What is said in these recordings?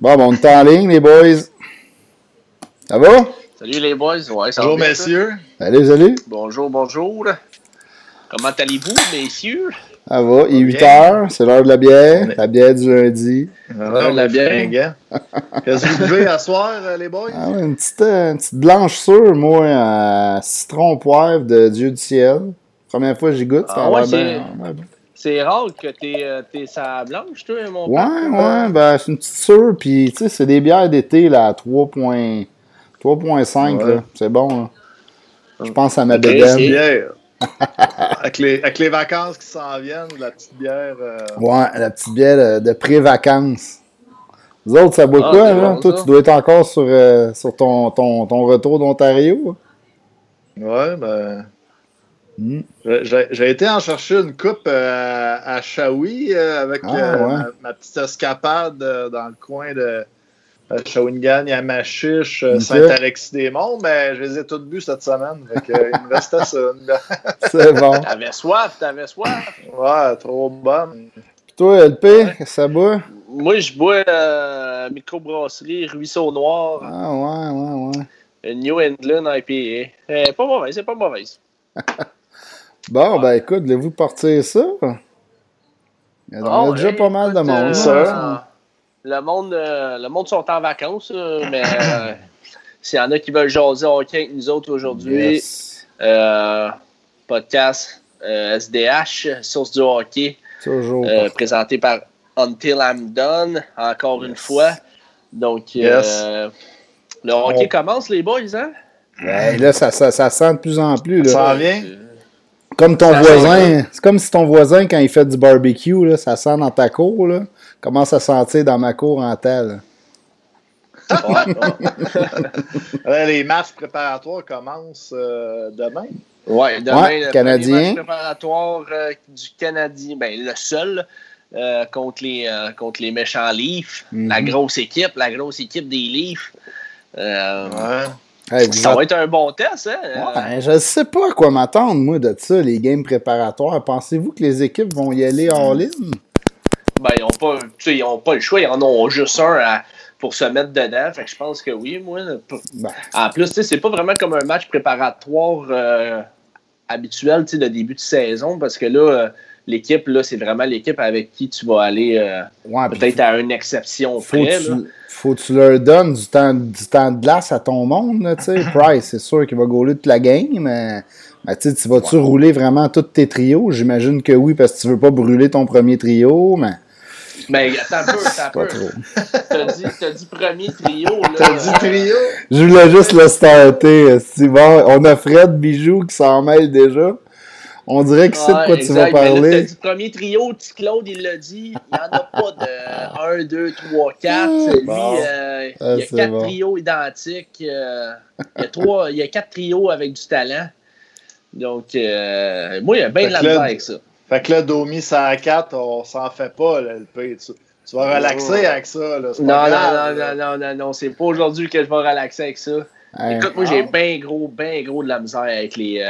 Bon, bon, on est en ligne, les boys. Ça va? Salut les boys. Ouais, ça bonjour, va messieurs. Salut, salut. Bonjour, bonjour. Comment allez-vous, messieurs? Ça va, il est 8 heures, c'est l'heure de la bière, la bière du lundi. Ah, la bière. Qu'est-ce que vous buvez à soir, euh, les boys? Ah, une, petite, euh, une petite blanche sûre, moi, à citron poivre de Dieu du ciel. Première fois que j'y goûte, Ah ça ouais, va c'est- bien. C'est rare que t'es euh, t'es sa blanche, toi, mon Ouais, père. ouais, ben c'est une petite sûre, puis tu sais, c'est des bières d'été, là, à 3.5, 3.5, Ouais. là. C'est bon, là. Je pense à ma Bière. avec, les, avec les vacances qui s'en viennent, la petite bière. euh, Ouais, la petite bière de, de pré-vacances. Vous autres, ça boit Ah, quoi, là? bon, Toi, ça. tu dois être encore sur, euh, sur ton, ton, ton retour d'Ontario. Ouais, ben. J'ai- été en chercher une coupe euh, à Shawi euh, avec Ah, euh, ouais. ma, ma petite escapade euh, dans le coin de euh, Shawinigan, Yamachiche, euh, Ok. Saint-Alexis-des-Monts, mais je les ai toutes bues cette semaine. Fait que, euh, il me restait ça. une- C'est bon. T'avais soif, t'avais soif. Ouais, trop bonne. Puis toi, LP, ça boit? Moi, je bois euh, microbrasserie Ruisseau Noir, Ah, ouais, ouais, ouais. une New England IPA. Euh, pas mauvaise, c'est pas mauvaise. Bon, ben écoute, voulez-vous partir ça? Il y a Ah, déjà pas mal de monde. euh, Ça. le monde, euh, le monde sont en vacances, euh, mais euh, s'il y en a qui veulent jaser hockey avec nous autres aujourd'hui, Yes. euh, podcast euh, SDH, source du hockey, Toujours. euh, présenté par Until I'm Done, encore une fois. Donc, Yes. euh, le hockey On- commence, les boys, hein? Ben, là, ça, ça, ça sent de plus en plus. Là. Ça en vient? Comme ton Ça voisin, c'est comme si ton voisin, quand il fait du barbecue, là, ça sent dans ta cour, là, commence à sentir dans ma cour en telle. Ouais, ouais. Là, les matchs préparatoires commencent euh, demain. Ouais, demain, Ouais, le Canadien. premier match préparatoire euh, du Canadien, ben, le seul euh, contre, les, euh, contre les méchants Leafs, Mhm. la grosse équipe, la grosse équipe des Leafs. Hey, Ça va être un bon test, hein? Ouais, je sais pas à quoi m'attendre, moi, de ça, les games préparatoires. Pensez-vous que les équipes vont y aller all-in? Ben, ils n'ont pas, ils ont pas le choix, ils en ont juste un à- pour se mettre dedans. Fait que je pense que oui, moi. Ben, En plus, c'est pas vraiment comme un match préparatoire euh, habituel de début de saison parce que là, euh, l'équipe, là, c'est vraiment l'équipe avec qui tu vas aller euh, ouais, peut-être à une exception faut, près. tu, là. faut que tu leur donnes du temps, du temps de glace à ton monde, là, tu sais. Price, c'est sûr qu'il va gauler toute la game, mais, mais tu sais, tu vas-tu rouler vraiment tous tes trios? J'imagine que oui, parce que tu veux pas brûler ton premier trio, mais Ben, attends un peu, attends un pas peu. trop. T'as dit, t'as dit premier trio. Là, T'as dit trio? Je voulais juste le starter. Bon, on a Fred Bijou qui s'en mêle déjà. On dirait qu'il sait de quoi tu vas parler. Dit premier trio, petit Claude, il l'a dit. Il n'y en a pas de 1, 2, 3, 4. Lui, Bon. euh, Ah, il y a c'est quatre bon. trios identiques. euh, il, y a trois, il y a quatre trios avec du talent. Donc, euh, moi, il y a bien de la que là, misère avec ça. Fait que là, Domi 104, on s'en fait pas, là, le. Tu, tu vas relaxer avec ça. Là, c'est Non, non, grave, non, non, non, non, non, c'est pas aujourd'hui que je vais relaxer avec ça. Hey, Écoute, moi, j'ai bien gros, bien gros de la misère avec les,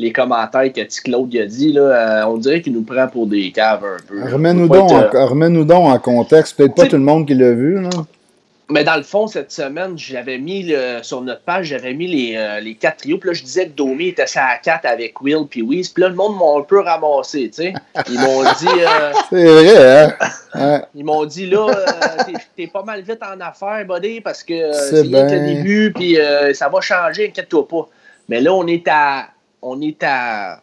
les commentaires que petit Claude a dit. Là, Euh, on dirait qu'il nous prend pour des caves un peu. Remets-nous donc, être, en- remets-nous donc en contexte. Peut-être pas tout le monde qui l'a vu. Là. Mais dans le fond, cette semaine, j'avais mis le- sur notre page, j'avais mis les, euh, les quatre trios. Puis là, je disais que Domi était ça à 4 avec Will puis Wiz. Puis là, le monde m'a un peu ramassé, tu sais. Ils m'ont dit, euh, C'est vrai, hein? Ils m'ont dit là, euh, t'es- pas mal vite en affaires, buddy, parce que C'est que le bien. début, puis ça va changer, inquiète-toi pas. Mais là, on est à, on est à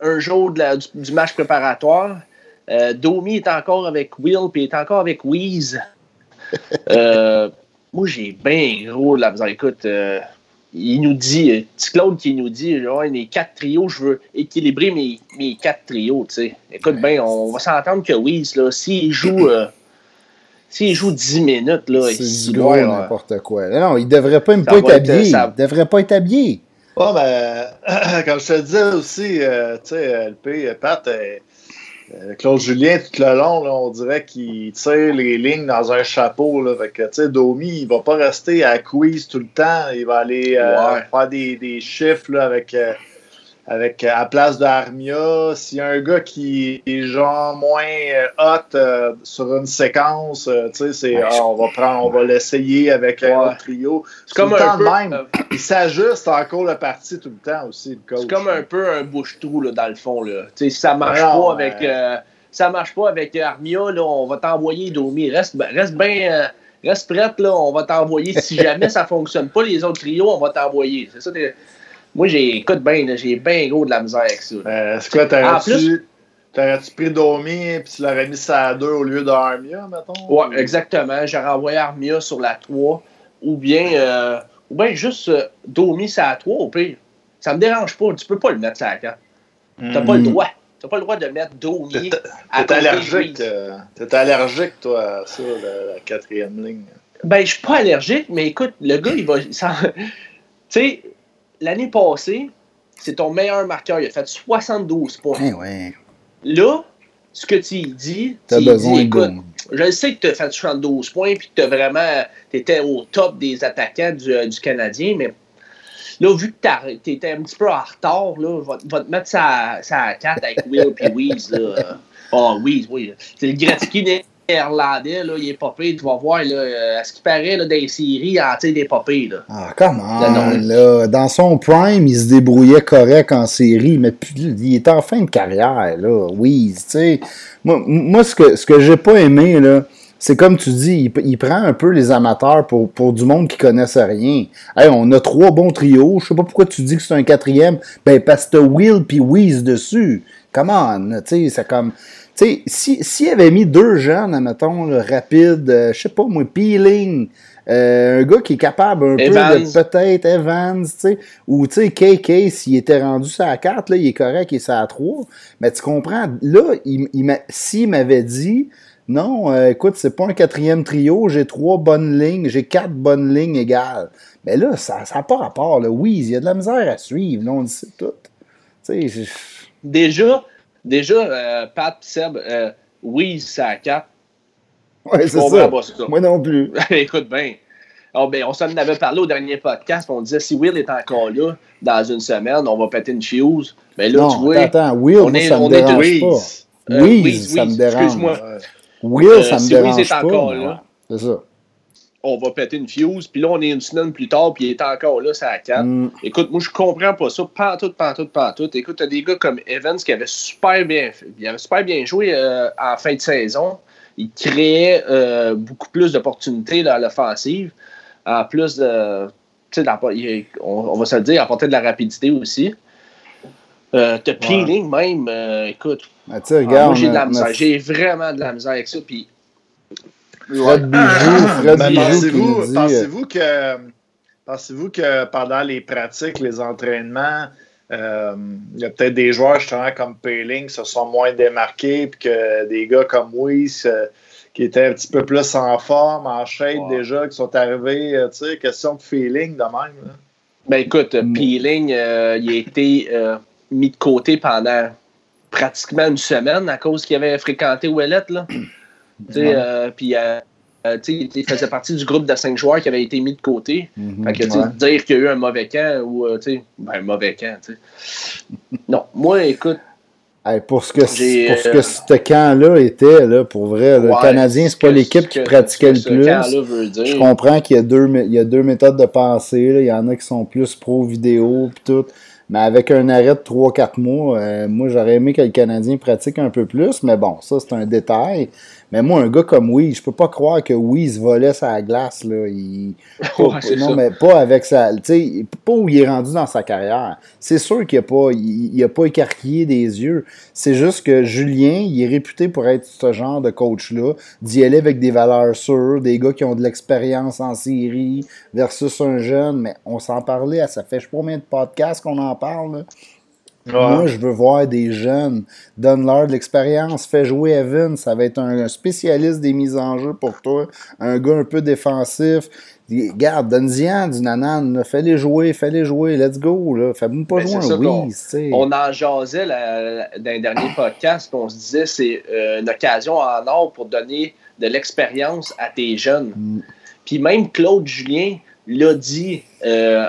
un jour de la- du, du match préparatoire. Euh, Domi est encore avec Will, puis est encore avec Weeze. Euh, moi, j'ai bien gros de la misère. Écoute, euh, il nous dit, petit Claude qui nous dit, genre, les quatre trios, je veux équilibrer mes, mes quatre trios, tu sais. Écoute, ben, on va s'entendre que Weeze, là, s'il joue, euh, s'il joue 10 minutes, là, C'est il n'importe quoi. Non, il devrait pas pas être habillé. ça- Il devrait pas être habillé. Ouais, ben, comme je te disais aussi, euh, tu sais, LP, Pat, euh, euh, Claude Julien, tout le long, là, on dirait qu'il tire les lignes dans un chapeau. Là, fait que, tu sais, Domi, il va pas rester à quiz tout le temps. Il va aller euh, Ouais. faire des, des chiffres là, avec, euh, avec à la place d'Armia, s'il y a un gars qui est genre moins euh, hot euh, sur une séquence, euh, tu sais, c'est ah, on va prendre, on va l'essayer avec un autre trio. C'est comme un temps peu, même. il s'ajuste encore le parti tout le temps aussi, le. C'est comme un peu un bouche-trou là, dans le fond. Là. Tu sais, si ça marche pas avec. ça marche pas avec Armia, là, on va t'envoyer Domi. Reste, reste bien. reste prête, là, on va t'envoyer. Si jamais ça fonctionne pas, les autres trios, on va t'envoyer. C'est ça. Moi, j'ai, écoute bien, j'ai bien gros de la misère avec ça. Euh, c'est quoi, t'aurais-tu, t'aurais-tu pris Domi puis tu l'aurais mis ça à 2 au lieu d'Armia, mettons? Ouais, exactement. J'aurais envoyé Armia sur la 3 ou bien, euh, ou bien juste euh, Domi ça à 3 au pire. Ça me dérange pas. Tu peux pas le mettre ça à 4. T'as pas le hmm. droit. T'as pas le droit de mettre Domi à T'es allergique, euh, t'es allergique, toi, à ça, la, quatrième ligne. Ben, je suis pas allergique, mais écoute, le gars, il va. Tu sais, l'année passée, c'est ton meilleur marqueur. Il a fait 72 points. Eh Là, ce que tu dis, tu dis, écoute, je sais que tu as fait 72 points puis que tu vraiment, étais au top des attaquants du, euh, Canadien, mais là, vu que tu étais un petit peu en retard, là, va, va te mettre ça, à 4 avec Will et Weeze. Oh, Weeze, oui. C'est le Gretzky néerlandais, là, il est popé, tu vas voir, là, euh, à ce qui paraît, là, des séries, il des popés, là. Ah, comment? Là, dans son prime, il se débrouillait correct en série, mais il est en fin de carrière, là, oui, tu sais. Moi, moi, ce que, ce que j'ai pas aimé, là, c'est comme tu dis, il, prend un peu les amateurs pour, pour du monde qui connaissent rien. Hey, on a trois bons trios, je sais pas pourquoi tu dis que c'est un quatrième, ben parce que t'as Will puis Weeze dessus. Come on, tu sais, c'est comme sais, s'il si avait mis deux jeunes, admettons, là, rapides, euh, je sais pas moi, Peeling, euh, un gars qui est capable un peu de peut-être Evans, tu sais, ou tu sais, KK, s'il était rendu ça à 4, là, il est correct, il est ça à 3. Mais tu comprends, là, il, il s'il m'avait dit, non, euh, écoute, c'est pas un quatrième trio, j'ai trois bonnes lignes, j'ai quatre bonnes lignes égales. Mais là, ça n'a pas rapport, là. Oui, il y a de la misère à suivre, là, on le sait tout. Tu sais, Déjà, Déjà, euh, Pat Seb, euh, oui, c'est à 4. Oui, c'est ça. Moi non plus. Écoute bien. Oh, ben, on s'en avait parlé au dernier podcast. On disait si Will est encore là dans une semaine, on va péter une fuse. Mais là, tu vois. Attends, Will, on est, ça me dérange pas. Euh, Will, ça me dérange. Excuse-moi. Will, ça me si dérange Will est encore Là, c'est ça on va péter une fuse, puis là, on est une semaine plus tard, puis il est encore là, ça à 4. Mm. Écoute, moi, je comprends pas ça, pas tout, pas tout, pas tout. Écoute, t'as des gars comme Evans qui avait super bien, il avait super bien joué euh, en fin de saison. Il créait euh, beaucoup plus d'opportunités dans l'offensive. En plus de, on, va se le dire, apporter de la rapidité aussi. Euh, t'as peeling même, euh, écoute. Regarde, moi, j'ai de la misère. J'ai vraiment de la misère avec ça. Puis Fred Bijou, Fred Bijou pensez-vous, pensez-vous que, pensez-vous que pendant les pratiques, les entraînements, euh, il y a peut-être des joueurs justement comme Payling se sont moins démarqués, puis que des gars comme Weiss euh, qui étaient un petit peu plus en forme, en shape déjà, qui sont arrivés, euh, tu sais, question de feeling de même. Ben écoute, mm. Peeling, il a été mis de côté pendant pratiquement une semaine à cause qu'il avait fréquenté Ouellette, là. Euh, puis, euh, euh, il faisait partie du groupe de cinq joueurs qui avait été mis de côté. Mhm. fait que, dire qu'il y a eu un mauvais camp ou ben, un mauvais camp. non, moi, écoute. pour ce que, pour ce, que ce camp-là était, là, pour vrai, le Canadien, c'est pas l'équipe qui pratiquait le plus. Je comprends qu'il y, a deux, il y a deux méthodes de pensée. Là. Il y en a qui sont plus pro-vidéo tout. Mais avec un arrêt de 3-4 mois, moi j'aurais aimé que le Canadien pratique un peu plus, mais bon, ça c'est un détail. Mais moi, un gars comme Weeze, je peux pas croire que Weeze volait sa glace. Là. Il, non, mais pas avec sa. Tu sais, pas où il est rendu dans sa carrière. C'est sûr qu'il n'a pas, il, a pas écarquillé des yeux. C'est juste que Julien, il est réputé pour être ce genre de coach-là, d'y aller avec des valeurs sûres, des gars qui ont de l'expérience en série versus un jeune. Mais on s'en parlait, ça fait je sais pas combien de podcasts qu'on en parle. Là. Moi, je veux voir des jeunes. Donne-leur de l'expérience. Fais jouer Evan. Ça va être un, spécialiste des mises en jeu pour toi. Un gars un peu défensif. Garde, donne-y du nanan. Fais-les jouer, fais-les jouer. Let's go. Fais-moi pas jouer un oui. On, en jasait dans un dernier podcast. On se disait c'est euh, une occasion en or pour donner de l'expérience à tes jeunes. Mm. Puis même Claude Julien l'a dit euh,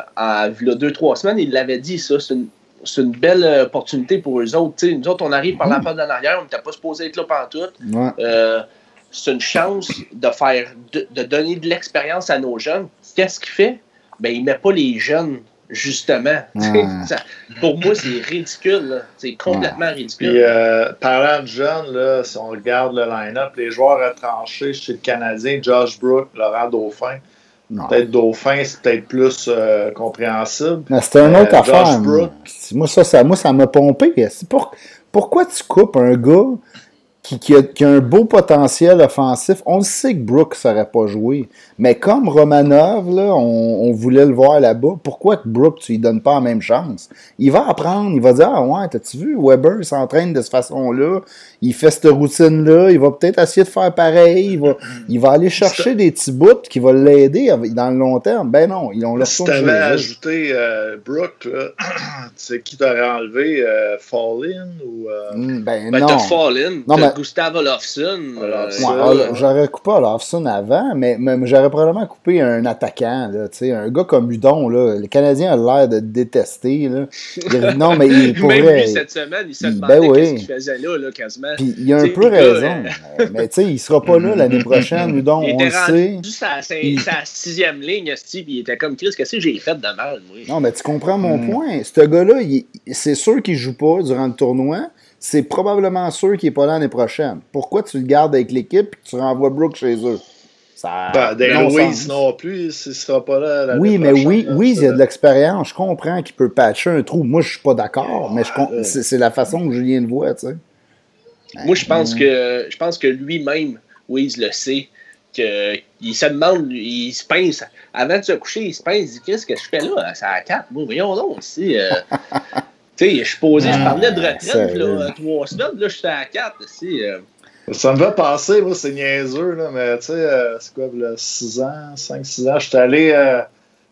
il y a deux, trois semaines. Il l'avait dit, ça. C'est une c'est une belle opportunité pour eux autres. T'sais, nous autres, on arrive par la porte d'en arrière, on n'était pas supposé être là pantoute. Ouais. Euh, c'est une chance de faire de, de donner de l'expérience à nos jeunes. Qu'est-ce qu'il fait? Ben, il met pas les jeunes, justement. Ouais. Ça- pour moi, c'est ridicule. C'est complètement ridicule. Puis, euh, parlant de jeunes, là, si on regarde le line-up, les joueurs retranchés chez le Canadien, Josh Brook, Laurent Dauphin. Peut-être Dauphin, c'est peut-être plus euh, compréhensible. Mais c'était une autre Euh, affaire. Moi. Ça, ça, moi, ça m'a pompé. Pour- pourquoi tu coupes un gars qui, qui a, qui a un beau potentiel offensif? On le sait que Brooks ne saurait pas jouer. Mais comme Romanov, là, on, on voulait le voir là-bas, pourquoi que Brooks, tu lui donnes pas la même chance? Il va apprendre, il va dire Ah ouais, t'as-tu vu, Weber s'entraîne de cette façon-là, il fait cette routine-là, il va peut-être essayer de faire pareil, il va, il va aller chercher des petits bouts qui vont l'aider dans le long terme. Ben non, ils ont leur Si tourne tu chez avais eux. ajouté euh, Brook, là, tu sais qui t'aurait enlevé euh, Fallin ou. euh, Hmm, Ben, Ben, non. t'as Fallen, Non, t'as mais- Gustav Olofsson. euh, Olofsson. Ouais, j'aurais coupé Olafson avant, mais, mais j'aurais probablement coupé un attaquant. Là, tu sais, un gars comme Udon, là, le Canadien a l'air de détester. Là. Il- non, mais il Même pourrait. lui, cette semaine, il se il- demandait ben oui. qu'est-ce qu'il faisait là, là, quasiment. Puis il a un T'sais, peu raison. euh, mais- tu sais, il sera pas là l'année prochaine, Udon, il on le était sait. rendu sa, sa, Il- sa sixième ligne, puis il était comme Chris, qu'est-ce que j'ai fait de mal, moi? Non, mais tu comprends mon Mm. point. Ce gars-là, c'est sûr qu'il joue pas durant le tournoi. C'est probablement sûr qu'il n'est pas là l'année prochaine. Pourquoi tu le gardes avec l'équipe et que tu renvoies Brooke chez eux? Ça Ben, non Louise non plus, il ne sera pas là. l'année Oui, mais prochaine, oui, là, oui, il y a de l'expérience. Je comprends qu'il peut patcher un trou. Moi, je suis pas d'accord, mais c'est la façon que Julien le voit, tu sais. Moi, je pense que je pense que lui-même, Wiz le sait, que il se demande, il se pince. Avant de se coucher, il se pince, il dit Qu'est-ce que je fais là? C'est à 4. Moi, voyons donc, ici. euh, tu sais, je suis posé, je parlais de retraite, là, trois semaines, là, j'étais à 4. Ici, euh, Ça me va passer, moi, c'est niaiseux, là, mais tu sais, euh, c'est quoi, 6 ans, 5-6 ans, j'étais allé euh,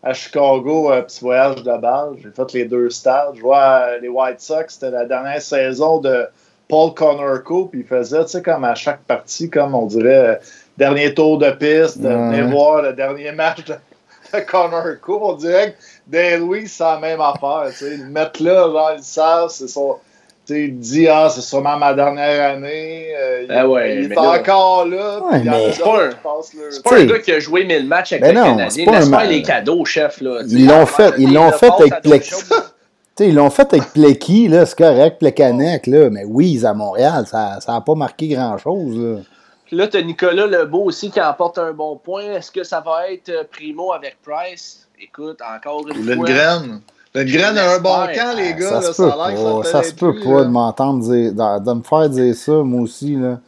à Chicago, un petit voyage de balle, j'ai fait les deux stades, je vois euh, les White Sox, c'était la dernière saison de Paul Conorco, puis il faisait, tu sais, comme à chaque partie, comme on dirait, euh, dernier tour de piste, de Ouais. voir le dernier match de, de Conorco, on dirait que Dale Louis, c'est la même affaire, tu sais, ils le mettent là, genre, ils savent, c'est son... Tu sais, il dit, ah, c'est sûrement ma dernière année. euh, il, Ah ouais, il est encore là. Ouais, il mais- C'est pas pas un gars qui a joué 1000 matchs avec Ben le non, Canadien. c'est pas Laisse un faire ma- les cadeaux, chef. Là. Ils l'ont fait, ils l'ont fait avec Plex. Sais, ils l'ont fait avec Plecky, là, c'est correct, Plekanec, là, mais oui, à Montréal, ça n'a pas marqué grand-chose, là. Puis là, tu as Nicolas Lebeau aussi qui emporte un bon point. Est-ce que ça va être euh, Primo avec Price? Écoute, encore une fois. Lundgren. Lundgren a un bon camp, les gars. ça là, se peut pas, ça se peut de m'entendre dire, de, de me faire dire ça, moi aussi, là.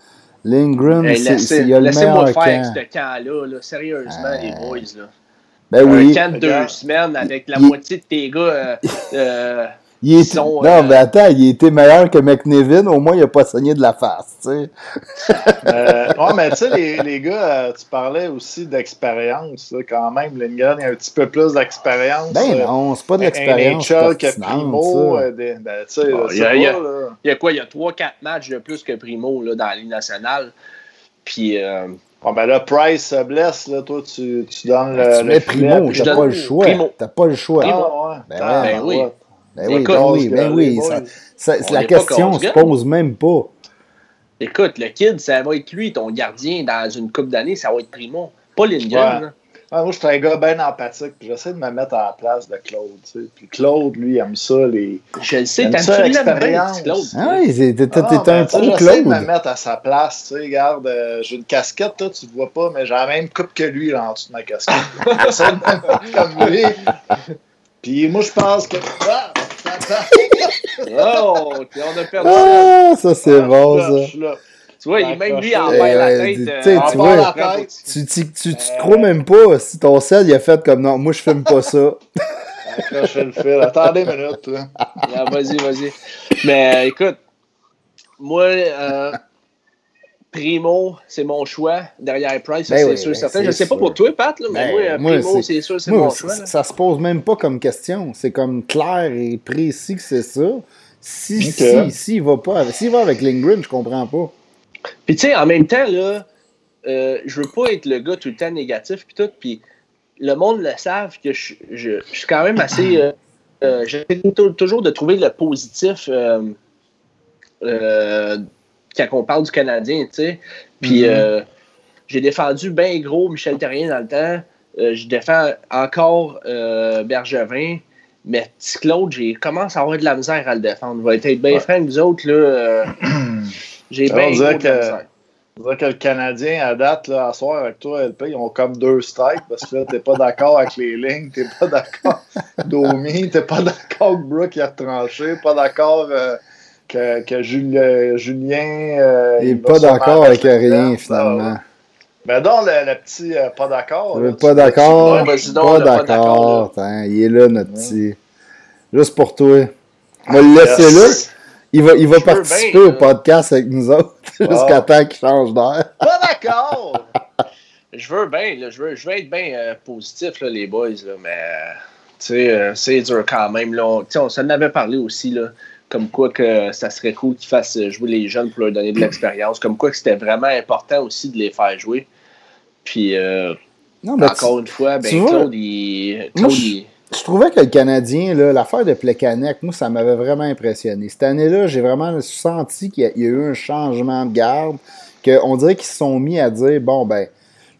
Lindgren, Hey, c'est- laissez- c'est- il y a le Laissez-moi meilleur faire camp. ce camp-là, là, sérieusement, les Euh, boys. Là. Ben oui. Un camp de deux semaines avec la Il- moitié de tes gars. euh, euh, Il sont, non, euh, mais attends, il était meilleur que McNevin, au moins il a pas saigné de la face, tu sais. Euh, ouais, mais tu sais, les, les gars, tu parlais aussi d'expérience. Quand même, Lundgren, il a un petit peu plus d'expérience. Ben non, c'est pas de l'expérience Primo. euh, des- ben, tu sais, Bon, c'est il y a- pas, il y a- là. il y a quoi? Il y a 3-4 matchs de plus que Primo là, dans la Ligue nationale. Puis, euh, Bon, ben là, Price se blesse, là. Toi, tu, tu donnes le. Ah, tu le mets Primo, t'as pas le choix. Primo. T'as pas le choix. Primo. Ah, ouais. Ben Ah. Ben oui. Ben oui, Écoute, ben oui, ben oui. ça- la question se pose même pas. écoute, le kid, ça va être lui, ton gardien, dans une coupe d'années, ça va être Primo. Pas Lindgren. Ah, moi, je suis un gars bien empathique, puis j'essaie de me mettre à la place de Claude. Tu sais. Puis Claude, lui, il aime ça, les. Je le sais, t'as ça, l'expérience. Claude? Ah oui, t'es Ah, un ben, sais, pro J'essaie de me Claude. mettre à sa place. Tu sais, regarde, euh, j'ai une casquette, là, tu ne vois pas, mais j'ai la même coupe que lui là, en dessous de ma casquette. J'essaie de me mettre comme lui. Puis moi, je pense que. Ah. Oh, on a perdu. Ah, ça c'est Ah, bon, je suis là, ça. je suis là. Tu vois, il- même lui en la tête. tu tu vois, te crois même pas si ton sel il a fait comme non, moi je filme pas ça. Accrochez le fil. Attendez une minute. Ah, vas-y, vas-y. Mais euh, écoute, moi, euh, Primo, c'est mon choix. Derrière Price, ça, Ben c'est oui, sûr ben certain. Je sais pas pour toi, Pat, là, mais Ben, moi, euh, Primo, c'est- sûr, c'est mon ça, choix. là. ça se pose même pas comme question. C'est comme clair et précis que c'est ça. Si, Ok. si, si, il va pas s'il va avec Lindgren, je comprends pas. Puis tu sais, en même temps, là, euh, je veux pas être le gars tout le temps négatif, puis tout, puis le monde le savent que je, je, je suis quand même assez euh, euh, j'essaie toujours de trouver le positif quand on parle du Canadien, tu sais. Puis Mhm. j'ai défendu bien gros Michel Terrien dans le temps. je défends encore Bergevin. Mais petit Claude, j'ai commence à avoir de la misère à le défendre. Je vais être bien Ouais. franc, vous autres, là, j'ai On bien que- misère. On dirait que le Canadien, à date, là, à soir avec toi, LP, ils ont comme deux strikes parce que là, t'es pas d'accord avec les lignes, t'es pas d'accord avec Domi, t'es pas d'accord que Brooke il a retranché, pas d'accord euh, que, que Julien. Julien euh, Il est va pas d'accord avec rien, finalement. Mais donc, le, le petit euh, pas d'accord. là, Pas d'accord. Pas d'accord, Il est là, notre Ouais. petit. Juste pour toi. On va le laisser là. Il va, il va participer bien, au podcast avec nous autres jusqu'à Ah. temps qu'il change d'air. Pas d'accord! Je veux bien, là, je veux, je veux être bien euh, positif, là, les boys, là, mais euh, euh, c'est dur quand même. Là, on, s'en avait parlé aussi, là, comme quoi que ça serait cool qu'ils fassent jouer les jeunes pour leur donner de l'expérience, comme quoi que c'était vraiment important aussi de les faire jouer. Puis, euh, Non, mais tu- encore une fois, ben, Claude, il, Claude, il- Je trouvais que le Canadien, l'affaire de Plekanec, moi, ça m'avait vraiment impressionné. Cette année-là, j'ai vraiment senti qu'il y, a- eu un changement de garde, qu'on dirait qu'ils se sont mis à dire, bon, ben,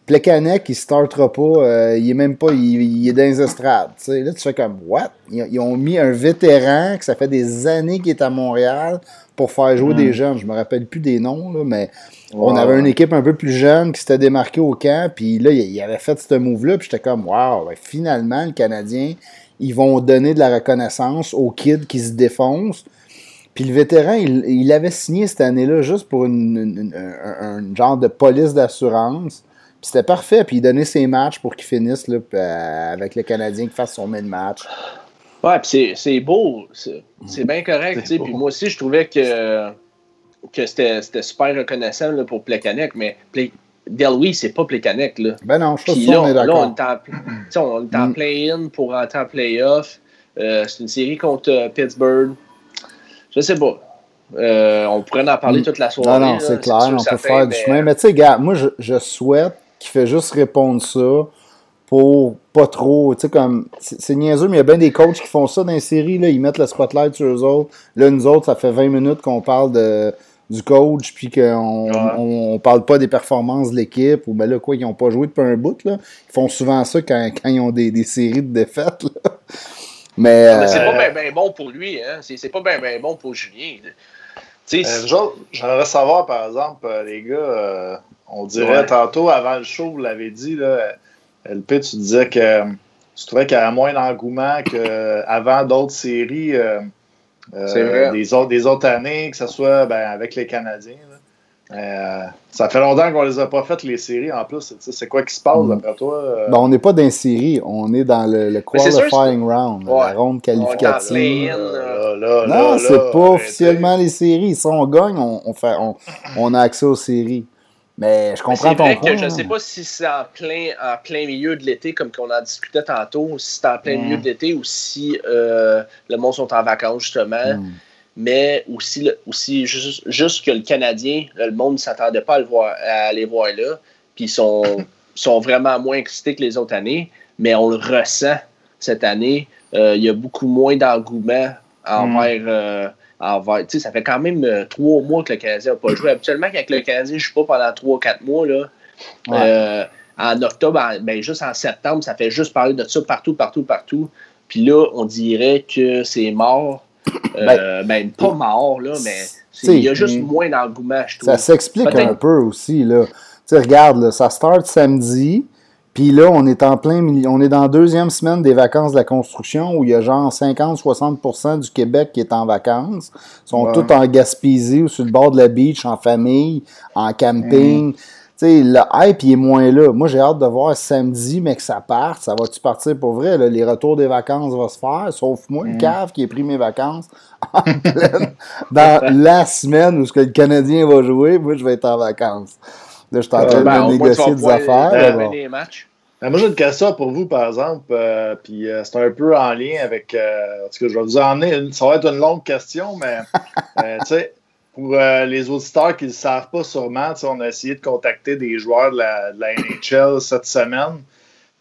Plekanec, il startera pas, euh, il est même pas, il, est dans les estrades. Là, tu fais comme, what? Ils, ils ont mis un vétéran, que ça fait des années qu'il est à Montréal, pour faire jouer Mm. des jeunes. Je me rappelle plus des noms, là, mais on avait une équipe un peu plus jeune qui s'était démarquée au camp, puis là, il, avait fait ce move-là, puis j'étais comme, wow, ben, finalement, le Canadien, ils vont donner de la reconnaissance aux kids qui se défoncent. Puis le vétéran, il, il avait signé cette année-là juste pour une, une- une- un, genre de police d'assurance. Puis c'était parfait, puis il donnait ses matchs pour qu'il finisse là, euh, avec le Canadien, qu'il fasse son mid-match. Ouais, puis c'est- beau. C'est c'est bien correct. Puis moi aussi, je trouvais que, que c'était super reconnaissant là, pour Plekanec, mais Ple- Delwy, c'est pas Plekanec. Là. Ben non, je suis là, on on d'accord. est sais, on est en Mm. play-in pour rentrer en play-off. Euh, c'est une série contre euh, Pittsburgh. Je sais pas. Euh, on pourrait en parler Mm. toute la soirée. Non, non, c'est clair, on peut certain, faire du chemin. Mais tu sais, gars, moi, je, je souhaite qu'il fait juste répondre ça pour pas trop. Tu sais, comme. C'est niaiseux, mais il y a bien des coachs qui font ça dans les séries, là. Ils mettent le spotlight sur eux autres. Là, nous autres, ça fait 20 minutes qu'on parle de, du coach, puis qu'on Ouais. on, on parle pas des performances de l'équipe, ou ben là, quoi, ils ont pas joué depuis un bout, là. Ils font souvent ça quand, quand ils ont des, des séries de défaites, là. Mais. Mais c'est euh, pas bien bon pour lui. Hein? C'est c'est pas bien bon pour Julien. Tu sais, Euh, J'aimerais savoir, par exemple, euh, les gars, euh, on dirait Ouais. tantôt, avant le show, vous l'avez dit, là, LP, tu disais que euh, tu trouvais qu'il y avait moins d'engouement qu'avant d'autres séries euh, euh, vrai. Des, autres, des autres années, que ce soit ben, avec les Canadiens. Euh, ça fait longtemps qu'on les a pas faites, les séries, en plus. C'est quoi qui se passe, Mm. d'après toi? euh? ben, on n'est pas dans les séries, on est dans le, qualifying round, Ouais. la ronde qualificative. play-in. Là, là, là, Non, c'est pas officiellement les séries. Si on gagne, on, on fait, on, on a accès aux séries. Mais je comprends ton vrai point. que je hein. sais pas si c'est en plein, en plein milieu de l'été, comme qu'on en discutait tantôt, si c'est en plein milieu de l'été ou si euh, le monde sont en vacances, justement. Hmm. Mais aussi, aussi juste, juste que le Canadien, le monde ne s'attendait pas à, le voir, à aller voir là. Puis ils sont, sont vraiment moins excités que les autres années. Mais on le ressent cette année. Euh, il y a beaucoup moins d'engouement envers. euh, envers- tu sais, ça fait quand même euh, trois mois que le Canadien n'a pas joué. Habituellement, quand le Canadien ne joue pas pendant trois ou quatre mois, là, Ouais. euh, en octobre, en- ben, juste en septembre, ça fait juste parler de ça partout, partout, partout. Puis là, on dirait que c'est mort. Euh, ben, pas mort, là, mais il y a juste moins d'engouement, je trouve. Ça s'explique un peu aussi. Là. Tu regarde, là, ça start samedi. Puis là, on est en plein milieu, on est dans la deuxième semaine des vacances de la construction où il y a genre 50-60% du Québec qui est en vacances. Ils sont Ouais. tous en Gaspésie ou sur le bord de la beach, en famille, en camping. Tu sais, le hype, il est moins là. Moi, j'ai hâte de voir samedi, mais que ça parte. Ça va-tu partir pour vrai? là? Les retours des vacances vont se faire, sauf moi, le cave qui ai pris mes vacances en pleine, dans la semaine où ce que le Canadien va jouer. Moi, je vais être en vacances. Là, je suis en train Ben, de tu négocier des affaires. bon. matchs. Ben, moi, j'ai une question pour vous, par exemple, euh, puis euh, c'est un peu en lien avec. Euh, en tout cas, je vais vous emmener. Une, ça va être une longue question, mais euh, tu sais, pour euh, les auditeurs qui ne le savent pas sûrement, on a essayé de contacter des joueurs de la, de la NHL cette semaine.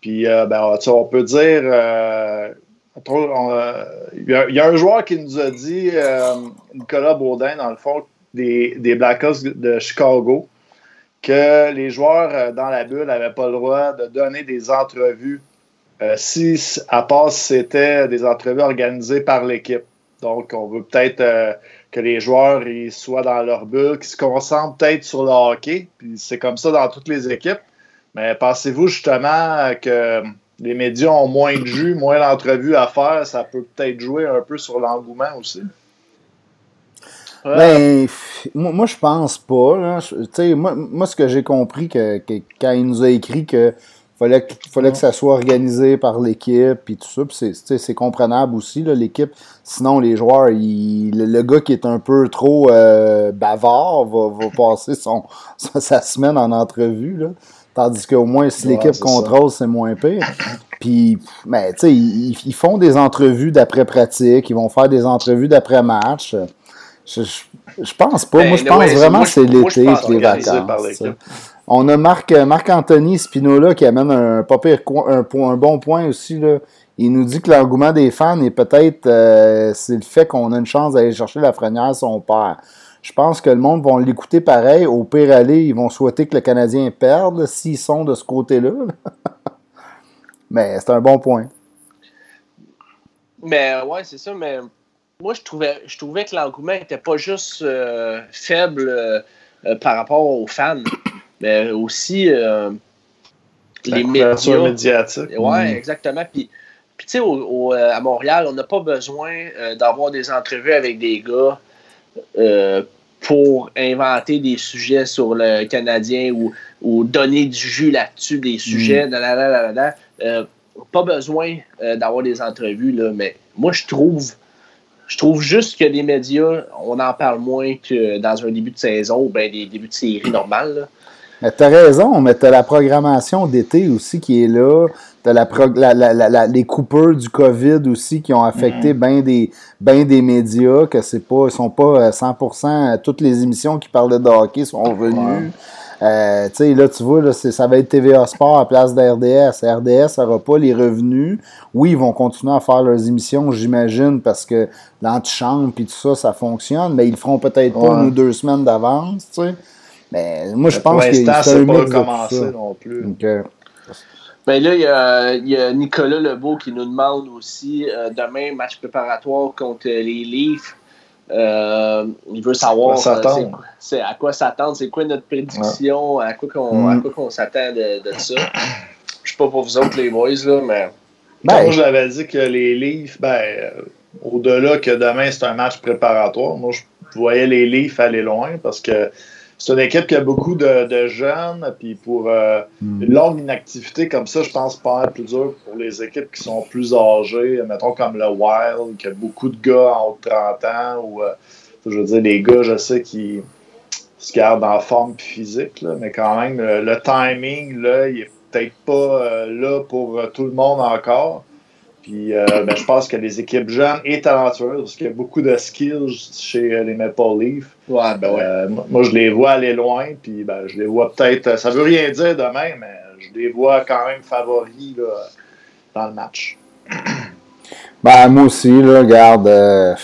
Puis, euh, ben, tu sais, on peut dire. euh, il y, a un joueur qui nous a dit, Nicolas Baudin, dans le fond, des, des Blackhawks de Chicago, que les joueurs dans la bulle n'avaient pas le droit de donner des entrevues si, à part si c'était des entrevues organisées par l'équipe. Donc, on veut peut-être que les joueurs soient dans leur bulle, qu'ils se concentrent peut-être sur le hockey. Puis c'est comme ça dans toutes les équipes. Mais pensez-vous justement que les médias ont moins de jus, moins d'entrevues à faire? Ça peut peut-être jouer un peu sur l'engouement aussi? Ben, moi, je pense pas. moi, moi, ce que j'ai compris que, quand il nous a écrit que fallait, fallait que ça soit organisé par l'équipe et tout ça. c'est comprenable aussi, l'équipe. Sinon, les joueurs, le, gars qui est un peu trop euh, bavard va, passer son, sa, semaine en entrevue. Là. Tandis qu'au moins, si l'équipe contrôle, c'est moins pire. Puis, ben, tu sais, ils, font des entrevues d'après-pratique, ils vont faire des entrevues d'après-match. Je, je, pense pas. moi, je ben, pense vraiment que c'est l'été et les vacances. On a Marc, Marc Anthony Spinola qui amène un, pas un, un, bon point aussi. Là. Il nous dit que l'engouement des fans est peut-être euh, c'est le fait qu'on a une chance d'aller chercher la frenière son père. Je pense que le monde va l'écouter pareil. Au pire aller, ils vont souhaiter que le Canadien perde s'ils sont de ce côté-là. mais c'est un bon point. Mais ouais, c'est ça, mais moi je trouvais je trouvais que l'engouement n'était pas juste euh, faible euh, par rapport aux fans mais aussi euh, les médias. médiatique. Oui, mm. exactement. Puis, puis tu sais, euh, à Montréal, on n'a pas besoin euh, d'avoir des entrevues avec des gars pour inventer des sujets sur le Canadien ou, ou donner du jus là-dessus, des sujets. Mm. pas besoin d'avoir des entrevues, là, mais moi, je trouve je trouve juste que les médias, on en parle moins que dans un début de saison ou bien des débuts de série normales. Mais t'as raison, mais t'as la programmation d'été aussi qui est là. T'as la, la, la, les coupeurs du COVID aussi qui ont affecté mm-hmm. bien des, ben des médias, que c'est pas, ils sont pas 100%, euh, toutes les émissions qui parlaient de hockey sont revenues. Euh, tu sais, là, tu vois, là, ça va être TVA Sport à place d'RDS. RDS n'aura pas les revenus. Oui, ils vont continuer à faire leurs émissions, j'imagine, parce que l'antichambre et tout ça, ça fonctionne, mais ils le feront peut-être pas une ou deux semaines d'avance, tu sais. Mais moi, je pense que c'est pas commencé non plus. Ben là, il y, a, Nicolas Lebeau qui nous demande aussi euh, demain, match préparatoire contre les Leafs. Euh, il veut savoir euh, c'est à quoi s'attendre, c'est quoi notre prédiction, à quoi qu'on mm. s'attend de, de, ça. Je sais pas pour vous autres les boys, là, mais. Ben, moi, j'avais dit que les Leafs, ben, au-delà que demain c'est un match préparatoire, moi je voyais les Leafs aller loin parce que c'est une équipe qui a beaucoup de, jeunes, puis pour euh, hmm. une longue inactivité comme ça, je pense pas être plus dur pour les équipes qui sont plus âgées, mettons comme le Wild, qui a beaucoup de gars en haut de 30 ans, ou euh, je veux dire, les gars, je sais, qui se gardent en forme physique, mais quand même, le, timing, là, il est peut-être pas euh, là pour tout le monde encore. Puis euh, ben, je pense que les équipes jeunes et talentueuses, parce qu'il y a beaucoup de skills chez euh, les Maple Leafs. Ouais, ben ouais. Euh, moi, je les vois aller loin, puis ben, je les vois peut-être. Ça veut rien dire demain, mais je les vois quand même favoris dans le match. Ben, moi aussi, là, regarde.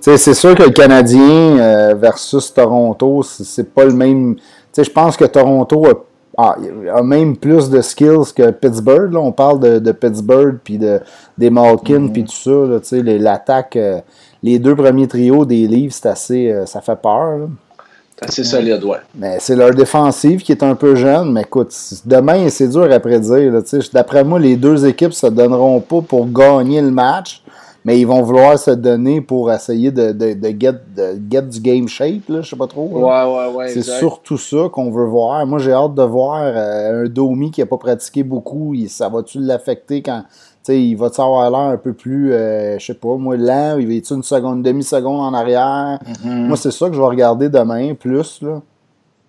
c'est sûr que le Canadien versus Toronto, c'est pas le même. Je pense que Toronto a ah, il a même plus de skills que Pittsburgh. Là. On parle de, de Pittsburgh, puis de, des Malkin, mm-hmm. puis tout ça. L'attaque, euh, les deux premiers trios des livres, c'est assez, euh, ça fait peur. C'est assez solide, ouais. Mais c'est leur défensive qui est un peu jeune. Mais écoute, demain, c'est dur à prédire. D'après moi, les deux équipes ne se donneront pas pour gagner le match mais ils vont vouloir se donner pour essayer de, de, de, get, de get, du game shape, là, je sais pas trop. Ouais, ouais, ouais. C'est surtout ça qu'on veut voir. Moi, j'ai hâte de voir euh, un Domi qui n'a pas pratiqué beaucoup. ça va-tu l'affecter quand. il va-tu avoir l'air un peu plus, euh, je sais pas, moi, lent, il va être une seconde, demi-seconde en arrière? Mm-hmm. Moi, c'est ça que je vais regarder demain, plus, là.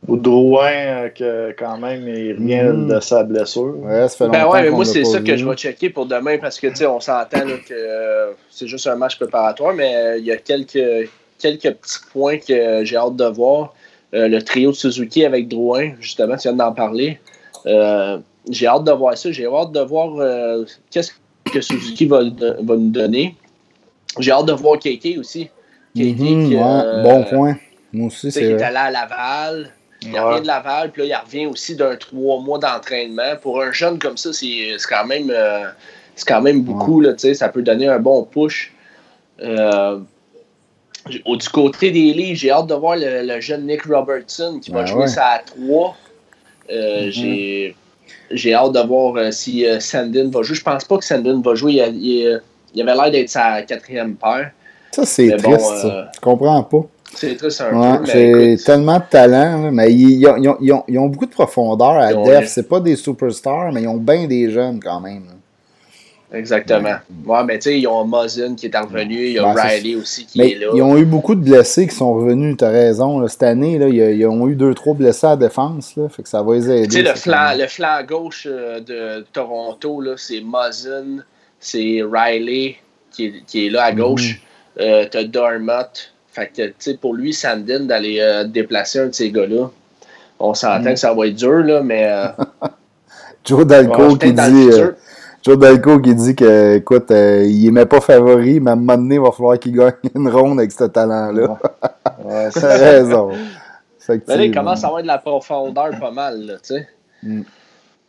Ou Drouin, euh, que quand même, il revient mm. de sa blessure. Ouais, ça fait ben ouais, mais moi, c'est ça que je vais checker pour demain parce que, tu sais, on s'entend que euh, c'est juste un match préparatoire, mais euh, il y a quelques, quelques petits points que j'ai hâte de voir. le trio de Suzuki avec Drouin, justement, tu viens d'en parler. j'ai hâte de voir ça. J'ai hâte de voir qu'est-ce que Suzuki va, va nous donner. J'ai hâte de voir KK aussi. KK, Mhm, qui, ouais, euh, bon point. Moi aussi, tu sais, c'est il est allé à Laval. Il Ouais. revient de Laval, puis là, il revient aussi d'un trois mois d'entraînement. Pour un jeune comme ça, c'est c'est quand même euh, c'est quand même beaucoup. Là, ça peut donner un bon push. Euh, du côté des livres, j'ai hâte de voir le, le jeune Nick Robertson qui va Ben jouer ça à 3. Mhm. J'ai j'ai hâte de voir euh, si euh, Sandin va jouer. Je pense pas que Sandin va jouer. Il, a- il a- il avait l'air d'être sa quatrième paire. Ça, c'est bon, triste. ça. euh, Je comprends pas. C'est triste un Ouais, peu, mais c'est tellement de talent, mais ils, ils ont, ils ont- ils ont- ils ont beaucoup de profondeur à Def. C'est pas des superstars, mais ils ont bien des jeunes quand même. là. Exactement. Ouais, mais tu sais, ils ont Muzzin qui est revenu, il y a Ben, Riley aussi qui Mais est là. ils ont eu beaucoup de blessés qui sont revenus, t'as raison. là. Cette année, là, ils, ont eu deux, trois blessés à la défense. Là, fait que ça va les aider. Tu sais, le flanc, le flanc gauche euh, de Toronto, c'est Muzzin, c'est Riley qui est, qui est là à gauche. Euh, T'as. Fait que, tu sais, pour lui, Sandin, d'aller euh, déplacer un de ces gars-là, on s'entend que ça va être dur, là, mais. euh, Joe Dalco ouais, qui dit. euh, Joe Dalco qui dit que, écoute, euh, il n'est pas favori, mais à un moment donné, il va falloir qu'il gagne une ronde avec ce talent-là. Ouais, c'est T'as raison. Mais là, il commence à avoir de la profondeur pas mal, là, tu sais. Mm.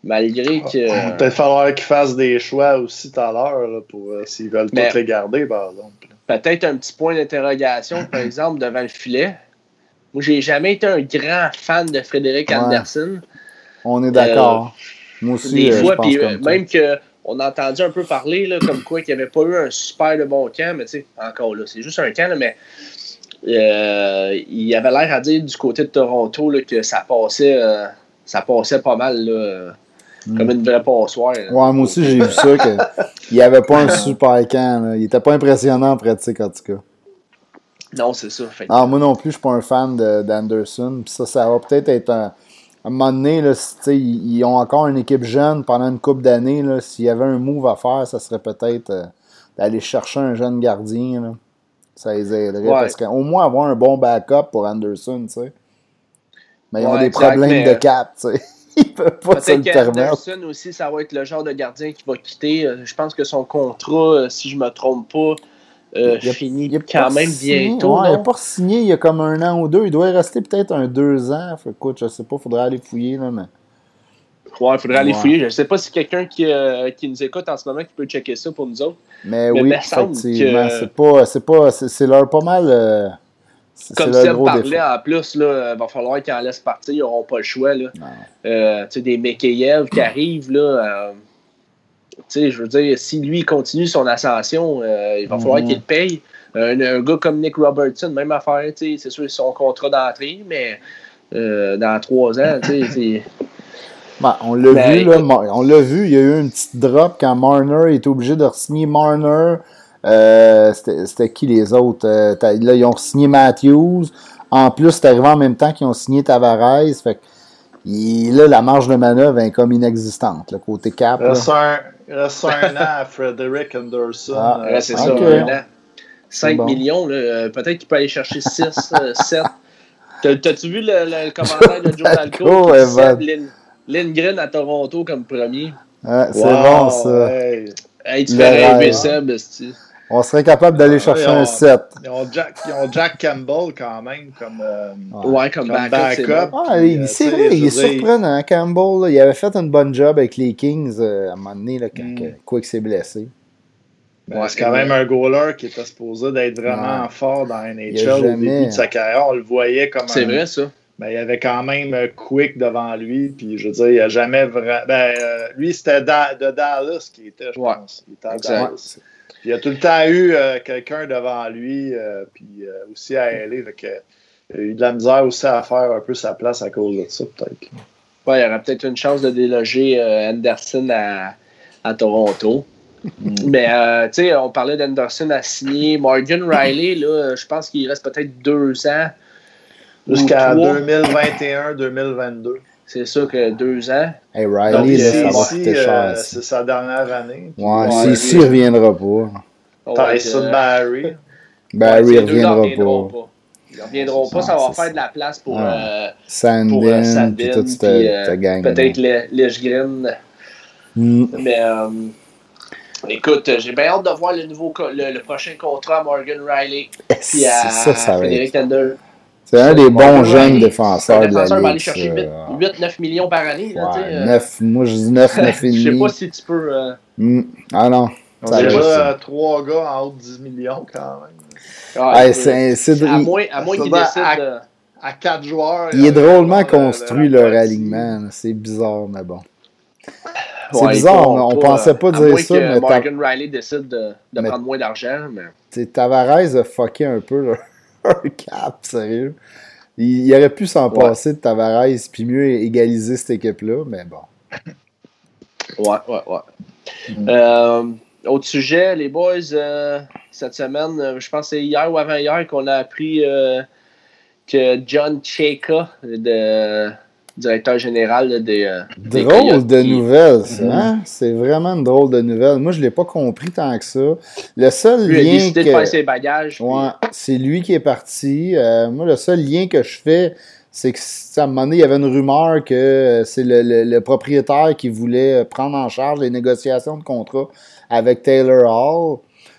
Malgré que. Il va peut-être falloir qu'ils fassent des choix aussi tout à l'heure là, pour s'ils veulent Mais- tous les garder, par exemple. Peut-être un petit point d'interrogation, par exemple, devant le filet. Moi, j'ai jamais été un grand fan de Frédéric Ouais. Anderson. On est d'accord. Moi aussi, Des euh, fois, puis euh, même que on a entendu un peu parler là, comme quoi qu'il n'y avait pas eu un super de bon camp, mais tu sais, encore là, c'est juste un camp, là, mais euh, il avait l'air à dire du côté de Toronto là, que ça passait, euh, ça passait pas mal là, euh, Mm. comme une vraie passoire. là. Ouais, moi aussi, j'ai vu ça. Que, il n'y avait pas un super camp. là. Il était pas impressionnant en pratique, en tout cas. Non, c'est ça. Fait Ah, moi non plus, je suis pas un fan de- d'Anderson. Ça, ça va peut-être être un. À un moment donné, là, ils, ils ont encore une équipe jeune pendant une couple d'années. S'il y avait un move à faire, ça serait peut-être euh, d'aller chercher un jeune gardien. là. Ça les aiderait. Ouais. Parce qu'au moins avoir un bon backup pour Anderson, tu sais. Mais ils ont des exact, problèmes mais, de cap, tu sais. Ils peuvent pas se le Peut-être permettre. aussi, ça va être le genre de gardien qui va quitter. Euh, Je pense que son contrat, euh, si je me trompe pas, euh, Il a- Il a quand même signé, bientôt. ouais, il n'a pas signé il y a comme un an ou deux. Il doit y rester peut-être un deux ans. Fait, écoute, je sais pas, il faudrait aller fouiller. Là, mais... Ouais, il faudrait aller fouiller. Je ne sais pas si quelqu'un qui, euh, qui nous écoute en ce moment qui peut checker ça pour nous autres. Mais, Mais oui, effectivement. que- C'est pas. C'est pas. C'est leur pas mal. euh, Comme Seb parlait défaut. en plus, il va falloir qu'ils en laissent partir. Ils n'auront pas le choix. Là. Euh, tu sais, des Mekayev qui arrivent. Là, euh, tu sais, je veux dire, si lui continue son ascension, euh, il va falloir Mhm. qu'il le paye. Un, un gars comme Nick Robertson, même affaire. tu sais, C'est sûr, son contrat d'entrée, mais euh, dans trois ans, tu sais, c'est. Ben, on l'a Ben, vu, là, on l'a vu, il y a eu une petite drop quand Marner est obligé de signer Marner. Euh, C'était qui les autres? Euh, là, ils ont signé Matthews. En plus, c'est arrivé en même temps qu'ils ont signé Tavares. Fait que, il- là, la marge de manœuvre est comme inexistante, le côté cap. Reste un, reste un an à Frederick Anderson. Ah, euh, c'est ça, un an. 5 bon. millions, peut-être qu'il peut aller chercher 6, 7. T'as-tu vu le, le commentaire de Joe Dalco, qui Lin- Lindgren à Toronto comme premier? Ouais, c'est wow, bon, ça. ouais. Hey, tu fais rêver rêve. Seb. On serait capable d'aller Ouais, chercher un 7. Ils ont, Jack, ils ont Jack Campbell quand même comme, euh, Ouais, comme, comme backup, c'est backup. Ah, euh, c'est vrai, il est surprenant, Campbell. là. il avait fait une bonne job avec les Kings euh, à un moment donné, là, quand Mm. Quick s'est blessé. ben, Ouais, c'est quand même un goaler qui était supposé d'être vraiment Ouais. fort dans la NHL au début de sa carrière. On le voyait comme C'est un- vrai, ça. Ben, il y avait quand même Quick devant lui, puis je veux dire, il a jamais vraiment. Ben, euh, lui, c'était Da- de Dallas qui était, je Ouais. pense. Il était à Exact. Dallas. Il a tout le temps eu euh, quelqu'un devant lui, euh, puis euh, aussi à. Fait que, il a eu de la misère aussi à faire un peu sa place à cause de ça, peut-être. Ouais, il y aurait peut-être une chance de déloger Anderson à, à Toronto. Mais, euh, tu sais, on parlait d'Anderson à signer. Morgan Riley, là, je pense qu'il reste peut-être deux ans. Jusqu'à trois. 2021-2022. C'est ça que deux ans. Hey, Riley, là, ici, ça va ici, coûter euh, cher. c'est sa dernière année. Ouais, Ouais, s'il ne reviendra pas, Tyson euh, Barry. Barry ouais, ne reviendra reviendront pas. Ils reviendront pas, ça va faire de la place pour, euh, euh, Sandin, puis toute cette gang. peut-être Le- Lechgren. Mm. Mais, Écoute, j'ai bien hâte de voir le, nouveau, le, prochain contrat à Morgan Riley. Puis à ça, ça Frédéric Tender. C'est un des bons jeunes défenseurs de la Ligue. va aller chercher 8-9 millions par année. Là, ouais, 9, moi, je dis 9, 9 et demi. Je sais pas si tu peux... Euh... Mm. Ah non. On a déjà trois gars en haut de 10 millions quand même. Ah, ouais, c'est, à moins, à moins qu'ils décident... À, à 4 joueurs... Il est drôlement construit, leur alignement. C'est bizarre, mais bon. C'est ouais, bizarre, on, on pensait pas dire ça. mais Morgan Riley décide de, de prendre moins d'argent. Mais... Tavares a fucké un peu leur, cap, sérieux. Il, il, aurait pu s'en ouais. passer de Tavares puis mieux égaliser cette équipe-là, mais bon. Ouais, ouais, ouais. Mm. Euh, autre sujet, les boys, euh, cette semaine, euh, je pense que c'est hier ou avant-hier qu'on a appris euh, que John Cheka de directeur général des. Euh, drôle de nouvelle, ça. Hein? C'est vraiment une drôle de nouvelle. Moi, je ne l'ai pas compris tant que ça. Le seul lui lien. a décidé que... de faire ses bagages. Ouais, c'est lui qui est parti. Euh, moi, le seul lien que je fais, c'est que à un moment donné, il y avait une rumeur que euh, c'est le, le, le, propriétaire qui voulait prendre en charge les négociations de contrat avec Taylor Hall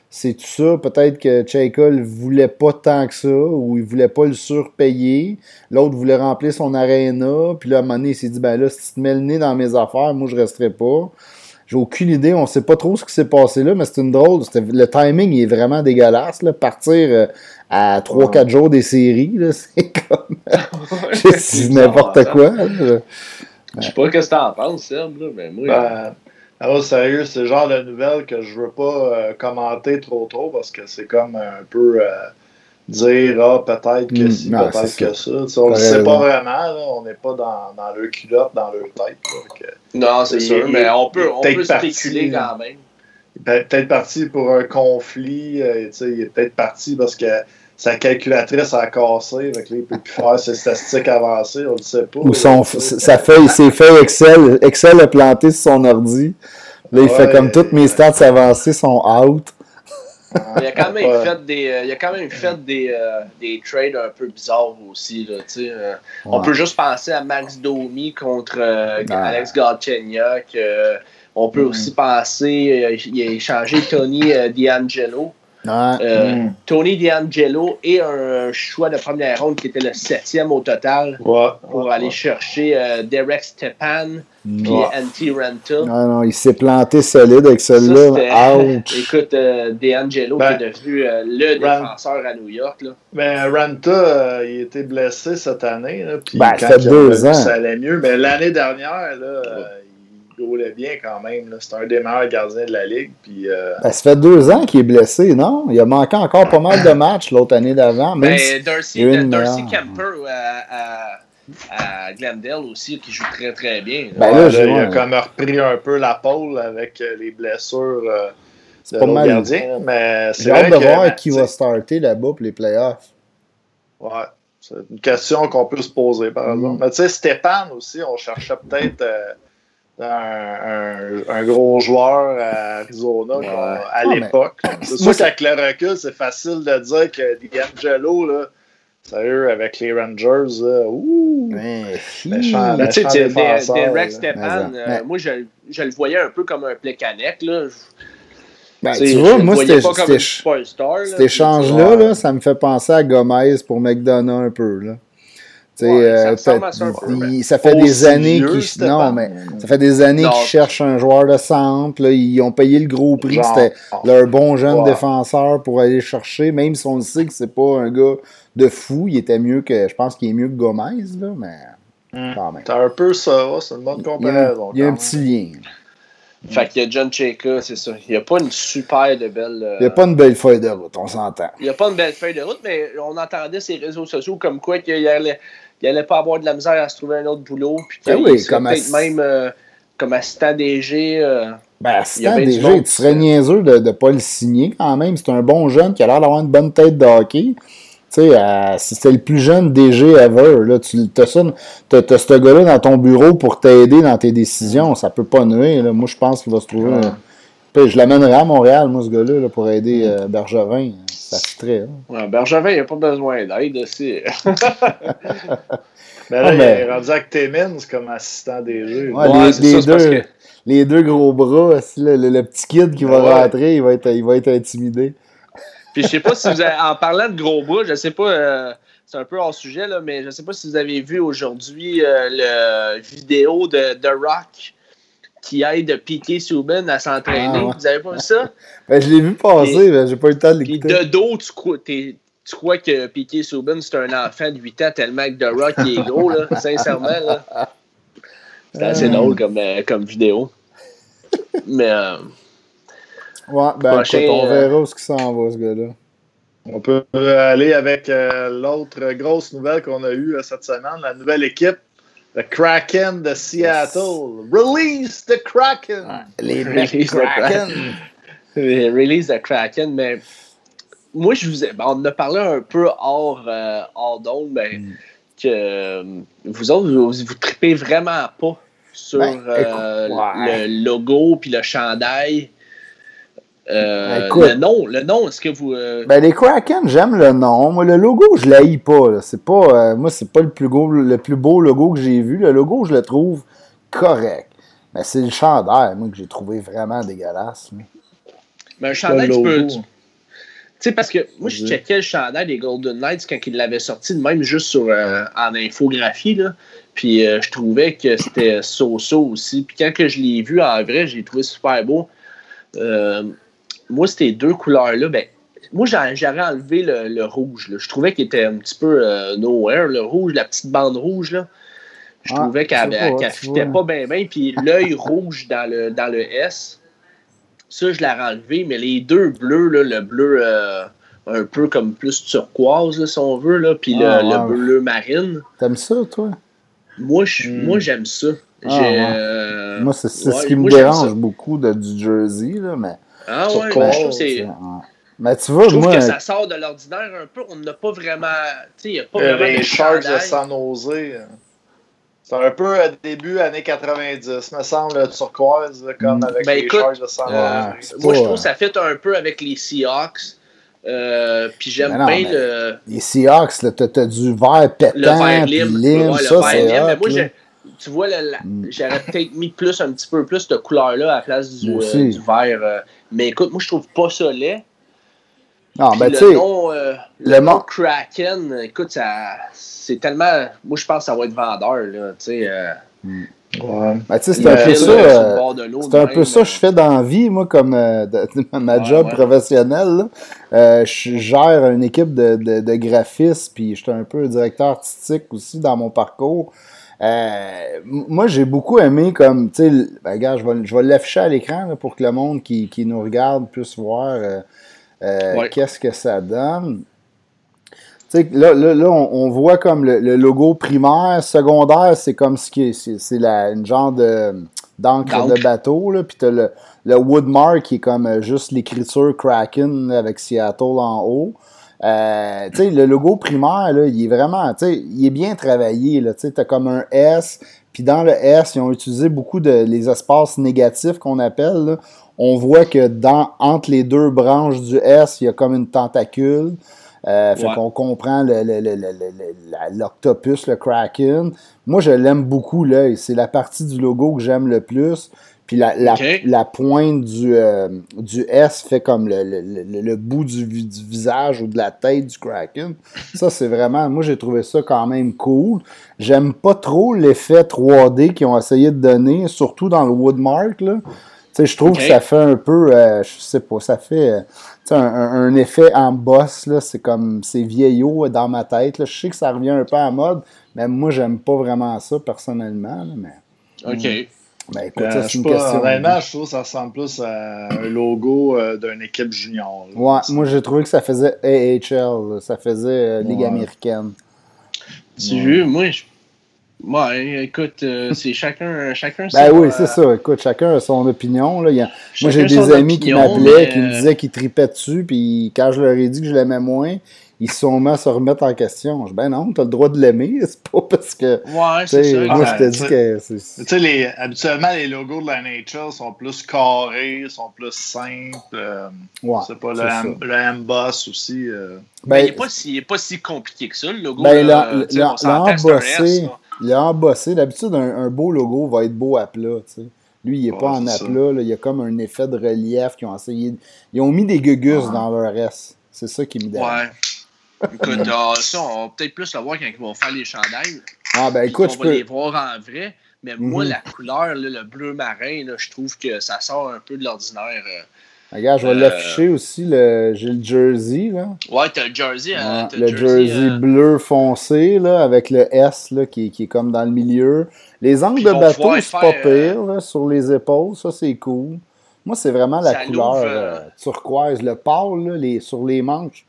c'est tout ça. Peut-être que Cheika ne voulait pas tant que ça, ou il voulait pas le surpayer. L'autre voulait remplir son aréna. Puis là, à un moment donné, il s'est dit, ben là, si tu te mets le nez dans mes affaires, moi, je resterai pas. J'ai aucune idée, on sait pas trop ce qui s'est passé là, mais c'est une drôle. Le timing il est vraiment dégueulasse. Là. Partir euh, à 3-4 ouais. jours des séries, c'est comme. c'est n'importe quoi. Je sais pas ce que tu en penses, Seb, là, mais moi. Ben, alors, sérieux, c'est le genre de nouvelle que je veux pas euh, commenter trop trop parce que c'est comme un peu euh, dire ah peut-être que Mm, si, peut-être c'est que ça. On le T'as sait pas vraiment, là. on n'est pas dans, dans leur culotte, dans leur tête. là, Non, c'est sûr, il- mais on peut, on peut spéculer quand même. Il est peut-être parti pour un conflit, euh, tu sais, il est peut-être parti parce que sa calculatrice a cassé, donc là, il peut plus faire ses statistiques avancées, on le sait pas. Ou son, sa feuille, ses feuilles Excel, Excel a planté sur son ordi. Là, il fait comme toutes mes stats avancées sont out. Il a quand même Ouais. fait des, euh, il a quand même fait des, euh, des trades un peu bizarres aussi. Là, tu sais, euh, On peut juste penser à Max Domi contre euh, Ouais. Alex Galchenyuk. euh, on peut Mm. aussi penser, euh, il a échangé Tony euh, D'Angelo. Euh, Mm. Tony D'Angelo et un choix de première ronde qui était le septième au total Ouais, pour ouais, aller ouais. chercher euh, Derek Stepan puis Ouais. Antti Renta. Non, non, il s'est planté solide avec celui-là. Écoute, euh, D'Angelo Ben, qui est devenu euh, le Ran- défenseur à New York. Là. Mais Ranta, euh, il était blessé cette année. Là, puis Ben, quand ça fait deux ans. Ça allait mieux. Mais l'année dernière, là, euh, il gaulait bien quand même. C'était un des meilleurs gardiens de la ligue. Puis, euh, Ben, ça fait deux ans qu'il est blessé, non? Il a manqué encore pas mal de matchs l'autre année d'avant. Ben, si- Darcy, une Darcy. Camper à, à, à Glendale aussi, qui joue très très bien. Ben, ouais, là, il a comme repris un peu la pôle avec euh, les blessures euh, de pas mal. gardien. Mais c'est J'ai hâte de que, voir ben, qui va starter là-bas pour les playoffs. Ouais. C'est une question qu'on peut se poser, par Mm. exemple. Mais tu sais, Stéphane aussi, on cherchait peut-être euh, un, gros joueur à Arizona à Ah, mais- l'époque. C'est Moi, sûr qu'avec le recul, c'est facile de dire que D'Angelo, là, sérieux, avec les Rangers, là, ouh, Mais, Méchant, Mais tu sais, Derek. Stepan, Mais- euh, moi je, je le voyais un peu comme un Plekanec. Là. Ben, Tu vois, moi, cet échange-là, Ouais. là, ça me fait penser à Gomez pour McDonough un peu. Là. Tu sais, Ouais, ça euh, il- fait des années qu'ils non mais ça fait des années qu'ils cherchent un joueur de centre. là. ils ont payé le gros prix. C'était leur bon jeune Ouais. défenseur pour aller chercher, même si on le sait que c'est pas un gars de fou. Il était mieux que, je pense qu'il est mieux que Gomez là, mais Mm. quand même. T'as un peu ça, c'est une bonne Il y a, comparaison. il y a un petit lien. Fait qu'il y a John Cheka, c'est ça. Il n'y a pas une super de belle. euh, Il n'y a pas une belle feuille de route, on s'entend. il y a pas une belle feuille de route, mais on entendait ces réseaux sociaux comme quoi qu'il allait, il allait pas avoir de la misère à se trouver un autre boulot. Puis Ben oui, comme ass- même euh, comme assistant DG. euh, Ben, assistant DG, tu serais niaiseux de ne pas le signer quand même. C'est un bon jeune qui a l'air d'avoir une bonne tête de hockey. Tu sais, euh, si c'était le plus jeune DG ever, là, tu as ce gars-là dans ton bureau pour t'aider dans tes décisions, ça peut pas nuire. là. Moi, je pense qu'il va se trouver. Ouais. Puis je l'amènerai à Montréal, moi, ce gars-là, là, pour aider euh, Bergevin. Ça fitrait. Hein. Ouais, Bergevin, il n'a pas besoin d'aide aussi. mais là, Ah, il est rendu avec Timmins comme assistant des jeux. Ouais, Ouais, les, ça, deux, que- les deux gros bras, le, le petit kid qui va rentrer, il va, être, il va être intimidé. Puis je sais pas si vous avez, en parlant de gros bras, je sais pas, euh, c'est un peu hors sujet, là, mais je sais pas si vous avez vu aujourd'hui euh, le vidéo de The Rock qui aide Piqué Subban à s'entraîner. Ah, ouais. Vous avez pas vu ça? Ben, je l'ai vu passer, mais j'ai pas eu le temps de l'écouter. de dos, tu crois, t'es- tu crois que Piqué Subban, c'est un enfant de 8 ans tellement que The Rock il est gros, là, sincèrement. Là. C'est assez Euh. drôle comme, euh, comme vidéo. Mais euh, Ouais, ben, Prochain, écoute, on euh, verra où ce qui s'en va, ce gars-là. On peut aller avec euh, l'autre grosse nouvelle qu'on a eue euh, cette semaine, la nouvelle équipe, le Kraken de Seattle. Release the Kraken! Les Release the Kraken. release de Kraken, mais moi, je vous ai, ben, on en a parlé un peu hors, euh, hors d'onde, ben, Mm. que euh, vous autres, vous, vous tripez vraiment pas sur Ben, euh, ouais. le logo puis le chandail. Euh, Ben, écoute. le nom, le nom, est-ce que vous. euh, Ben, les Kraken, j'aime le nom. Moi, le logo, je l'haïs pas. C'est pas, euh, moi, c'est pas le plus, beau, le plus beau logo que j'ai vu. Le logo, je le trouve correct. Mais c'est le chandail, moi, que j'ai trouvé vraiment dégueulasse. ben, un chandail, tu peux. logo. tu- sais, parce que moi, je checkais le chandail des Golden Knights quand ils l'avaient sorti, de même juste sur, euh, en infographie. Là. Puis euh, je trouvais que c'était so-so aussi. Puis quand que je l'ai vu en vrai, j'ai trouvé super beau. Moi, ces deux couleurs-là, ben, moi, j'a- j'aurais enlevé le, le rouge. là. Je trouvais qu'il était un petit peu euh, nowhere, le rouge, la petite bande rouge. Là. Je Ah, trouvais qu'elle tu fitait pas bien, bien. Puis l'œil rouge dans le, dans le S, ça, je l'ai enlevé. Mais les deux bleus, là, le bleu euh, un peu comme plus turquoise, là, si on veut, là, puis le, Ah, le bleu marine, T'aimes ça, toi? moi, Hmm. moi j'aime ça. Ah, ouais. euh, moi, c'est ouais, ce qui me moi, dérange beaucoup de, du jersey, là, mais... Ah ouais, Turquoise, ben, je trouve que c'est- ouais. Mais tu vois, Je trouve moi... que ça sort de l'ordinaire un peu. On n'a pas vraiment. Tu sais, il n'y a pas Euh, vraiment les de Sharks de. San Jose. euh, C'est un peu à début années 90, me semble, le turquoise, comme Mm. avec Ben, les écoute, Sharks de San Euh, Jose. moi, je trouve que ça fait un peu avec les Seahawks. Euh, puis j'aime Mais bien mais- le, Les Seahawks, t'as t'as du vert pétant, le vert lime. lime, Ouais, le ça, vert c'est. Mais moi, tu vois, Mm. j'aurais peut-être mis plus un petit peu plus de couleur-là à la place du, euh, du vert. euh. Mais écoute, moi, je trouve pas ça laid. Non, Puis ben, tu le nom, euh, le le nom Kraken, écoute, ça, c'est tellement. Moi, je pense que ça va être vendeur. Là, tu sais, Ouais. ben, c'est un peu ça... C'est un peu ça que je fais dans la vie, moi, comme euh, de- ma job ouais. professionnelle. Euh, je gère une équipe de, de, de graphistes, puis je suis un peu directeur artistique aussi dans mon parcours. Euh, moi, j'ai beaucoup aimé comme, tu sais, ben, regarde, je vais, je vais l'afficher à l'écran là, pour que le monde qui, qui nous regarde puisse voir euh, euh, Ouais. qu'est-ce que ça donne. Tu sais, là, là, là on, on voit comme le, le logo primaire, secondaire, c'est comme ce qui est, c'est, c'est la, une genre de d'encre de bateau, là, puis t'as le, le Woodmark qui est comme juste l'écriture Kraken avec Seattle en haut. Euh, tu sais, le logo primaire, là, il est vraiment, tu sais, il est bien travaillé, là, tu sais, t'as comme un S, puis dans le S, ils ont utilisé beaucoup de les espaces négatifs qu'on appelle, là. On voit que dans, entre les deux branches du S, il y a comme une tentacule. Euh, fait Ouais. qu'on comprend le- le- l'octopus, le kraken. Moi, je l'aime beaucoup, l'œil. C'est la partie du logo que j'aime le plus. Puis la, la, la pointe du, euh, du S fait comme le, le- le- le bout du, vi- du visage ou de la tête du kraken. Ça, c'est vraiment... Moi, j'ai trouvé ça quand même cool. J'aime pas trop l'effet 3D qu'ils ont essayé de donner, surtout dans le Woodmark, là. Je trouve que ça fait un peu, euh, je sais pas, ça fait euh, un, un- effet en boss, là, c'est comme, c'est vieillot dans ma tête, là. Je sais que ça revient un peu à mode, mais moi, j'aime pas vraiment ça, personnellement, là, mais, OK. Ben, écoute, Euh, ça, je c'est une pas, question. honnêtement, je trouve que ça ressemble plus à un logo euh, d'une équipe junior. là. Ouais, moi, j'ai trouvé que ça faisait AHL, là. ça faisait euh, Ligue Ouais. américaine. Tu veux, moi, je... Ouais, écoute, euh, c'est chacun, chacun Ben son, oui, c'est ça. Écoute, chacun a son opinion. Là. Il y a- Moi, j'ai des amis qui m'appelaient, mais, qui me disaient qu'ils tripaient dessus, puis quand je leur ai dit que je l'aimais moins, ils sont mis à se remettre en question. Je dis, ben non, t'as le droit de l'aimer, c'est pas parce que. Ouais, c'est ça. Moi, je Ah, te ben, dis tu que. c'est- Tu sais, les, habituellement, les logos de la Nature sont plus carrés, sont plus simples. euh, Ouais, c'est pas le, c'est ça. M- le M-Boss aussi. euh. Ben, il n'est pas, si- il est pas si compliqué que ça, le logo. Ben, l'embossé, là. l'embossé, d'habitude, un, un beau logo va être beau à plat, tu sais. Lui, il n'est Ouais, pas en aplat, là. il y a comme un effet de relief qu'ils ont essayé. Ils ont mis des gugus Ouais. dans leur S. C'est ça qui me dérange. Ouais. Écoute, euh, ça, on va peut-être plus le voir quand ils vont faire les chandails. Ah, ben écoute, on va peux. les voir en vrai. Mais moi, Mhm. la couleur, là, le bleu marin, là, je trouve que ça sort un peu de l'ordinaire. euh. Regarde, je vais Euh, l'afficher aussi. Le... J'ai le jersey, là. Ouais, t'as le jersey. hein, Ouais, le jersey euh, bleu foncé, là, avec le S, là, qui, qui est comme dans le milieu. Les angles de bateau, c'est pas pire, là, sur les épaules. Ça, c'est cool. Moi, c'est vraiment la Ça couleur turquoise. Le pâle, les, sur les manches,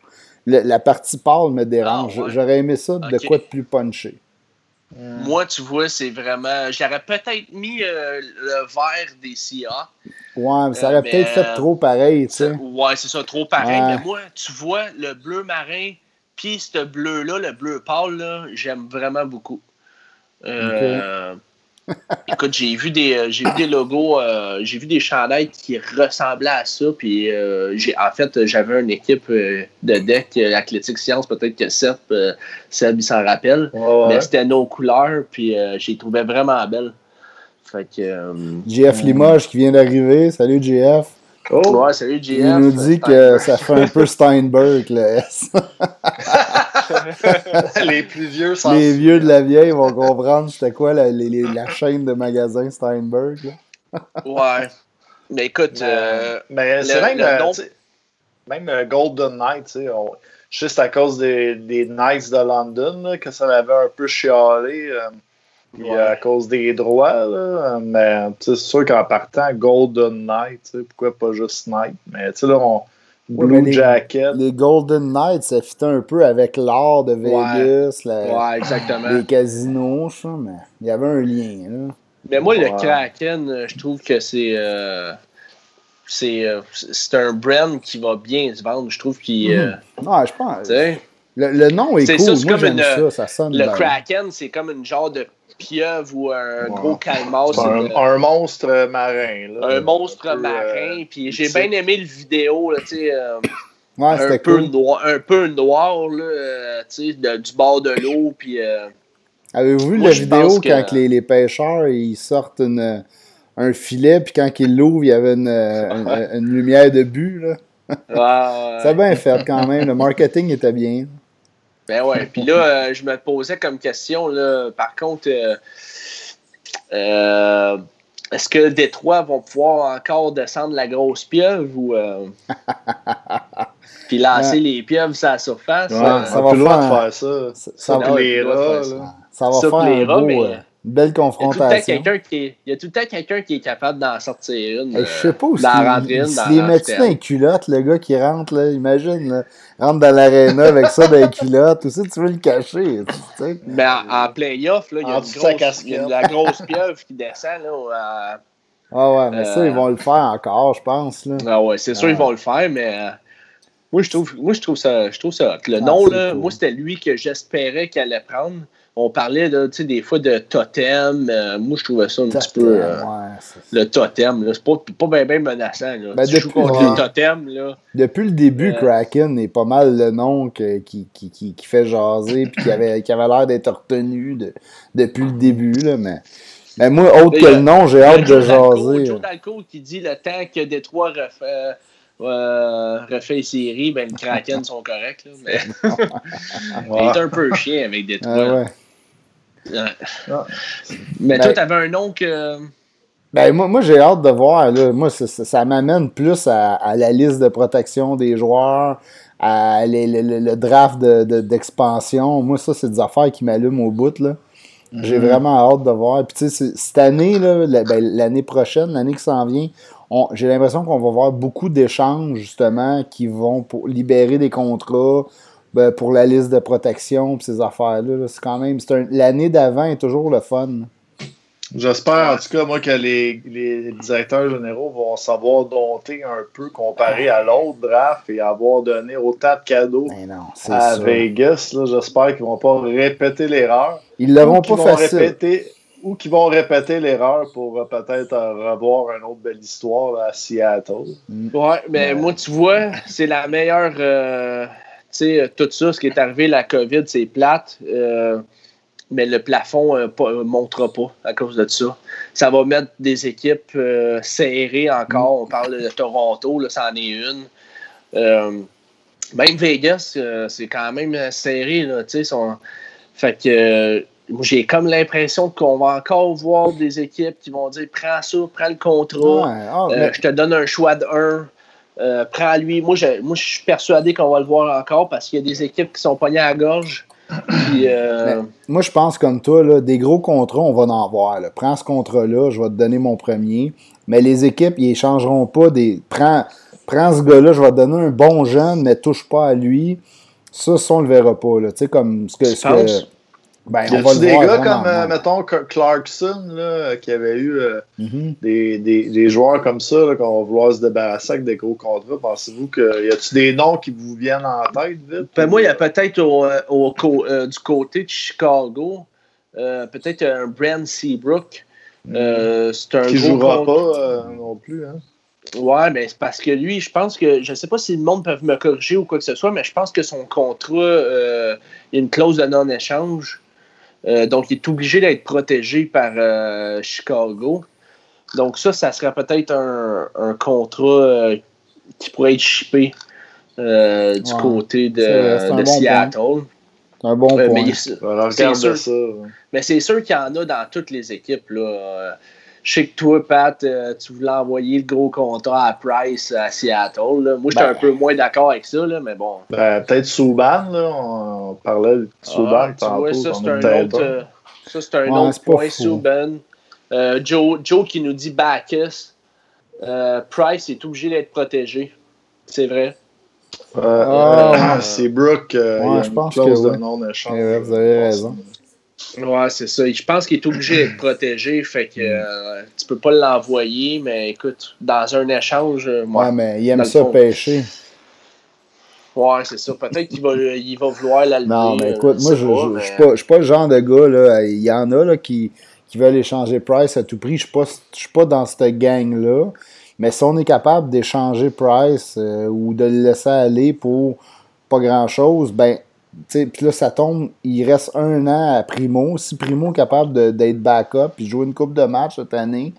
le- la partie pâle me dérange. Ah, ouais. J'aurais aimé ça de quoi de plus punché. Moi, tu vois, c'est vraiment. J'aurais peut-être mis euh, le vert des CIA. Ouais, mais ça Euh, aurait peut-être fait euh, trop pareil, tu sais. Ouais, c'est ça, trop pareil. Ouais. Mais moi, tu vois, le bleu marin, puis ce bleu-là, le bleu pâle, là, j'aime vraiment beaucoup. Euh, écoute, j'ai vu des euh, j'ai vu des logos, euh, j'ai vu des chandails qui ressemblaient à ça. Puis euh, j'ai en fait j'avais une équipe euh, de deck Athletic Science, peut-être que Seb, euh, Seb il s'en rappelle. Ouais. Mais c'était nos couleurs, puis euh, j'ai trouvé vraiment belle. Fait que. euh, JF Limoges qui vient d'arriver. Salut, JF. Oh! ouais, salut GF. Il nous dit que ça fait un peu Steinberg, le S. les plus vieux Les vieux de la vieille vont comprendre c'était quoi la, les- les- la chaîne de magasins Steinberg. là. Ouais. Mais écoute, euh, Mais c'est même, le euh, nom- même euh, Golden Knight, tu sais, on- juste à cause des, des Knights de London, là, que ça l'avait un peu chialé, euh, Ouais. à cause des droits, là, mais c'est sûr qu'en partant, Golden Knight, pourquoi pas juste Knight, mais tu sais, là, on, Blue les- Jacket, Les Golden Knights, ça fitait un peu avec l'art de Vegas, la- ouais, exactement. les casinos, ça, mais il y avait un lien. Là. Mais moi, le. Kraken, euh, je trouve que c'est. euh, c'est euh, c'est un brand qui va bien se vendre. Je trouve qu'il. euh, Ouais, je pense. Le, le nom est C'est cool. ça, c'est Moi, comme une- ça. Ça sonne le bien. Kraken, c'est comme une genre de pieuvre ou un Ouais. gros c'est un, le- un monstre marin. Là, un monstre peu, euh, marin. Puis j'ai bien aimé le vidéo, là, tu sais. euh, Ouais, un, peu cool. noir, un peu noir, là, euh, tu sais, de- du bord de l'eau. Puis. euh, Avez-vous vu Moi, la vidéo que- quand les, les pêcheurs ils sortent une, un filet, puis quand ils l'ouvrent, il y avait une, une, une lumière de but. Là? ouais, C'est bien fait quand même. Le marketing était bien. Ben ouais. Puis là, euh, je me posais comme question, là, par contre, euh, euh, est-ce que Détroit vont pouvoir encore descendre la grosse pieuvre ou. euh, puis lancer Ouais. les pieuvres sur la surface? Ouais, ça va plus le droit de faire- ça. Ça, Ça, va, les rats, faire ça. là. ça va Ça faire plaira, un beau, mais- euh, une belle Il y a tout le temps confrontation. quelqu'un qui est, il y a tout le temps quelqu'un qui est capable d'en sortir une. Hey, je sais pas où euh, d'en il, se les met-tu l'amphithéâtre. dans les culottes, le gars qui rentre, là, imagine, là, rentre dans l'aréna avec ça dans les culottes, aussi tu veux le cacher, tu sais? Mais en, en playoff, là, il y a une grosse, la grosse pieuvre qui descend. Là, Ah ouais, mais ça, Euh, ils vont le faire encore, je pense, là. Ah ouais, c'est sûr ils vont le faire, mais euh, moi je trouve moi je trouve ça je trouve ça hot. Le Ah, nom là, cool. moi c'était lui que j'espérais qu'il allait prendre. On parlait là, des fois de totem. euh, moi je trouvais ça un petit peu euh, Ouais, le totem c'est pas pas bien menaçant là. Ben, tu joues depuis- contre ouais. les totems là. Depuis le début, Euh. Kraken est pas mal le nom que- qui, qui, qui, qui fait jaser, puis qui avait, qui avait l'air d'être retenu de- depuis le début, là, mais... Mais moi, autre Mais que a- le nom, j'ai hâte de jaser. Joe Dalco qui dit le temps que Détroit refait euh, refait les séries, ben les Kraken sont corrects là, mais il est un peu chien avec Détroit. Ah ouais. Ah. Mais Ben- toi, t'avais un nom que. Ben, moi, moi j'ai hâte de voir. Là. Moi, ça, ça- ça m'amène plus à, à la liste de protection des joueurs, à les- le, le- le draft de- de- d'expansion. moi, ça, c'est des affaires qui m'allument au bout. Là. J'ai Mhm. vraiment hâte de voir. Puis, tu sais, cette année, la- ben, l'année prochaine, l'année qui s'en vient, j'ai l'impression qu'on va voir beaucoup d'échanges, justement, qui vont pour libérer des contrats ben, pour la liste de protection, puis ces affaires-là. là. C'est quand même. un- L'année d'avant est toujours le fun. J'espère en tout cas, moi, que les, les, directeurs généraux vont savoir dompter un peu comparé à l'autre draft et avoir donné autant de cadeaux non, à Vegas. J'espère qu'ils ne vont pas répéter l'erreur. Ils ne l'auront pas facile. Répéter, ou qu'ils vont répéter l'erreur pour euh, peut-être euh, revoir une autre belle histoire à Seattle. Mm. Ouais, mais moi, tu vois, c'est la meilleure. Euh, sais, tout ça, ce qui est arrivé, la COVID, c'est plate mais le plafond ne euh, montera pas à cause de ça. Ça va mettre des équipes euh, serrées encore. On parle de Toronto, là, ça en est une. Euh, même Vegas, c'est quand même serré. Là, son... Fait que j'ai comme l'impression qu'on va encore voir des équipes qui vont dire prends ça, prends le contrat, ah, je te donne un choix de 1. Prends lui. Moi, je, moi, je suis persuadé qu'on va le voir encore parce qu'il y a des équipes qui sont pognées à la gorge. Euh, moi, je pense comme toi, là, des gros contrats, on va en voir. Prends ce contrat-là, je vais te donner mon premier. Mais les équipes, ils échangeront pas des. Prends, prends ce gars-là, je vais te donner un bon jeune, mais touche pas à lui. Ça, ça, on le verra pas. Tu sais, comme ce que. Ben, y a des gars comme, euh, mettons, Clarkson, là, qui avait eu euh, mm-hmm. des, des, des, joueurs comme ça, qu'on va vouloir se débarrasser avec des gros contrats? Pensez-vous qu'il y a-t-il des noms qui vous viennent en tête vite? Ben, moi, il y a peut-être au, euh, au du côté de Chicago, peut-être un Brand Seabrook. Mm-hmm. c'est un qui ne jouera pas non plus. Hein? Ouais, mais c'est parce que lui, je pense que, je ne sais pas si le monde peut me corriger ou quoi que ce soit, mais je pense que son contrat, il y a une clause de non-échange. Euh, donc, il est obligé d'être protégé par euh, Chicago. Donc, ça, ça serait peut-être un, contrat euh, qui pourrait être shippé du côté de, Seattle. C'est un bon point. mais c'est sûr, qu'il y en a dans toutes les équipes. Là. Je sais que toi, Pat, euh, tu voulais envoyer le gros contrat à Price à Seattle. Là. Moi, j'étais ben, un peu moins d'accord avec ça, là, mais bon. Ben, peut-être Souban, là. On parlait de Souban. Ah, tu vois, ça, c'est un autre, euh, ça, c'est un autre point, Souban. Euh, Joe, Joe qui nous dit Bacchus. Price est obligé d'être protégé. C'est vrai. Ah, c'est Brooke. Ouais, je pense que oui. vous avez raison. Ouais, c'est ça. Je pense qu'il est obligé d'être protégé, fait que euh, tu peux pas l'envoyer, mais écoute, dans un échange. Euh, ouais, mais il aime ça pêcher. Ouais, c'est ça. Peut-être qu'il va, il va vouloir la Non, mais écoute, moi, je ne suis pas, le genre de gars, là. Il y en a là, qui, qui veulent échanger Price à tout prix. Je ne suis pas dans cette gang-là. Mais si on est capable d'échanger Price euh, ou de le laisser aller pour pas grand-chose, ben puis là, ça tombe, il reste un an à Primo. Si Primo est capable d'être backup et jouer une coupe de match cette année,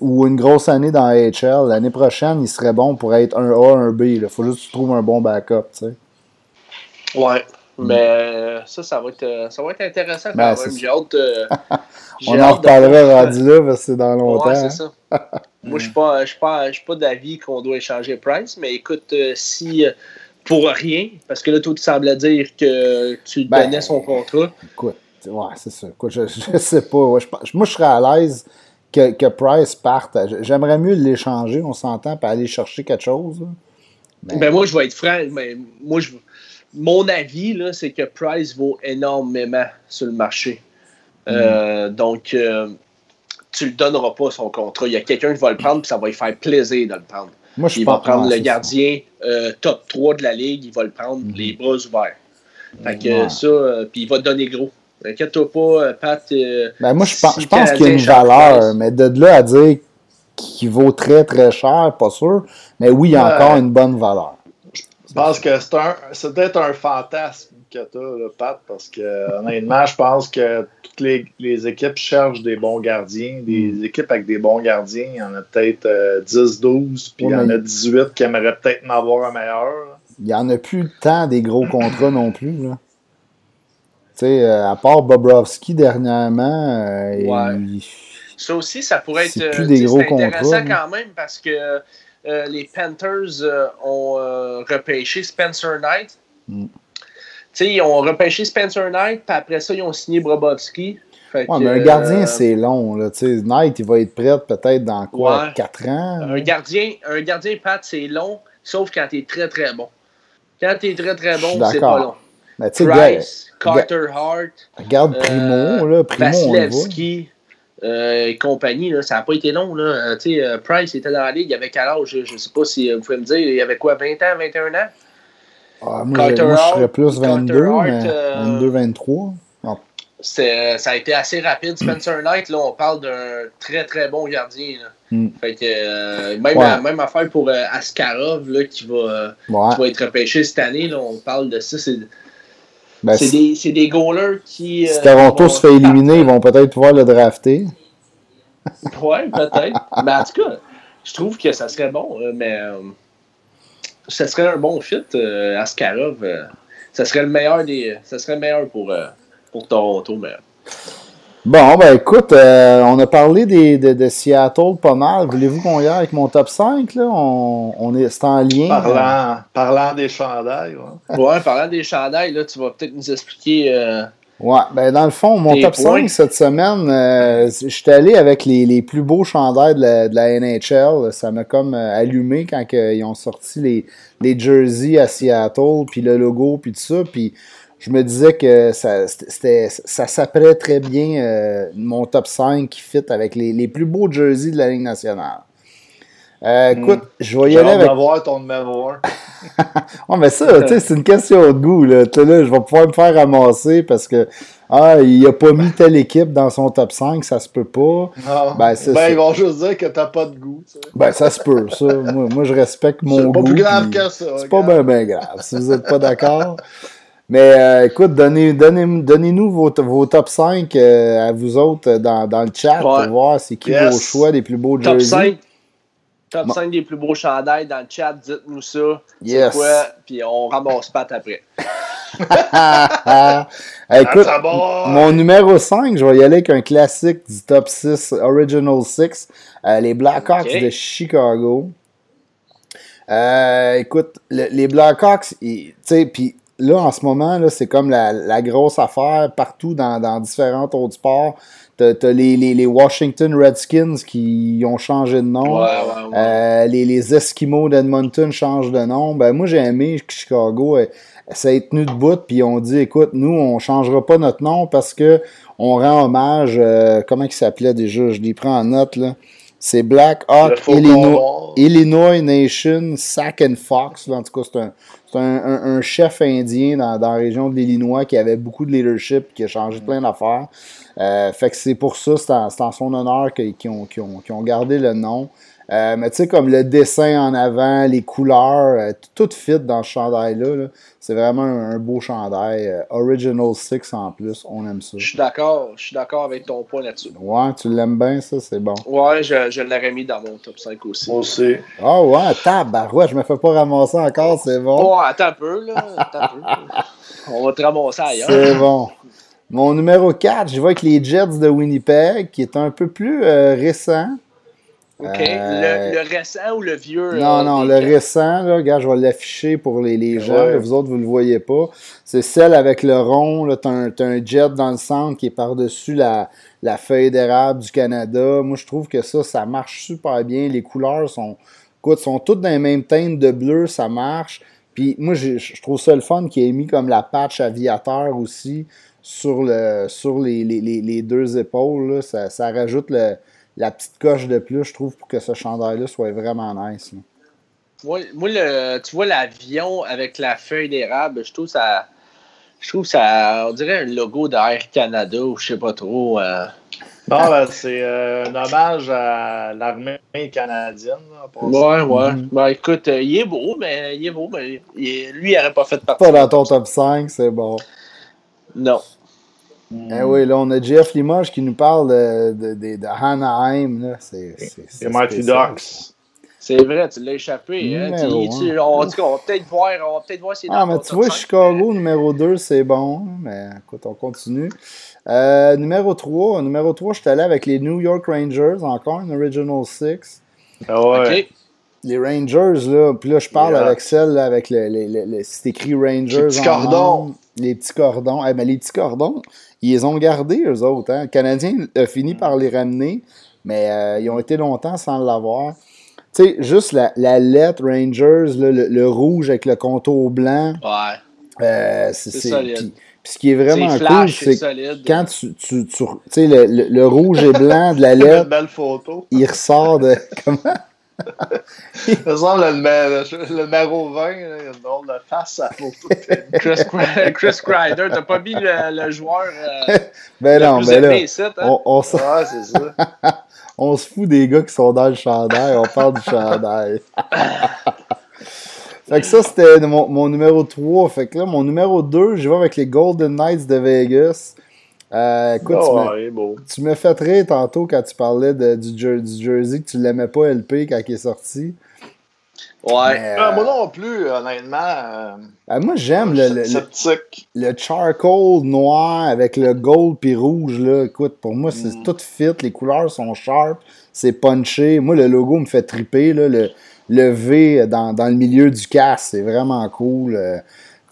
ou une grosse année dans AHL, l'année prochaine, il serait bon pour être un A, un B. Il faut juste que tu trouves un bon backup. Tu sais. Ouais. Mm. Mais ça, ça va être, ça va être intéressant quand ben, même. J'ai hâte, On en reparlera rendu là parce que c'est dans longtemps. Ouais, c'est ça. Moi, je ne suis pas, pas d'avis qu'on doit échanger Price, mais écoute, euh, si pour rien, parce que là, tout semblait dire que tu ben, donnais son contrat. Écoute, ouais, c'est ça. je, je sais pas. moi, je serais à l'aise que, que, Price parte. J'aimerais mieux l'échanger, on s'entend, pour aller chercher quelque chose. Ben, moi, je vais être franc. Mais moi, je, mon avis, c'est que Price vaut énormément sur le marché. Euh, mm. donc, euh, tu le donneras pas son contrat. Il y a quelqu'un qui va le prendre, puis ça va lui faire plaisir de le prendre il va prendre le gardien euh, top 3 de la ligue, il va le prendre mhm. les bras ouverts. Fait que ça, euh, puis il va te donner gros. Inquiète-toi pas, euh, Pat. ben moi, je pense, je pense qu'il y a une valeur, mais de là à dire qu'il vaut très très cher, pas sûr. Mais oui, il y a encore une bonne valeur. Je pense que c'est peut-être un fantasme que tu as, Pat, parce que honnêtement, je pense que toutes les, équipes cherchent des bons gardiens. Des mm. équipes avec des bons gardiens, il y en a peut-être 10-12, euh, puis il y en a 18 qui aimeraient peut-être en avoir un meilleur. Il n'y en a plus tant des gros contrats non plus. Tu sais, euh, à part Bobrovski dernièrement, euh, ça aussi, ça pourrait être plus des gros intéressant quand même parce que les Panthers ont repêché Spencer Knight. Mm ils ont repêché Spencer Knight, puis après ça, ils ont signé Brobovski. ouais, mais un gardien, euh, c'est long. Là. Knight, il va être prêt peut-être dans quoi 4 ans? Un gardien, un gardien, Pat, c'est long, sauf quand tu es très très bon. Quand tu es très très bon, c'est pas long. Mais Price, Carter Hart, regarde Primo, euh, là, Primo, Vasilevski, euh, et compagnie, là, ça n'a pas été long. Là. Price était dans la ligue, il avait quel âge? Je ne sais pas si vous pouvez me dire, il y avait quoi, 20 ans, 21 ans? Ah, moi, je, moi, je serais plus 22, Hart, mais euh, 22, 23. Ah, C'est- ça a été assez rapide. Spencer Knight, là, on parle d'un très très bon gardien. Là. Mm. Fait que, euh, même, Ouais. même affaire pour euh, Askarov là, qui, va, euh, ouais. qui va être repêché cette année. Là, on parle de ça. C'est Ben, des, des goalers qui. si euh, Toronto se fait éliminer, ils vont peut-être pouvoir le drafter. Ouais, peut-être. mais en tout cas, je trouve que ça serait bon. euh, mais euh, ça serait un bon fit, euh, Askarov. euh, ça serait le meilleur des. Ça serait le meilleur pour, euh, pour Toronto. Mais... Bon, ben écoute, euh, on a parlé des, de, de Seattle pas mal. Voulez-vous qu'on y aille avec mon top 5? Là? On, on est, c'est en lien. Parlant, parlant des chandails, ouais. Ouais, parlant des chandails, là, tu vas peut-être nous expliquer. Ouais, ben dans le fond, mon top points. 5 cette semaine, euh, je suis allé avec les, les plus beaux chandails de la, de la NHL. Ça m'a comme euh, allumé quand que ils ont sorti les, les jerseys à Seattle, puis le logo, puis tout ça. Puis je me disais que ça, c'était, ça s'apprête très bien euh, mon top 5 qui fit avec les, les plus beaux jerseys de la Ligue nationale. Euh, écoute, je vais y aller avec d'avoir ton numéro 1. Ouais, mais ça, tu sais, c'est une question de goût, là. Tu sais, là, je vais pouvoir me faire ramasser parce que, ah, il a pas mis telle équipe dans son top 5, ça se peut pas. Non. Ben, Ben, c'est ça. ils vont juste dire que t'as pas de goût. sais. Ben, ça se peut, ça. Moi, moi je respecte mon C'est goût. pas plus grave que ça. C'est pas bien, bien grave, si vous êtes pas d'accord. Mais euh, écoute, donnez, donnez, donnez-nous vos, vos top 5 euh, à vous autres dans, dans le chat Ouais. pour voir c'est qui Yes. vos choix des plus beaux top jerseys. 5. Top Bon. 5 des plus beaux chandails dans le chat, dites-nous ça. Yes. C'est quoi? Puis on ramasse pas après. Écoute, mon numéro 5, je vais y aller avec un classique du top 6, Original 6, euh, les Blackhawks de Chicago. Euh, écoute, le- les Blackhawks, tu sais, puis là, en ce moment, là, c'est comme la, la grosse affaire partout dans, dans différents autres sports. T'as t'as les, les, les Washington Redskins qui ont changé de nom. Ouais, ouais, ouais. Euh, les, les Eskimos d'Edmonton changent de nom. Ben, moi, j'ai aimé que Chicago euh, s'est tenu debout, puis ils ont dit écoute, nous, on changera pas notre nom parce que on rend hommage. euh, comment il s'appelait déjà? Je les prends en note, là. C'est Black Hawk Illinois. Illinois Nation Sack and Fox. là. En tout cas, c'est un, c'est un, un- un chef indien dans, dans la région de l'Illinois qui avait beaucoup de leadership, qui a changé plein d'affaires. Euh, fait que c'est pour ça, c'est en, c'est en son honneur qu'ils ont, qu'ils ont- qu'ils ont gardé le nom. Euh, mais tu sais, comme le dessin en avant, les couleurs, euh, tout fit dans ce chandail-là. là. C'est vraiment un, un beau chandail. euh, Original 6 en plus, on aime ça. Je suis d'accord. Je suis d'accord avec ton point là-dessus. Ouais, tu l'aimes bien, ça, c'est bon. Ouais, je, je l'aurais mis dans mon top 5 aussi. Moi aussi. Ah ouais, tabarouette, je me fais pas ramasser encore, c'est bon. Oh, attends un peu, là. Attends un peu. On va te ramasser ailleurs. C'est bon. Mon numéro 4, je vais avec les Jets de Winnipeg, qui est un peu plus euh, récent. OK. Euh, Le, le récent ou le vieux? Non, euh, non, des le récent, là, regarde, je vais l'afficher pour les, les gens, Ouais. là, vous autres, vous le voyez pas. C'est celle avec le rond, là, t'as un, jet dans le centre qui est par-dessus la, la feuille d'érable du Canada. Moi, je trouve que ça, ça marche super bien. Les couleurs sont, écoute, sont toutes dans les mêmes teintes de bleu, ça marche. Puis moi, je trouve ça le fun qui ait mis comme la patch aviateur aussi sur, le, sur les, les, les, les deux épaules. là. Ça, ça rajoute le, la petite coche de plus, je trouve, pour que ce chandail-là soit vraiment nice. là. Moi, moi, le, tu vois l'avion avec la feuille d'érable, je trouve ça. Je trouve ça. On dirait un logo d'Air Canada ou je sais pas trop. euh. Non, ben, c'est euh, un hommage à l'armée canadienne. là. Ouais, ouais. Mhm. Ben écoute, euh, il est beau, mais il est beau, mais il est- lui, il n'aurait pas fait partie. Pas dans ton top 5, c'est bon. Non. Mm. Eh oui, là, on a Jeff Limoges qui nous parle de, de, de, de Anaheim. Là. C'est, c'est, c'est Les Mighty. Ducks. C'est vrai, tu l'as échappé. Hein? Tu- Numéro tu- on, va peut-être voir, on va peut-être voir si Ah, mais tu vois, Chicago, numéro 2, c'est bon. Mais écoute, on continue. Euh, numéro 3, numéro 3, je suis allé avec les New York Rangers, encore une Original 6. Ah ouais. OK. Les Rangers, là, puis là, je parle Yeah. avec celle là, avec le, le- le- le- c'est écrit Rangers. Les petits en cordons. nombre. Les petits cordons. Eh ben, les petits cordons, ils les ont gardés, eux autres. Hein. Le Canadien a fini par les ramener, mais euh, ils ont été longtemps sans l'avoir. Tu sais, juste la, la lettre Rangers, là, le, rouge avec le contour blanc, Ouais. euh, c'est, solide. puis Puis ce qui est vraiment cool, c'est quand tu, tu, tu sais, le, le, le rouge et blanc de la Une lettre, belle photo. il ressort de. Comment? Ça semble le, le numéro 20, là, il y a une drôle de face à photo. Chris, Chris Kreider, t'as pas mis le, le joueur euh, Ben le non, plus ben là, ici, hein? on, on, se- Ouais, c'est ça. on se fout des gars qui sont dans le chandail, on parle du chandail. fait que ça, c'était mon, mon numéro 3. Fait que là, mon numéro 2, je vais avec les Golden Knights de Vegas. Euh, écoute, tu ouais, m'as fait rire tantôt quand tu parlais de- du, jer- du jersey, que tu l'aimais pas LP quand il est sorti. Ouais. Mais, Ah, euh, moi non plus, honnêtement. euh, euh, moi, j'aime le, le, le- le charcoal noir avec le gold puis rouge. Là. Écoute, pour moi, c'est Mm. tout fit. Les couleurs sont sharp. C'est punché. Moi, le logo me fait triper. Là. Le, le V dans, dans le milieu du casque, c'est vraiment cool.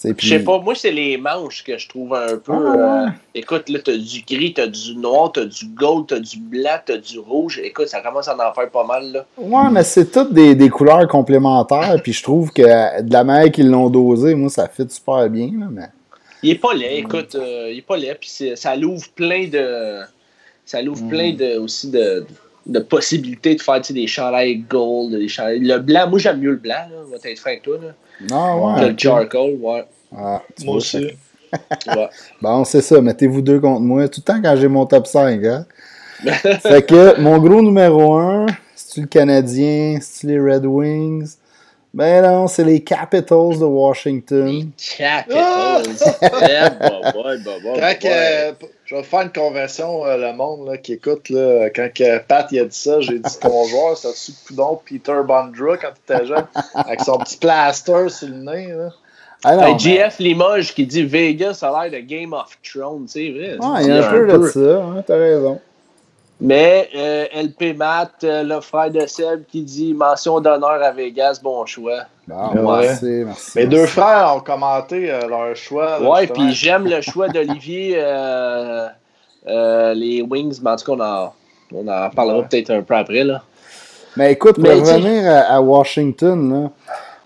Je sais pas, moi, c'est les manches que je trouve un peu. Ah, ouais. euh, écoute, là, t'as du gris, t'as du noir, t'as du gold, t'as du blanc, t'as du rouge. Écoute, ça commence à en faire pas mal, là. Ouais, mais c'est toutes des, des couleurs complémentaires. puis je trouve que euh, de la manière qu'ils l'ont dosé, moi, ça fit super bien. Là, mais... Il est pas laid, écoute, euh, il est pas laid, puis ça l'ouvre plein de. Ça l'ouvre Mm. plein de, aussi de, de possibilités de faire des chandails gold, des chandails. Le blanc, moi j'aime mieux le blanc, là, va être franc avec toi. Là. Non, Que ouais. le charcoal, ouais. Ah, tu Moi vois, aussi. ouais. Bon, c'est ça. Mettez-vous deux contre moi. Tout le temps quand j'ai mon top 5. Hein? fait que mon gros numéro 1, c'est-tu le Canadien? C'est-tu les Red Wings? Ben non, c'est les Capitals de Washington. Capitals. Eh, bah, bah, bah, Quand euh, je vais faire une conversion, euh, le monde là, qui écoute, là, quand que Pat il a dit ça, j'ai dit ton joueur, c'est-tu coudon Peter Bondra quand il était jeune, avec son petit plaster sur le nez. Là. Ah non, Hey, mais- GF Limoges qui dit Vegas a l'air de Game of Thrones, c'est vrai. Ouais, il y a un peu de ça, hein, t'as raison. Mais euh, LP Matt, euh, le frère de Seb, qui dit mention d'honneur à Vegas, bon choix. Bon, Ouais. merci, merci. Mes merci. deux frères ont commenté euh, leur choix. là, Ouais, puis j'aime le choix d'Olivier, euh, euh, les Wings, mais en tout cas, on en, on en parlera Ouais. peut-être un peu après. Là. Mais écoute, pour Mais revenir à, à Washington, là,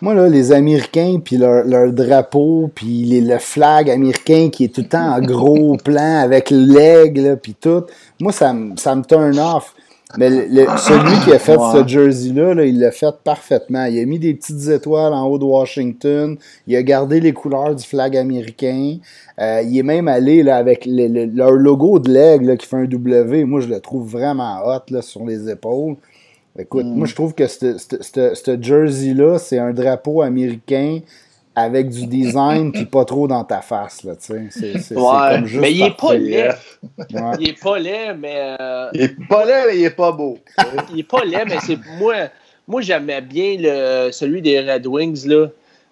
moi, là, les Américains, puis leur, leur drapeau, puis les- le flag américain qui est tout le temps en gros plan avec l'aigle, puis tout, moi, ça, me- ça me turn off. Mais le- le- celui qui a fait Ouais. ce jersey-là, là, il l'a fait parfaitement. Il a mis des petites étoiles en haut de Washington. Il a gardé les couleurs du flag américain. Euh, il est même allé là, avec le- le- leur logo de l'aigle qui fait un W. Moi, je le trouve vraiment hot là, sur les épaules. Écoute, Mm. moi, je trouve que ce jersey-là, c'est un drapeau américain avec du design puis pas trop dans ta face. Là, tu sais. c'est, c'est, c'est Ouais, comme juste mais il est pas laid. Ouais. Il est pas laid, mais euh, Il est pas laid, mais il est pas beau. il est pas laid, mais c'est moi. Moi, j'aimais bien le, celui des Red Wings là.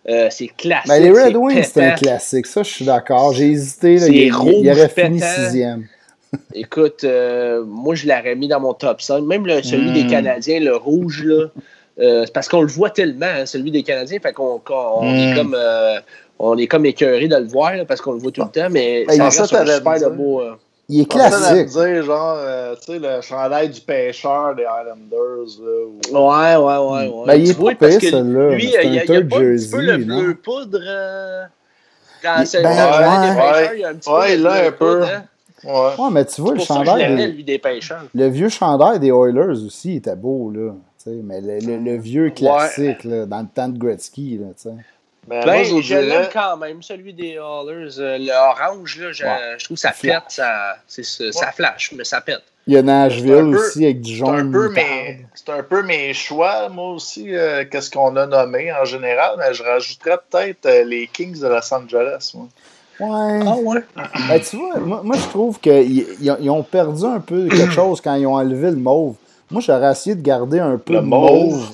Euh, c'est classique. Ben, les Red c'est Wings, c'est un classique. Ça, je suis d'accord. J'ai hésité. Là, C'est il, il- il rouge, aurait fini pétant. sixième. Écoute, euh, moi, je l'aurais mis dans mon top 5. Même le- celui Mm. des Canadiens, le rouge, là. Euh, c'est parce qu'on le voit tellement, hein, celui des Canadiens. Fait qu'on on est Mm. comme. euh, on est comme écœuré de le voir là, parce qu'on le voit tout le temps, mais Hey, ça ça, reste super de beau. euh, Il est classique. dire, genre, euh, tu sais, le chandail du pêcheur des Highlanders. Là, ou- Ouais, ouais, ouais. ouais. Ben, il Tu est vois, pas parce pire, celui-là, Lui, il y a, un il peu le bleu poudre. Quand Il- c'est ben, le chandail ouais. des pêcheurs, il y a un petit Ouais, peu il bleu un peu. poudre, hein. Ouais. Ouais, mais tu vois, le chandail, l'aimais, des- lui, des pêcheurs. le vieux chandail des Oilers aussi était beau, là. Mais le, le- le vieux classique, là, dans le temps de Gretzky, là, tu sais. Ben, Ben, moi, je l'aime quand même, celui des Hallers. Euh, le orange, là, je, Ouais. je trouve que ça Flash. pète, ça, c'est ça, ça flash, mais ça pète. Il y a Nashville peu- aussi avec du c'est un, jaune. c'est un peu mes choix, moi aussi, euh, qu'est-ce qu'on a nommé en général, mais je rajouterais peut-être euh, les Kings de Los Angeles. Moi. Ouais. ouais? Ben, tu vois, moi, moi, je trouve qu'ils ils ont- ils ont perdu un peu quelque chose quand ils ont enlevé le mauve. Moi, j'aurais essayé de garder un peu Le de mauve. mauve.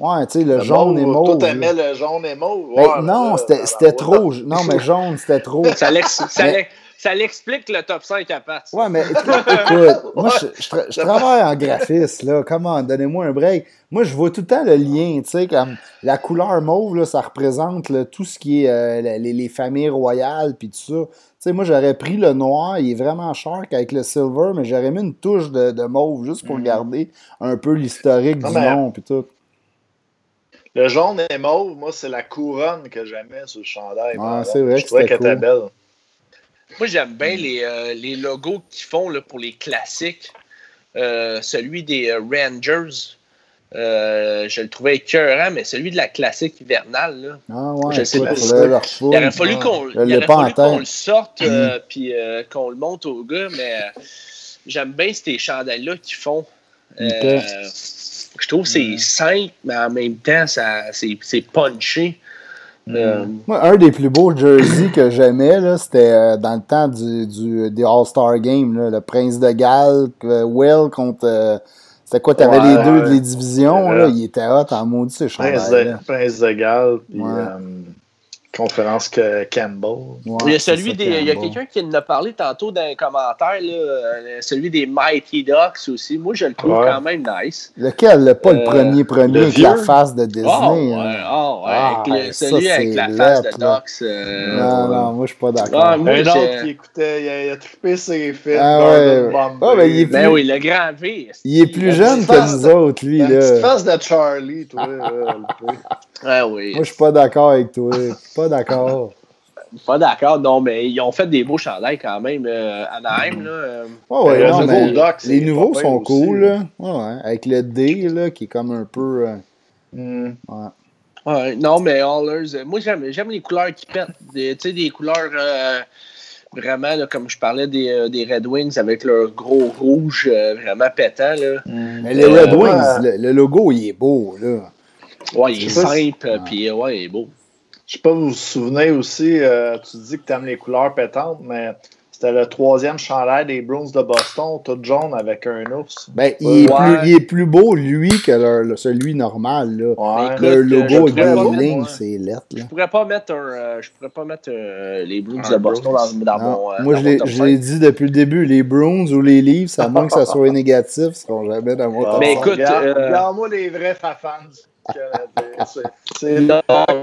Ouais, tu sais, le, Le jaune et mauve. Toi, là. t'aimais le jaune et mauve? Ben, non, c'était trop. Non, mais jaune, c'était trop. Ça, l'explique le top 5 à ça. Ouais, mais écoute, écoute, moi, je, je tra- je travaille en graphiste, là. Comment, donnez-moi un break. Moi, je vois tout le temps le lien, tu sais, comme la couleur mauve, là, ça représente là, tout ce qui est euh, les, les familles royales, puis tout ça. Tu sais, moi, j'aurais pris le noir, il est vraiment sharp avec le silver, mais j'aurais mis une touche de, de mauve juste pour garder un peu l'historique du mais- nom, puis tout. Le jaune et mauve, moi, c'est la couronne que j'aimais sur le chandail. Par c'est vrai Je que trouvais était cool. belle. Moi, j'aime bien les, euh, les logos qu'ils font là, pour les classiques. Euh, celui des euh, Rangers, euh, je le trouvais écœurant, mais celui de la classique hivernale, là, Ah ouais, Je sais pas. il aurait fallu qu'on le sorte euh, puis euh, qu'on le monte au gars, mais euh, j'aime bien ces chandails-là qu'ils font. Euh, je trouve que c'est simple, mais en même temps, ça, c'est, punché. Euh, Moi, un des plus beaux jerseys que j'aimais, là, c'était euh, dans le temps du, du, des All-Star Games, là, le Prince de Galles, Will contre. C'était quoi, t'avais Ouais, les deux ouais. les divisions, là, il était hot en maudit, ces Prince de. Prince de Galles, puis Ouais. euh, conférence que Campbell. Ouais, il y a celui des. Il y a quelqu'un qui en a parlé tantôt dans les commentaires, là, euh, celui des Mighty Ducks aussi. Moi, je le trouve Ouais. quand même nice. Lequel, le- pas le Euh, premier premier avec la face de Disney. Ah ouais, hein. ah ouais, Ah, avec le- ça, celui avec la face lettre, de. Ducks. euh, Non, non, moi je suis pas d'accord. Ah, moi, Un autre qui écoutait, il a, il a trippé ses films. Ah ouais. Ah, ben, il est Ben plus- oui, le grand V. il est plus jeune que nous autres, lui. La petite Là. face de Charlie, toi. Ah oui. Moi je suis pas d'accord avec toi. Pas d'accord. Pas d'accord, non, mais ils ont fait des beaux chandails quand même. Euh, Anaheim, là. euh, Ouais, ouais, Le non, nouveau mais Doc, c'est les nouveaux sont aussi. cool. Là. Ouais, ouais, avec le D là, qui est comme un peu. euh, Hmm. ouais. Ouais, non, mais Allers, euh, moi j'aime, j'aime les couleurs qui pètent. Des- Tu sais, des couleurs euh, vraiment, là, comme je parlais des, euh, des Red Wings avec leur gros rouge euh, vraiment pétant. Là. Mais les Euh, Red ouais. Wings, le, le logo il est beau. Là. Ouais, il est simple, puis ouais, il est beau. Je sais pas, vous vous souvenez aussi, euh, tu dis que tu aimes les couleurs pétantes, mais c'était le troisième chandail des Bruins de Boston, tout jaune avec un ours. Ben, il, est Ouais. plus, il est plus beau, lui, que le- celui normal. Là. Ouais. Écoute, Le logo mettre, lignes, moi. c'est lettre. Là. Je pourrais pas mettre un, euh, je pourrais pas mettre euh, les Un de Boston Bruins. dans, mon. euh, moi, dans je l'ai top je l'ai 5. dit depuis le début, les Bruins ou les Leafs, à moins que ça soit négatif, ne seront jamais dans mon top Mais 5. écoute, regarde, euh, regarde-moi les vrais fafans du Canadien. C'est- Non,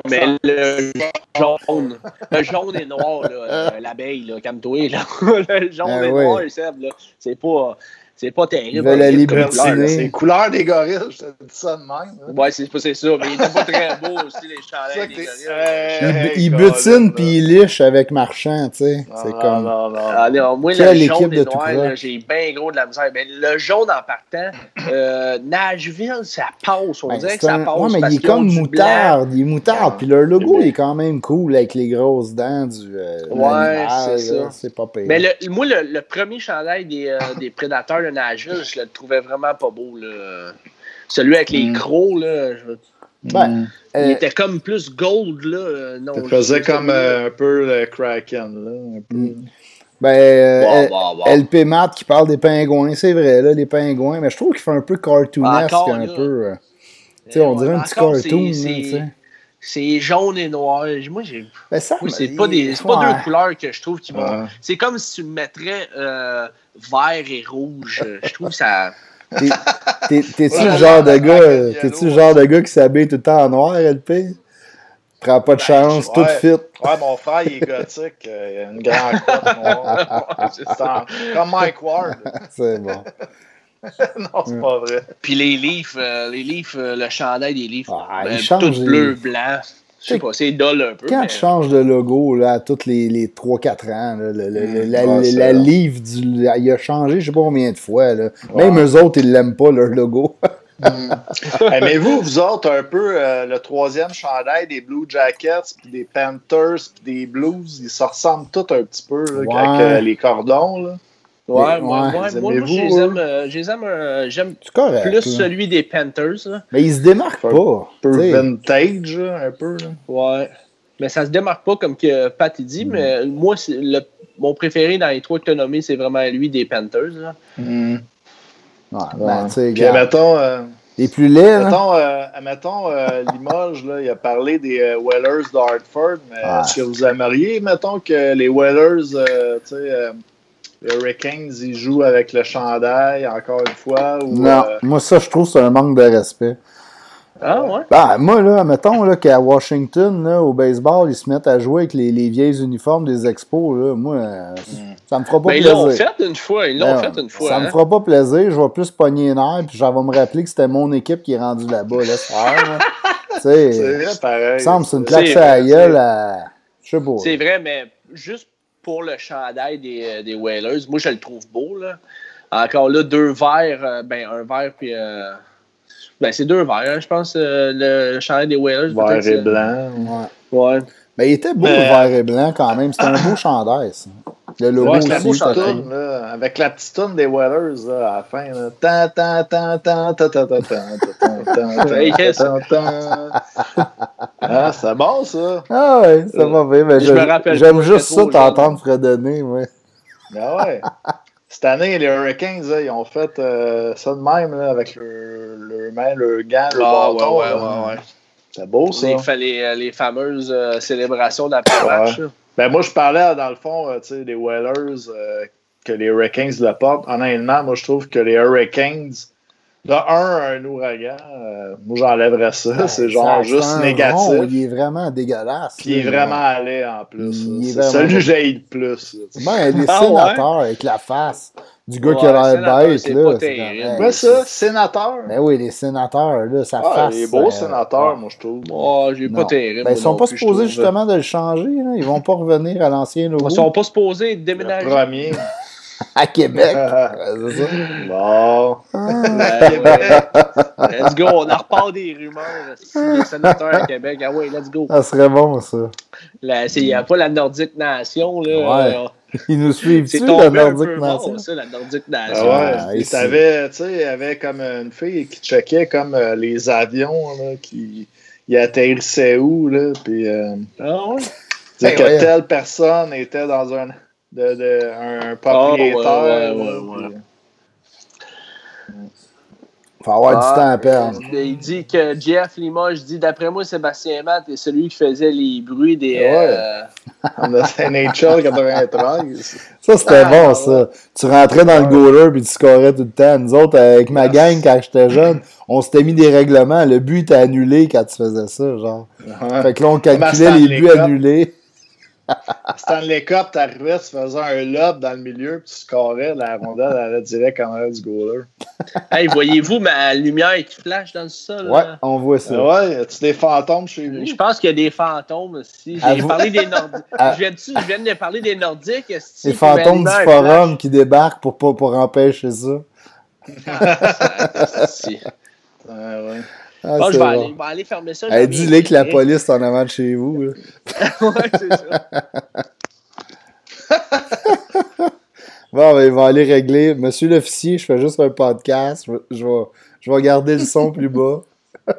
mais le jaune, le jaune et noir, là, euh, l'abeille, là, calme-toi, là. le jaune Ah et noir, Seb, là, c'est pas, c'est pas terrible. Ils veulent couleur, les couleurs des gorilles, je te dis ça de même. hein. Ouais, c'est pas c'est ça, mais il était pas très beau aussi, les que des gorilles. Il, Hey, il Colin, butine là. puis il liche avec Marchand, tu sais. C'est comme. non, non. Non, moi, Quelle le jaune de et tout noir, croche. là, j'ai bien gros de la misère. Mais le jaune en partant, euh, Nashville, ça passe. On Ben, dirait c'est que ça passe. ouais, mais parce il est comme moutarde. Il est moutarde. Puis leur logo, il est quand même cool avec les grosses dents du. euh, Ouais, c'est ça. C'est pas pire. Mais le, moi, le, le premier chandail des, euh, des prédateurs de Nashville, je le trouvais vraiment pas beau. Là. Celui avec les Mm. crocs, là, je- Ben, il euh, était comme plus gold. Là. Non, je faisait comme euh, un peu le Kraken. Là, un peu. Mm. ben, euh. LP Matt qui parle des pingouins, c'est vrai, là, les pingouins. Mais je trouve qu'il fait un peu cartoonesque, Encore, un là. peu. euh, tu sais, on dirait un petit cartoon, c'est- là, tu sais. C'est jaune et noir. Moi, j'ai. Ben, ça, Oui, c'est pas, des, c'est pas ouais. deux couleurs que je trouve qui vont. Ouais. C'est comme si tu me mettrais euh, vert et rouge. Je trouve ça. T'es- t'es- T'es-tu Ouais, le genre de gars, t'es-tu le genre de gars qui s'habille tout le temps en noir, LP? Prends pas de chance, tout ouais. fit. Ouais, mon frère, il est gothique. euh, il a une grande cote noire. Comme Mike Ward. C'est bon. non, c'est pas vrai. Puis les Leafs, euh, les Leafs, euh, le chandail des Leafs, Ah, ben, tout bleu, blanc. Je sais pas, c'est dull un peu. Quand mais- tu changes de logo là, à tous les, les 3-4 ans, là, le- le- le- la, Ouais, c'est la livre, du, il a changé je sais pas combien de fois. Là. Même eux autres, ils l'aiment pas, leur logo. Eh, mais vous, vous autres, un peu euh, le troisième chandail des Blue Jackets, puis des Panthers, puis des Blues, ils se ressemblent tous un petit peu là, Ouais. avec euh, les cordons. Là. Ouais, moi, ouais. moi, moi, moi, aime, euh, euh, j'aime plus là. celui des Panthers. là. Mais ils se démarquent Un pas. Un peu vintage, un peu. Là. Ouais. Mais ça se démarque pas comme que Pat il Mm. dit, mais moi, c'est le, mon préféré dans les trois que tu as nommés, c'est vraiment lui des Panthers. là. Ouais, Ouais. ben, tu sais, Puis, mettons, euh, les plus laids, là. mettons, euh, euh, Limoges, là, il a parlé des euh, Whalers d'Hartford, mais est-ce que vous aimeriez, mettons, que les Whalers, euh, tu sais, euh, les Hurricanes, ils jouent avec le chandail, encore une fois, ou... Non, euh, moi, ça, je trouve que c'est un manque de respect. Ah ouais? Ben, moi, là, mettons là, qu'à Washington, là, au baseball, ils se mettent à jouer avec les, les vieilles uniformes des expos. Là. Moi, euh, ça me fera pas Ben, ils plaisir. l'ont fait une fois, ils l'ont Ben, fait une fois. Ça hein. me fera pas plaisir. Je vais plus pogner les nerfs, puis je vais me rappeler que c'était mon équipe qui est rendue là-bas. Là, ce soir, c'est vrai, pareil. il me semble que c'est une claque C'est sur la gueule à. Je sais pas. C'est vrai, mais juste pour le chandail des, des Whalers. Moi, je le trouve beau. Là. Encore là, deux verts, euh, ben un vert puis. Euh, ben, c'est deux verts, hein, je pense, euh, le chandail des Whalers. Vert et euh, blanc. Ouais. Mais il était beau, le vert et blanc, quand même. C'était un beau chandail, ça. Le logo Ouais, aussi. Toune, là, avec la petite toune des Whalers là, à la fin. Là. Tan, tan, tan, tan, tan, tan, tan, tan, tan, tan, tan, Hey, qu'est-ce- tan, tan. Ah, c'est bon, ça. Ah ouais, ça va bien. Mais Je je- me rappelle J'aime juste ça, t'entendre fredonner, ouais. Ah ouais. Cette année, les Hurricanes, là, ils ont fait euh, ça de même là, avec le, le main, le gant, le Ah, bâton. ouais, ouais, ouais, ouais. C'est beau, ça. Les, fa- les, euh, les fameuses euh, célébrations d'après-match. Ben, moi, je parlais, dans le fond, euh, sais, des Whalers, euh, que les Hurricanes le portent. Honnêtement, moi, je trouve que les Hurricanes, de un, un ouragan, euh, moi, j'enlèverais ça. c'est genre Ça, juste négatif. rond, il est vraiment dégueulasse. Puis il est vraiment allé en plus. Il est là. C'est vraiment celui que j'ai le plus. Ben, les Ah, sénateurs avec la face du gars qui a l'air bête, c'est là. pas c'est Ouais, ça, sénateur. Ben oui, les sénateurs, là, sa Ah, face. les beaux euh, sénateurs, ouais. moi, je trouve. Oh, j'ai pas terrible. Ben, ils sont pas supposés justement de le changer, là. Ils vont pas revenir à l'ancien logo. Ils sont pas supposés Le déménager. premier. À Québec. Ouais, c'est ça. bon. Ouais, ouais. Let's go, on en repart des rumeurs. Si les sénateurs à Québec, ah ouais, let's go. Ça serait bon, ça. Là, c'est- Il n'y a pas la Nordique Nation. Là. Ouais. Euh, Ils nous suivent-tu, C'est la Nordique Nation? mort, ça, la Nordique Ah Nation. ouais, Ah, tu y avait comme une fille qui checkait comme euh, les avions, là, qui ils atterrissaient où, là, puis euh, Ah ouais? Ben, que ouais. telle personne était dans un, de, de- un propriétaire. Ah, ouais, ouais, là, ouais, ouais. puis- Faut avoir du Ah, temps à perdre. Il dit que Jeff Limoges dit d'après moi, Sébastien Matt est celui qui faisait les bruits des. Ouais. euh, On a NHL 93. Ça, c'était Ah, bon, ouais. ça. Tu rentrais dans le goaler puis tu scorais tout le temps. Nous autres, avec ma gang, quand j'étais jeune, on s'était mis des règlements. Le but était annulé quand tu faisais ça, genre. Ouais. Fait que là, on calculait les buts annulés. Stanley Cup, t'arrivais, tu faisais un lob dans le milieu, puis tu scorais, la rondelle allait direct en arrière du goaler. Hey, voyez-vous ma lumière qui flash dans le sol? Ouais, là? on voit ça. Ah ouais, as-tu des fantômes chez vous? Je pense qu'il y a des fantômes aussi. J'ai vous- parlé des Nordiques. À- Je, viens de, je viens de parler des Nordiques. Les fantômes du forum qui débarquent pour, pas- pour empêcher ça. Ah ouais. Ah, Bon, je c'est vais, bon. aller, je vais aller fermer ça. Hey, dis-les que la police est en avant de chez vous. ouais, c'est ça. Bon, ben, il va aller régler. Monsieur l'officier, je fais juste un podcast. Je vais, je vais, je vais garder le son plus bas.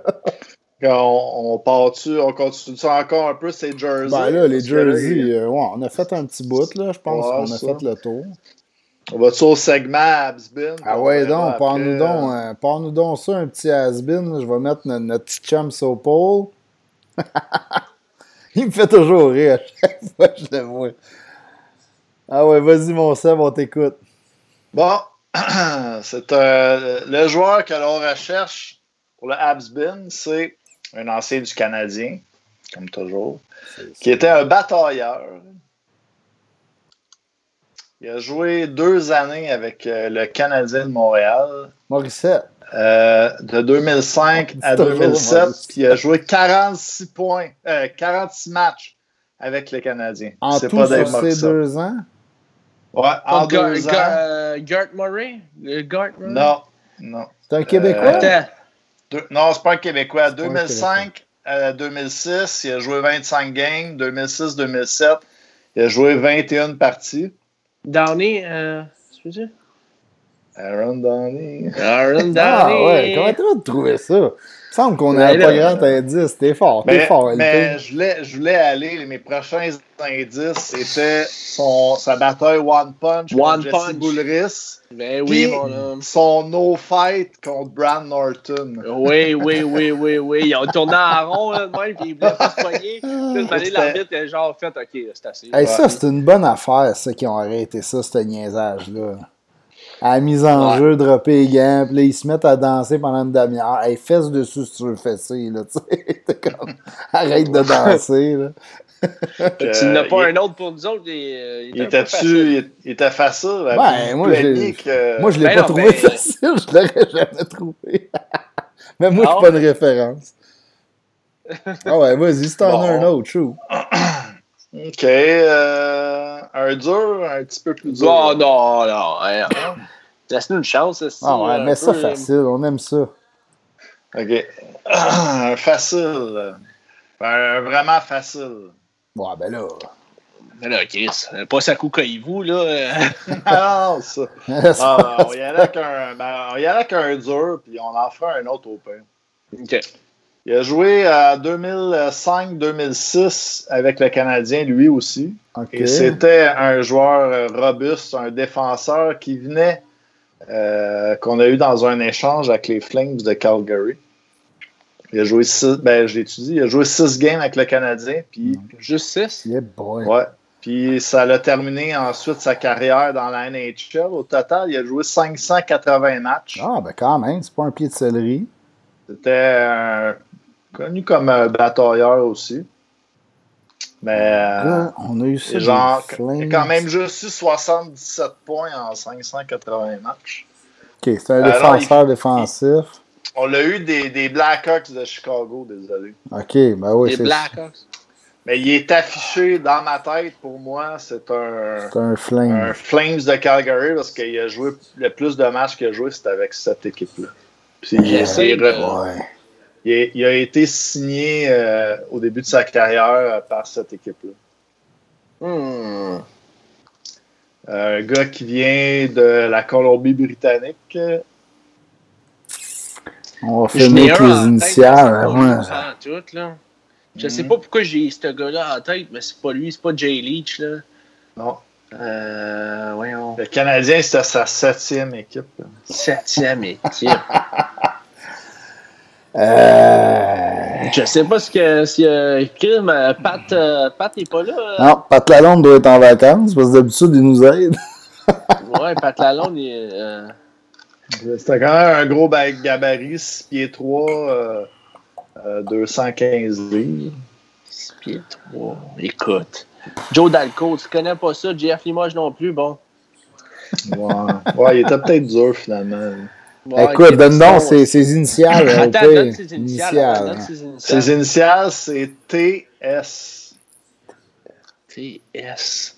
On, on part-tu, on continue ça encore un peu, ces jerseys? Ben là, les que jerseys, euh, ouais, on a fait un petit bout, là. Je pense Ouais, qu'on a ça. fait le tour. On va-tu au segment Habsbin? Ah ouais, donc, parle-nous donc, euh, parle-nous donc ça, un petit has-been. Je vais mettre notre, notre petit chum Sopol. Il me fait toujours rire à chaque fois que je le vois. Ah ouais, vas-y, mon Seb, on t'écoute. Bon, c'est euh, le joueur que l'on recherche pour le Habsbin, c'est un ancien du Canadien, comme toujours, qui était un batailleur. Il a joué deux années avec euh, le Canadien de Montréal, Morissette. euh, de 2005 à C'est toujours 2007, Maurice. puis il a joué 46 points, euh, 46 matchs avec le Canadien. En C'est tout, pas sur ces deux ans? Ouais, en Comme deux ans. Euh, Gart Murray? Murray? Non, non. C'est un Québécois? Euh. Deux- non, c'est pas un Québécois. C'est pas un 2005 à 2006, il a joué 25 games. 2006-2007, il a joué 21 parties. Downey, euh, dire? Aaron Downey. Aaron Downey. Ah ouais, comment tu vas trouver ça? Il me semble qu'on Ben n'avait pas grand indice. T'es fort, t'es Mais, fort, mais je, voulais, je voulais aller, mes prochains indices, c'était son, sa bataille One Punch One contre Jesse. Boulris. Ben oui, mon homme. son No Fight contre Brad Norton. Oui, oui, oui, oui, oui. Ils ont tourné en rond, là, de même, puis ils voulaient pas se poigner. Puis l'arbitre a genre fait, OK, c'est assez. Hey, ça, c'est une bonne affaire, ça, qui ont arrêté ça, ce niaisage-là. À la mise en Ouais. jeu, dropper les gants, puis là, ils se mettent à danser pendant une demi-heure. Hey, fesse dessus si tu veux fesser, là, tu sais. T'es comme, arrête de danser, là. Tu n'as pas Euh, il- un autre pour nous autres. Il, euh, il Il était était-tu, il, il était facile. Ouais, moi, unique, euh, Moi, je l'ai ben pas non, trouvé ben- facile, je l'aurais jamais trouvé. Mais moi, je suis pas une référence. Ah ouais, vas-y, si t'en as Bon. un autre, chou. OK. euh, un dur, un petit peu plus dur. Oh non, non. hein. Laisse-nous une chance. Ah ouais, mais ça peu, facile, on aime ça. OK. Un facile. Un vraiment facile. Ouais, ben là. Mais là, Chris, euh, pas ça vous là. euh. Ah non, ça. Ah, on y allait avec un, ben, on y allait avec un dur, puis on en fera un autre au pire. OK. Il a joué à 2005-2006 avec le Canadien, lui aussi. Et c'était un joueur robuste, un défenseur qui venait, euh, qu'on a eu dans un échange avec les Flames de Calgary. Il a joué six, ben, je étudié, il a joué six games avec le Canadien, puis, Juste 6. Yeah, boy. ouais. Puis ça l'a terminé ensuite sa carrière dans la NHL. Au total, il a joué 580 matchs. Ah, ben quand même, c'est pas un pied de céleri. C'était euh, connu comme un batailleur aussi. Mais euh, Là, on a eu ça. Genre, des il quand même juste eu 77 points en 580 matchs. OK, c'est un Alors, défenseur il- défensif. On l'a eu des, des Blackhawks de Chicago, désolé. OK, ben oui, Les c'est Blackhawks. Mais il est affiché dans ma tête, pour moi, c'est un, c'est un flame. un Flames de Calgary parce qu'il a joué le plus de matchs qu'il a joué, c'était avec cette équipe-là. Puis il, est- de- Ouais. Il a, il a été signé euh, au début de sa carrière euh, par cette équipe-là. Hmm. Un gars qui vient de la Colombie-Britannique. On va finir les initiales. hein, ouais. Je Mhm. sais pas pourquoi j'ai ce gars-là en tête, mais c'est pas lui, c'est pas Jay Leach, là. Non. Euh, voyons. Le Canadien, c'était sa septième équipe. Septième équipe. Euh... Je sais pas ce que. Si, euh, Kim, euh, Pat, euh, Pat est pas là. euh. Non, Pat Lalonde doit être en vacances parce que d'habitude, il nous aide. Ouais, Pat Lalonde, il est. euh, C'était quand même un gros ba- gabarit, 6 pieds 3, euh, euh, 215 livres. six pieds trois. Écoute. Joe Dalco, tu connais pas ça, Jeff Limoges non plus, bon. Ouais. ouais, il était peut-être dur finalement. Ouais, Écoute, donne donc ses, ses initiales. Attends, donne ses initiales. hein. ses initiales. C'est TS. TS.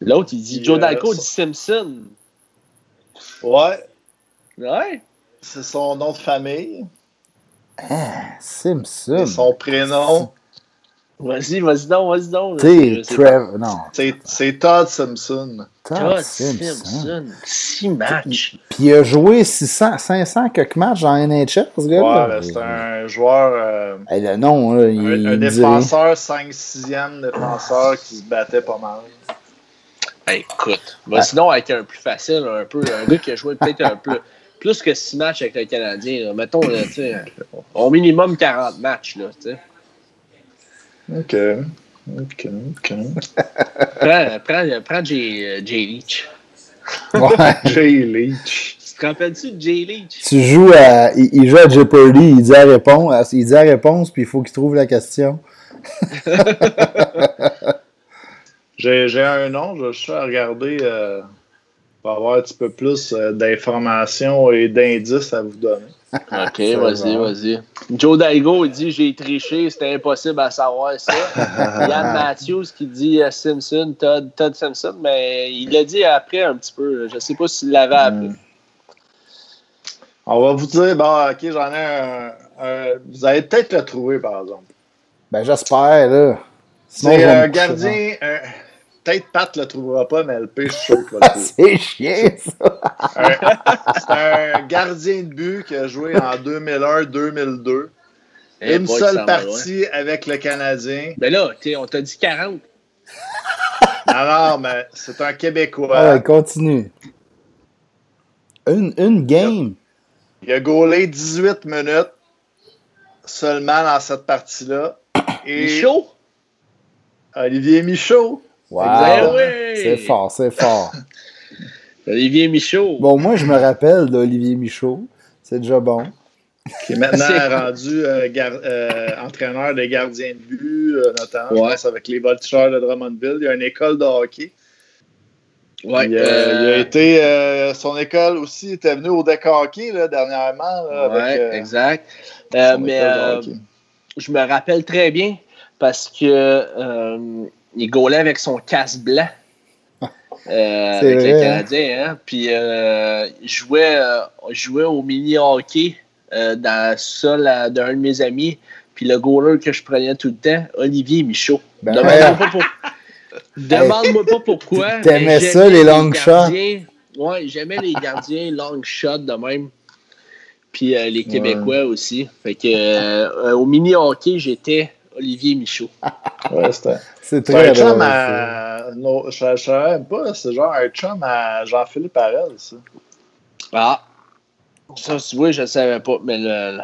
L'autre, il dit Joe Dalco ça- dit Simpson. Ouais, Ouais. c'est son nom de famille. Simpson. Et son prénom, Vas-y, vas-y donc, vas-y donc. Trev. Non. c'est c'est Todd Simpson. Todd Simpson. Simpson. Six matchs. Puis il a joué 600, 500 quelques matchs en NHL, ce Ouais, gars-là. ben, c'est un joueur, euh, Hey, le nom, là, il, un, il un dit défenseur, 5-6e défenseur qui se battait pas mal. Ben, écoute, va sinon avec un plus facile, un peu. Un gars qui a joué peut-être un peu plus que six matchs avec le Canadien. là. Mettons, là, tu sais, au minimum 40 matchs. Là, tu sais. Ok. Ok, ok. prends, prends, prends Jay, euh, Jay Leach. Ouais. Jay Leach. Tu te rappelles-tu de Jay Leach? Tu joues à. Il, il joue à Jeopardy, il dit la réponse, il dit la réponse, puis il faut qu'il trouve la question. J'ai j'ai un nom, je suis à regarder euh, pour avoir un petit peu plus euh, d'informations et d'indices à vous donner. Ok, vas-y, bon. vas-y. Joe Daigo, il dit J'ai triché, c'était impossible à savoir ça. Yann Matthews qui dit euh, Simpson, Todd, Todd Simpson, mais il l'a dit après un petit peu. Je sais pas s'il l'avait appris. Hmm. On va vous dire, bon, ok, j'en ai un, un- Vous allez peut-être le trouver, par exemple. Ben j'espère, là. C'est un coucher, gardien. Peut-être Pat le trouvera pas, mais LP, je suis sûr qu'il va le non. trouver. C'est chiant, ça. Un- C'est un gardien de but qui a joué en 2001-2002. Eh Une boy, seule va partie avec le Canadien. Mais là, t'sais, on t'a dit 40. Alors, mais c'est un Québécois. Ah ouais, continue. Une, une game. Il a gaulé 18 minutes seulement dans cette partie-là. Et Michaud? Olivier Michaud. Wow. Oui. C'est fort, c'est fort. Olivier Michaud. Bon, moi, je me rappelle d'Olivier Michaud. C'est déjà bon. qui est maintenant rendu euh, gar- euh, entraîneur des gardiens de but, euh, notamment, je Ouais. pense, avec les Voltigeurs de Drummondville. Il y a une école de hockey. Ouais, il, a, euh, il a été, euh, son école aussi était venue au deck hockey là, dernièrement. là, ouais, avec, euh, exact. Euh, mais de euh, je me rappelle très bien parce que euh, il gaulait avec son casque blanc. Euh, avec vrai, le hein? Canadien, hein? Puis euh, jouait, euh, jouait au mini-hockey euh, dans le sol à- d'un de mes amis. Puis le goaler que je prenais tout le temps, Olivier Michaud. Ben, Demande-moi pas, pour- Demande-moi pas pourquoi. T'aimais mais ça, les long shots? Ouais, j'aimais les gardiens long shot de même. Puis euh, les Québécois aussi. Fait que au mini-hockey, j'étais Olivier Michaud. Ouais, c'était. C'est C'est très un chum à. non, je ne savais même pas, c'est genre un chum à Jean-Philippe Harel, ça. Ah! Ça, tu vois, je ne savais pas. Mais, le, le-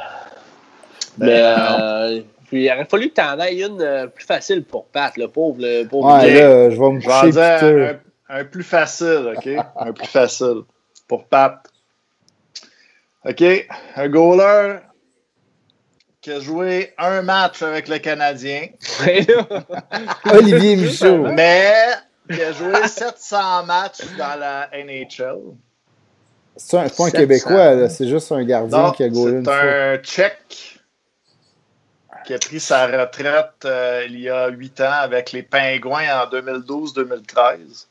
Ben, mais euh, puis il aurait fallu que tu en ailles une euh, plus facile pour Pat, le pauvre. Le pauvre Ouais, là, je vais me Je vais en coucher un, un plus facile, OK? un plus facile. Pour Pat. OK? Un goaler qui a joué un match avec le Canadien, Olivier Michaud. mais qui a joué 700 matchs dans la NHL. C'est un- pas un 700. Québécois, c'est juste un gardien Non, qui a gaulé une c'est un Tchèque qui a pris sa retraite euh, il y a 8 ans avec les Pingouins en 2012-2013.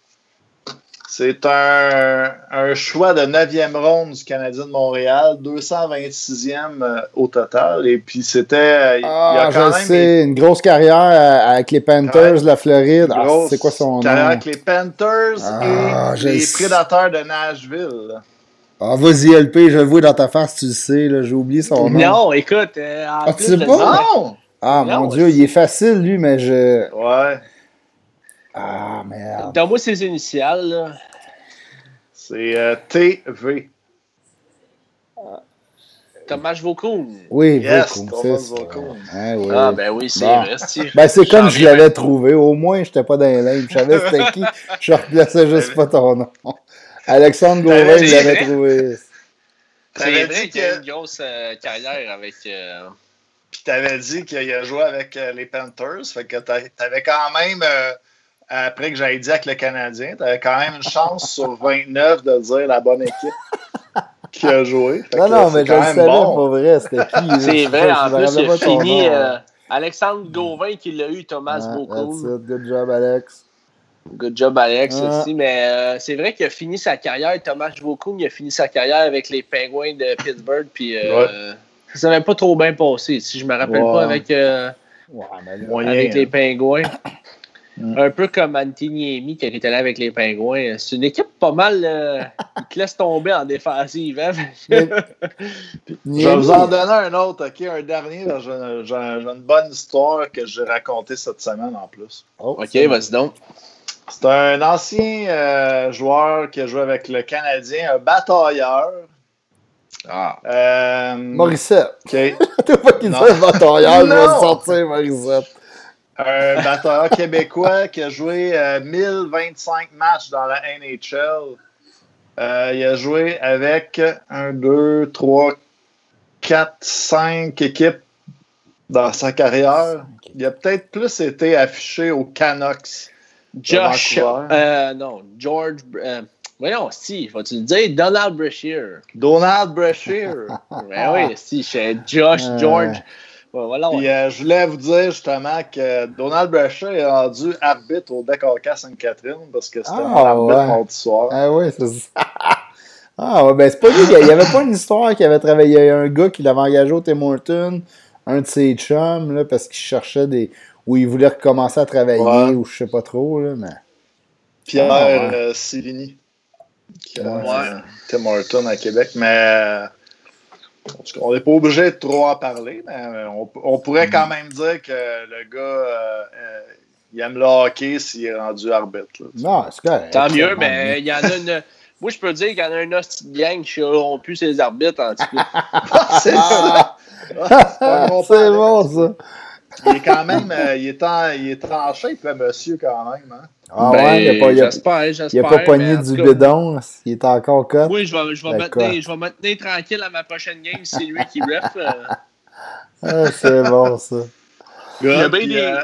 C'est un, un choix de 9e ronde du Canadien de Montréal, 226e euh, au total. Et puis c'était. euh, il Ah, a je quand le même sais, une grosse carrière euh, avec les Panthers de la Floride. Ah, c'est quoi son nom? carrière avec les Panthers Ah, et les sais. Prédateurs de Nashville. Ah, vas-y, LP, je le vois dans ta face, tu le sais, là, j'ai oublié son nom. Non, écoute, euh, en Ah, plus, tu sais pas? Non! Ah, Non, mon Dieu, il est facile, lui, mais je. Ouais. Ah, merde. Donne-moi ses initiales. Là. C'est euh, TV. Thomas Vaucoun. Oui, Yes, Thomas c'est ça. Ah, oui. Ah, ben oui, c'est Bon. vrai. c'est- Ben, c'est comme je l'avais trouvé. Au moins, j'étais pas dans les limbes. Je savais c'était qui. Je replaçais juste pas ton nom. Alexandre Gauvin, Ben, il c'est l'avait vrai. trouvé. C'est T'avais vrai dit qu'il a que- une grosse euh, carrière avec. euh, Puis t'avais dit qu'il a joué avec euh, les Panthers. Fait que t'a- t'avais quand même, euh, après que j'avais dit avec le Canadien, t'avais quand même une chance sur 29 de dire la bonne équipe qui a joué. Fait Non, non, mais je quand le même savais bon. pas vrai. C'était qui? C'est vrai, en plus, il fini. nom. euh, Alexandre Gauvin qui l'a eu, Thomas Ah, it. Good job, Alex. Good job, Alex, Ah. aussi. Mais euh, c'est vrai qu'il a fini sa carrière. Thomas Vaucoun, il a fini sa carrière avec les Penguins de Pittsburgh. Puis euh, ça s'avait pas trop bien passé. Si je me rappelle Ouais. pas avec, euh, Ouais, mais là, Moyen, avec les hein. Mm. Un peu comme Antiniemi qui était là avec les Penguins. C'est une équipe pas mal. euh, qui te laisse tomber en défensive. hein? Mais- Je vais vous en donner un autre, OK? Un dernier. J'ai une bonne histoire que j'ai racontée cette semaine en plus. Oh, ok, c'est- vas-y donc. C'est un ancien euh, joueur qui a joué avec le Canadien, un batailleur. Ah. Euh, Morissette. OK. T'as pas qu'il un batailleur, je vais sortir, Morissette. Un batteur québécois qui a joué euh, 1025 matchs dans la NHL. Euh, il a joué avec 1, 2, 3, 4, 5 équipes dans sa carrière. Il a peut-être plus été affiché aux Canucks. Josh. Euh, non, George. euh, voyons, si, vas-tu le dire? Donald Brashear. Donald Brashear. Ben oui, si, c'est Josh, Euh. George. Ouais, voilà. Puis euh, je voulais vous dire justement que Donald Brashear est rendu arbitre au Decorca Sainte-Catherine parce que c'était Ah, un arbitre ouais. mardi soir. Ah oui, c'est ça. Ah ouais, ben c'est pas lui. Il y avait pas une histoire qui avait travaillé. Il y a un gars qui l'avait engagé au Tim Hortons, un de ses chums, là, parce qu'il cherchait des. où il voulait recommencer à travailler, Ouais. ou je sais pas trop, là, mais. Pierre Ah, ouais. euh, Céline, qui a Ouais. euh, Tim Horton à Québec, mais euh, en tout cas, on n'est pas obligé de trop en parler, mais euh, on, on pourrait quand même dire que le gars, euh, euh, il aime le hockey s'il est rendu arbitre. là. Non, c'est correct. Tant mieux, mais il y en a une. Moi, je peux dire qu'il y en a une hostie de gang qui auront pu ses arbitres, en tout cas. c'est ça! Ah, Pas c'est longtemps, bon, ça. Il est quand même, euh, il, est en, il est tranché, puis monsieur quand même. Hein? Ah Ben, ouais, il a pas, il a, il pas pogné du cas, bidon. Il est encore cut. Oui, je vais, je, vais tenir, je vais me tenir tranquille à ma prochaine game si c'est lui qui ref. euh. Ah, c'est bon, ça. y a bien des- euh,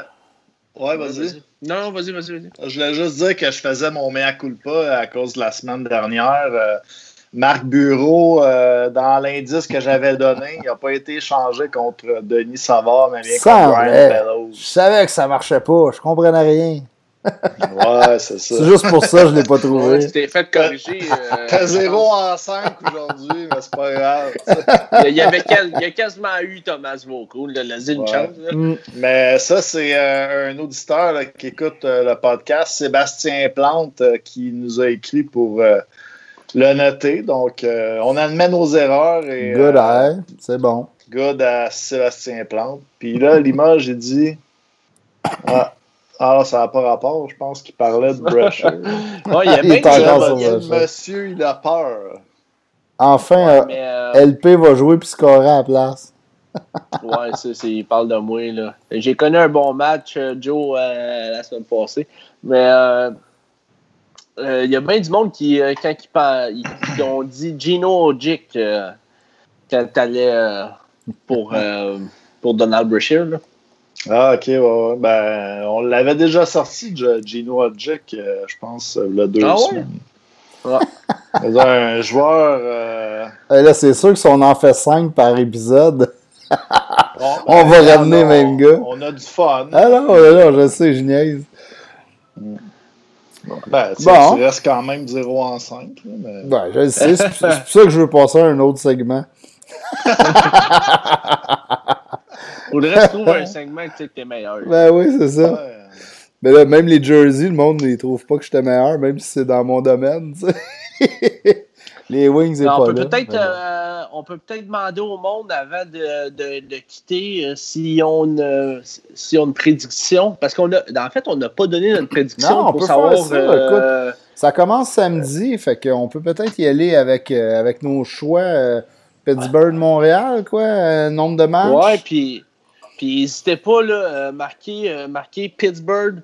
ouais, vas-y. Non, non, vas-y, vas-y, vas-y. Je voulais juste dire que je faisais mon mea culpa à cause de la semaine dernière. Euh, Marc Bureau, euh, dans l'indice que j'avais donné, il n'a pas été échangé contre Denis Savard, mais bien contre Brian. Bellows. Je savais que ça marchait pas. Je comprenais rien. Ouais, c'est ça. C'est juste pour ça que je l'ai pas Ouais, trouvé. tu t'es fait corriger. euh, T'as 0 en 5 aujourd'hui, mais c'est pas grave. Il y, avait quel- il y a quasiment eu Thomas Vauco, là, laissez une Ouais. chance. là. Mm. Mais ça, c'est euh, un auditeur là, qui écoute euh, le podcast, Sébastien Plante, euh, qui nous a écrit pour euh, le noter. Donc, euh, on admet nos erreurs et Good euh, eye. C'est bon. good à Sébastien Plante. Puis là, l'image, j'ai dit Ah, ah, ça n'a pas rapport. Je pense qu'il parlait de Brusher. Ouais, il y a Il bien est de encore sur le monsieur, il a peur. Enfin, Ouais, euh, euh, LP va jouer puis scorer à la place. ouais, ça, c'est, il parle de moi. Là. J'ai connu un bon match, euh, Joe, euh, la semaine passée. Mais euh, euh, il y a bien du monde qui, euh, quand ils, ils- ont dit Gino Ojic euh, quand t'allais euh, pour, euh, pour Donald Brashear. Là. Ah, ok, ouais, ouais. Ben, on l'avait déjà sorti, Gino Hodgick, euh, je pense, euh, le deux Ah ouais? semaines. Ouais. C'est un joueur. euh, Et là, c'est sûr que si on en fait 5 par épisode. bon, On va ben, ramener même gars. On a du fun. Ah non, non, je sais, je niaise. Ben, Bon. tu restes quand même 0 en 5. Là, mais... Ben, je le sais. C'est c'est pour ça que je veux passer à un autre segment. Faudrait se trouver un segment que tu sais que t'es meilleur. Ben oui, c'est ça. Ouais. Mais là, même les jerseys, le monde ne trouve pas que j'étais meilleur, même si c'est dans mon domaine. les Wings, c'est Mais pas on, peut là. peut-être, Mais bon. euh, on peut peut-être demander au monde avant de, de, de quitter euh, s'ils ont, une, si on une prédiction. Parce qu'on a, en fait, on n'a pas donné notre prédiction Non, on pour peut savoir. faire ça, euh, Ça commence samedi, fait qu'on peut peut-être y aller avec, euh, avec nos choix. euh, Pittsburgh-Montréal, quoi, euh, nombre de matchs. ouais, puis, puis n'hésitez pas, là, euh, marquer, euh, marquer Pittsburgh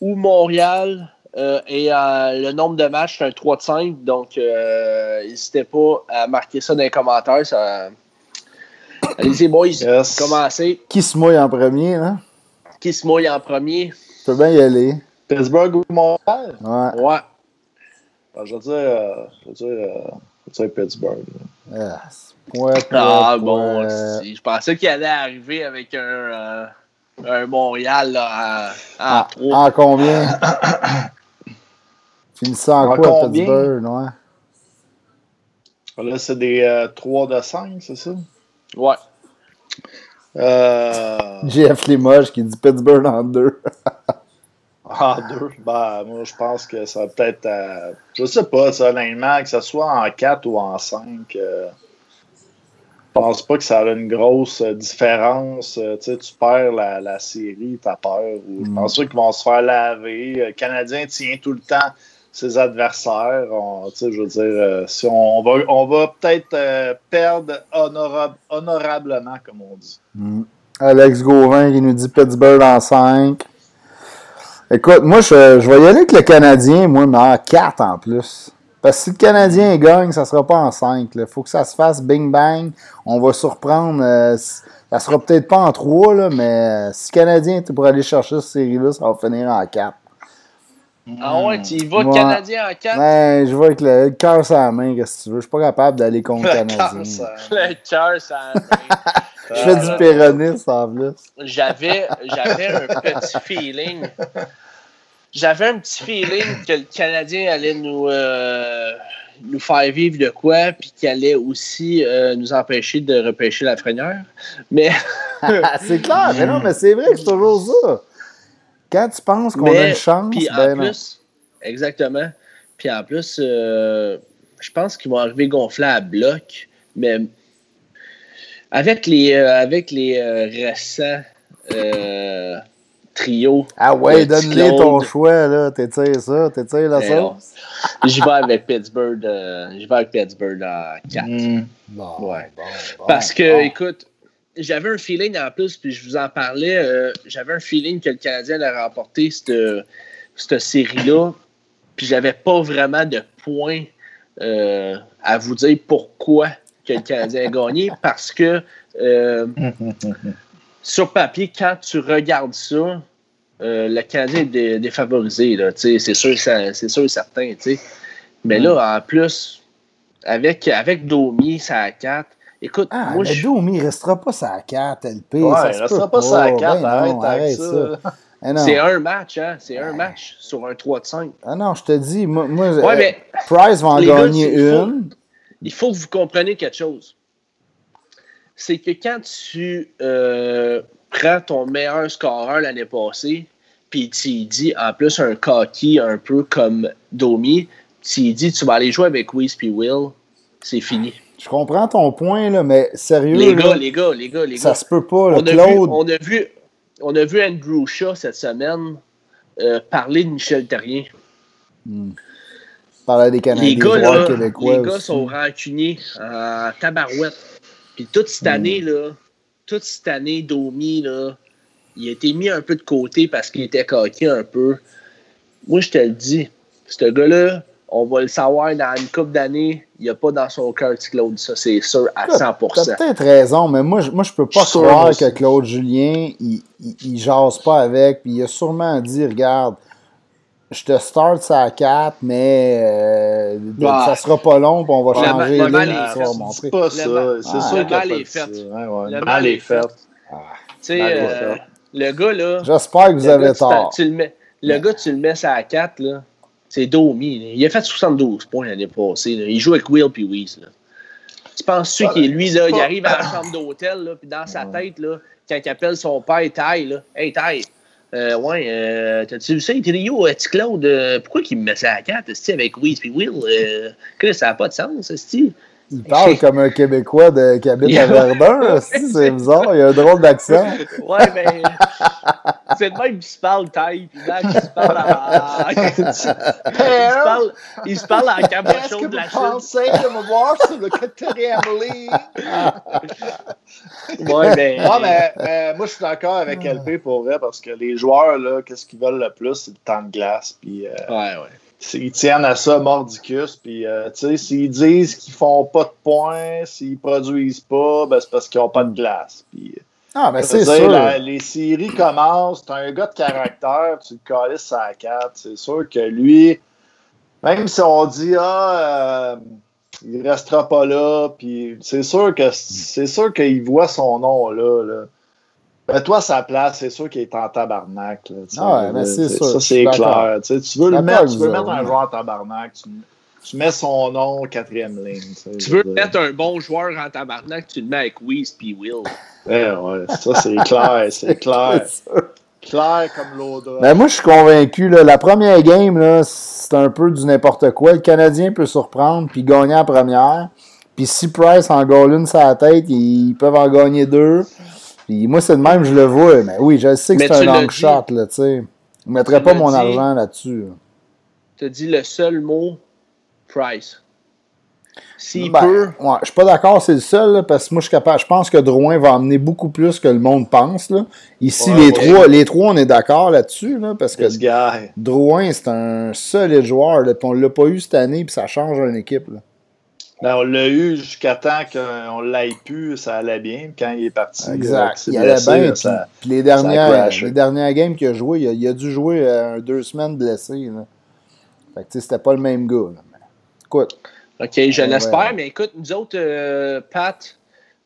ou Montréal. euh, et euh, le nombre de matchs, c'est un 3 de 5. Donc, euh, n'hésitez pas à marquer ça dans les commentaires. Ça... Allez-y, boys. Yes. Commencez. Qui se mouille en premier, là? Qui se mouille en premier? Je peux bien y aller. Pittsburgh ou Montréal? Ouais. Ouais. Ben, Je veux dire, euh, je veux dire, euh, je veux dire Pittsburgh. là. Ah, Ah bon, si, je pensais qu'il allait arriver avec un, euh, un Montréal là, à, à Ah, en combien? Finissant en En quoi? Pittsburgh? Ouais. Là, c'est des euh, 3 de 5, c'est ça? Ouais. euh, JF Limoges qui dit Pittsburgh en deux. En deux? Ben, moi, je pense que ça va peut-être. euh, je sais pas, ça, honnêtement, que ce soit en 4 ou en 5. euh, je pense pas que ça a une grosse euh, différence. Euh, tu perds la, la série, t'as peur. Ou, Je Mm. pense qu'ils vont se faire laver. Euh, Le Canadien tient tout le temps ses adversaires. On- je veux dire, si on, on va, on va peut-être perdre honorab- honorablement, comme on dit. Mm. Alex Gauvin qui nous dit Pittsburgh en 5. Écoute, moi, je, je vais y aller avec le Canadien, moi, mais en 4 en plus. Parce que si le Canadien gagne, ça sera pas en 5. Il faut que ça se fasse bing bang. On va surprendre. euh, ça sera peut-être pas en 3, là, mais euh, si le Canadien était pour aller chercher cette série-là, ça va finir en 4. Ah ouais, tu y vas Ouais. Canadien en 4. Ouais, je vais avec le, le cœur sur la main, qu'est-ce que tu veux? Je suis pas capable d'aller contre le Canadien. Le cœur, ça. Je fais du péronisme en plus. J'avais, j'avais un petit feeling. J'avais un petit feeling que le Canadien allait nous, euh, nous faire vivre de quoi, puis qu'il allait aussi euh, nous empêcher de repêcher la frenière. Mais, c'est clair, mais non, mais c'est vrai que c'est toujours ça. Quand tu penses qu'on a une chance, puis en ben non. exactement. Puis en plus, euh, je pense qu'ils vont arriver gonflés à bloc, mais avec les, avec les récents trios. Ah ouais, le donne-les ton choix, là. T'étires ça, t'étires la non. sauce. J'y vais avec Pittsburgh. euh, J'y vais avec Pittsburgh en 4. Hmm. Bon, Ouais. bon, bon, Parce que, bon. écoute, j'avais un feeling en plus, puis je vous en parlais, euh, j'avais un feeling que le Canadien allait remporter cette, cette série-là, puis j'avais pas vraiment de points euh, à vous dire pourquoi que le Canadien a gagné, parce que euh, sur papier, quand tu regardes ça, euh, le Canadien est dé- défavorisé, c'est sûr, ça- c'est sûr et certain. tu sais. Mais là, en plus, avec, avec Domi, ça à 4, Écoute, Ah, moi, mais je. Domi, il restera pas sa 4, LP. Ouais, ça il restera pas sa 4, Ben arrête non, ça. Eh non. C'est un match, hein? C'est un match sur un 3 de 5. Ah non, je te dis, moi, moi Ouais, euh, Price va en gars, gagner faut- une. il faut que vous compreniez quelque chose. C'est que quand tu euh, prends ton meilleur scoreur l'année passée, puis tu dis en plus un cocky un peu comme Domi, tu dis tu vas aller jouer avec Whis puis Will, c'est fini. Je comprends ton point, là, mais sérieux, Les là, gars, les gars, les gars, les ça gars. se peut pas. là. On a, vu, Claude, on, a vu, on a vu Andrew Shaw cette semaine euh, parler de Michel Terrien. parlait des Canadiens, Les des gars, là, québécois les gars aussi. sont rancuniers en tabarouette. Puis toute cette année, là, toute cette année, Domi, là, il a été mis un peu de côté parce qu'il était coquille un peu. Moi, je te le dis, ce gars-là, on va le savoir dans une couple d'années, il n'y a pas dans son cœur Claude, ça, c'est sûr, à 100%. T'as peut-être raison, mais moi, je, moi, je peux pas croire que Claude Julien, il, il, il jase pas avec, puis il a sûrement dit, regarde, je te start ça 4, mais euh, Ah. ça sera pas long, puis on va Le changer le les mal lignes, est tu fait. vas Dis montrer. pas Le ça. mal- C'est Ah. sûr le mal pas est fait. ça. Le Le mal est fait. Ah. Tu sais, euh, fait. le gars, là, J'espère que vous Le avez gars, tu tort. le mets- le gars, tu le mets à 4, là. C'est Domi. là. Il a fait 72 points l'année passée. là. Il joue avec Will puis Weiss. Là. Tu penses-tu qu'il lui, là, c'est il arrive à la chambre d'hôtel, là, puis dans sa tête, là, quand il appelle son père Ty, là, Hey Ty, euh, ouais, euh, t'as-tu vu ça? Dit Yo, petit Claude, euh, pourquoi qu'il me met ça à 4 avec Weiss puis Will? Euh, que ça n'a pas de sens, esti. Il parle comme un Québécois de, qui habite à. Verdun. C'est bizarre, il a un drôle d'accent. Ouais, mais. c'est le même qui se parle taille, puis Max, il se parle en. il, se parle, il se parle en Est-ce cabochon que de la Chine. pensez que me voir sur le quatrième ligne? Ouais, mais. Non, mais euh, moi, je suis d'accord avec LP pour vrai parce que les joueurs, là, qu'est-ce qu'ils veulent le plus? C'est le temps de glace. Puis, euh, Ouais, ouais. Ils tiennent à ça mordicus. Puis, euh, tu sais, s'ils disent qu'ils font pas de points, s'ils produisent pas, ben, c'est parce qu'ils ont pas de glace. Puis, Ah, mais veux c'est sûr. la- les séries commencent. T'as un gars de caractère, tu le calisses à la 4. C'est sûr que lui, même si on dit, ah, euh, il restera pas là, puis c'est sûr que c'est sûr qu'il voit son nom là. là. Ben, toi, sa place, c'est sûr qu'il est en tabarnak. Là. Ah ouais, mais c'est sûr, Ça, c'est clair. Tu, sais, tu veux le mettre, tu veux mettre un joueur en tabarnak, tu, tu mets son nom quatrième ligne. tu sais, Tu je veux mettre un bon joueur en tabarnak, tu le mets avec Weiss puis Will. Ouais, ouais, ça, c'est clair, c'est clair. Clair comme l'eau de Ben, moi, je suis convaincu. Là, la première game, c'est un peu du n'importe quoi. Le Canadien peut surprendre puis gagner en première. Puis si Price en gagne une sur la tête, ils peuvent en gagner deux. Puis moi, c'est de même, je le vois. Mais oui, je sais que c'est un long dit. shot. Là, tu sais. Je ne mettrais pas mon dit. argent là-dessus. là. Tu as dit le seul mot Price. S'il Ben, peut. ouais, je suis pas d'accord, c'est le seul, là, parce que moi, je suis capable. Je pense que Drouin va amener beaucoup plus que le monde pense. Là. Ici, Ouais, les, ouais. trois, les trois, on est d'accord là-dessus, là, parce que. Drouin, c'est un solide joueur. Là, on l'a pas eu cette année, puis ça change une équipe. Là. Ben, on l'a eu jusqu'à temps qu'on l'ait pu, ça allait bien. Quand il est parti, euh, Exact. Il allait blessé, bien. là, Puis, ça- puis les, dernières, les dernières games qu'il a joué, il a, il a dû jouer euh, deux semaines blessé. Là. Fait que tu sais, c'était pas le même gars. Là. Écoute, OK, je l'espère, ouais. mais écoute, nous autres, euh, Pat,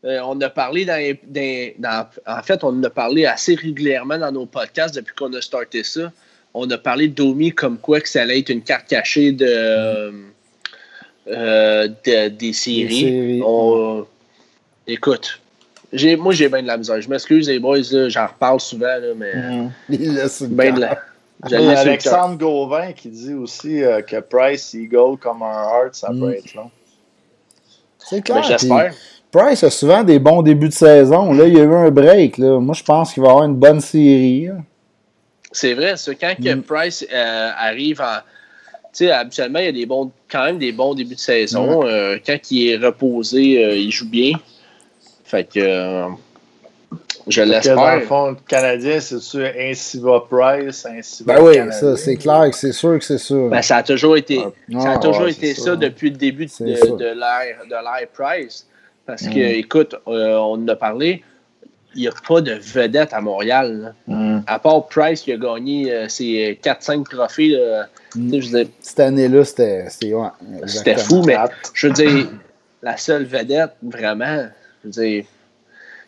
euh, on a parlé dans, dans- dans- En fait, on en a parlé assez régulièrement dans nos podcasts depuis qu'on a starté ça. On a parlé de Domi comme quoi que ça allait être une carte cachée de, euh, de- des séries. séries. On- écoute, j'ai, moi j'ai bien de la misère. Je m'excuse les boys, là, j'en reparle souvent, là, mais Mhm. il ben de la. Il y a. Alexandre Gauvin qui dit aussi euh, que Price, il goal comme un heart, ça Mm. peut être long. C'est Ben, clair. j'espère. Price a souvent des bons débuts de saison. Là, il y a eu un break. Là. Moi, je pense qu'il va avoir une bonne série. C'est vrai, ça. Quand que Mm. Price euh, arrive en. Sais, habituellement, il y a des bons, quand même des bons débuts de saison. Euh, quand il est reposé, euh, il joue bien. Fait que. euh, je que Dans le l'espère. fond, le Canadien, c'est-tu ainsi va Price, ainsi va Ben oui, Canadien? ça, c'est clair que c'est sûr que c'est sûr. Ben, ça a toujours été, Ah, ça a toujours ouais, été c'est ça, ça. depuis le début de, C'est de, l'ère Price. Parce que, Mm. écoute, euh, on en a parlé, il n'y a pas de vedette à Montréal. là. Mm. À part Price qui a gagné euh, ses 4-5 trophées. là. Mm. Tu sais, je veux dire, Cette année-là, c'était c'était- ouais, fou, mais je veux dire, la seule vedette, vraiment, je veux dire,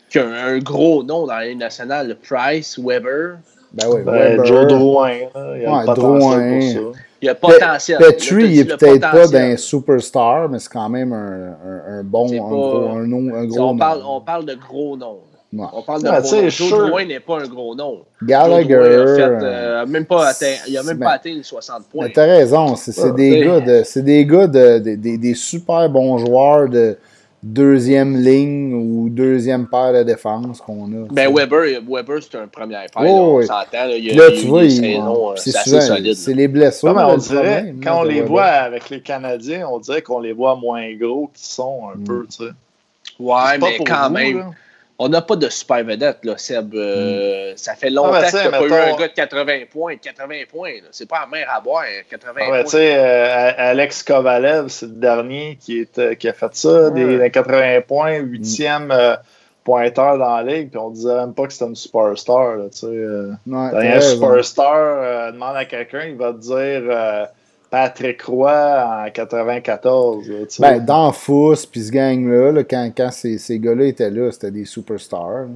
qui a un, un gros nom dans la Ligue nationale, le Price, Weber. Ben oui, Ben, Weber. Joe Drouin, il y a Ouais, Drouin. pour ça. Il y a Pe- potentiel. Petrie, il dit est le peut-être pas d'un superstar, mais c'est quand même un, un, un bon, un pas- gros, un, nom- un Si gros on, parle, nom. on parle de gros noms. Ouais. On parle de Ah, gros. Joe. Drouin n'est pas un gros nom. Gallagher. Joe Drouin a fait, euh, euh, même pas atteint, il a même ben, pas atteint les 60 points. Mais t'as raison, c'est c'est Ouais, des, gars de, c'est des gars de, de- des, des super bons joueurs de deuxième ligne ou deuxième paire de défense qu'on a. Ben. Weber, Weber c'est un premier paire. Oh, là, on oui. s'entend. Là, il y a, Puis là, il tu vois, euh, c'est assez souvent, solide. C'est les blessures. Là, on le dirait, problème, quand là, on les Weber. voit avec les Canadiens, on dirait qu'on les voit moins gros qu'ils sont un Mm. peu, tu sais. Ouais, mais quand vous, même, là. On n'a pas de super vedette, là, Seb. Euh, Ça fait longtemps Ah, ben, que tu tu pas eu un gars de 80 points. 80 points, là, c'est pas la mer à boire, 80 Ah, ben, points. tu sais, euh, Alex Kovalev, c'est le dernier qui, est, euh, qui a fait ça, des, Ouais. des 80 points, huitième euh, pointeur dans la ligue, puis on disait même pas que c'était une superstar. Là, tu sais, euh. Ouais, raison. superstar, euh, demande à quelqu'un, il va te dire euh, Patrick Roy en 94. là, tu sais. Ben, dans Fous, puis ce gang-là, là, quand, quand ces, ces gars-là étaient là, c'était des superstars.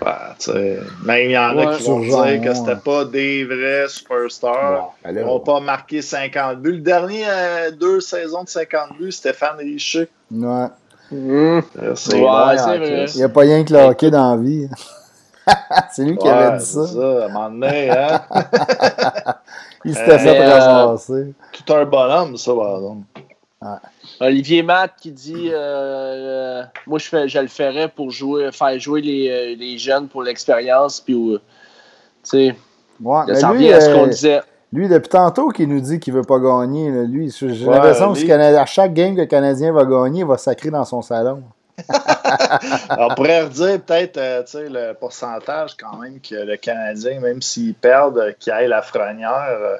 Ben, sais, mais il y en a qui vont Sur dire que genre, c'était pas des vrais superstars. Ben Ils n'ont pas marqué 50 buts. Le dernier euh, deux saisons de 50 buts, Stéphane Richer. ouais. Hum. Euh, C'est Ouais, vrai. Il n'y a pas rien que le hockey dans la vie. c'est lui qui Ouais, avait dit c'est ça. ça. À un moment donné, hein? Il s'était Euh, fait mais, euh, ramasser. Tout un bonhomme, ça, par exemple. Olivier Matt qui dit euh, euh, Moi, je, fais, je le ferais pour jouer, faire jouer les, euh, les jeunes pour l'expérience. Puis, euh, tu sais, ça revient à ce qu'on euh, disait. lui, depuis tantôt, qu'il nous dit qu'il veut pas gagner. là, lui, j'ai Ouais, l'impression que lui- à chaque game que le Canadien va gagner, il va sacrer dans son salon. Alors, on pourrait redire peut-être euh, tu sais, le pourcentage quand même que le Canadien, même s'ils perdent, euh, qu'il aille la frenière, euh,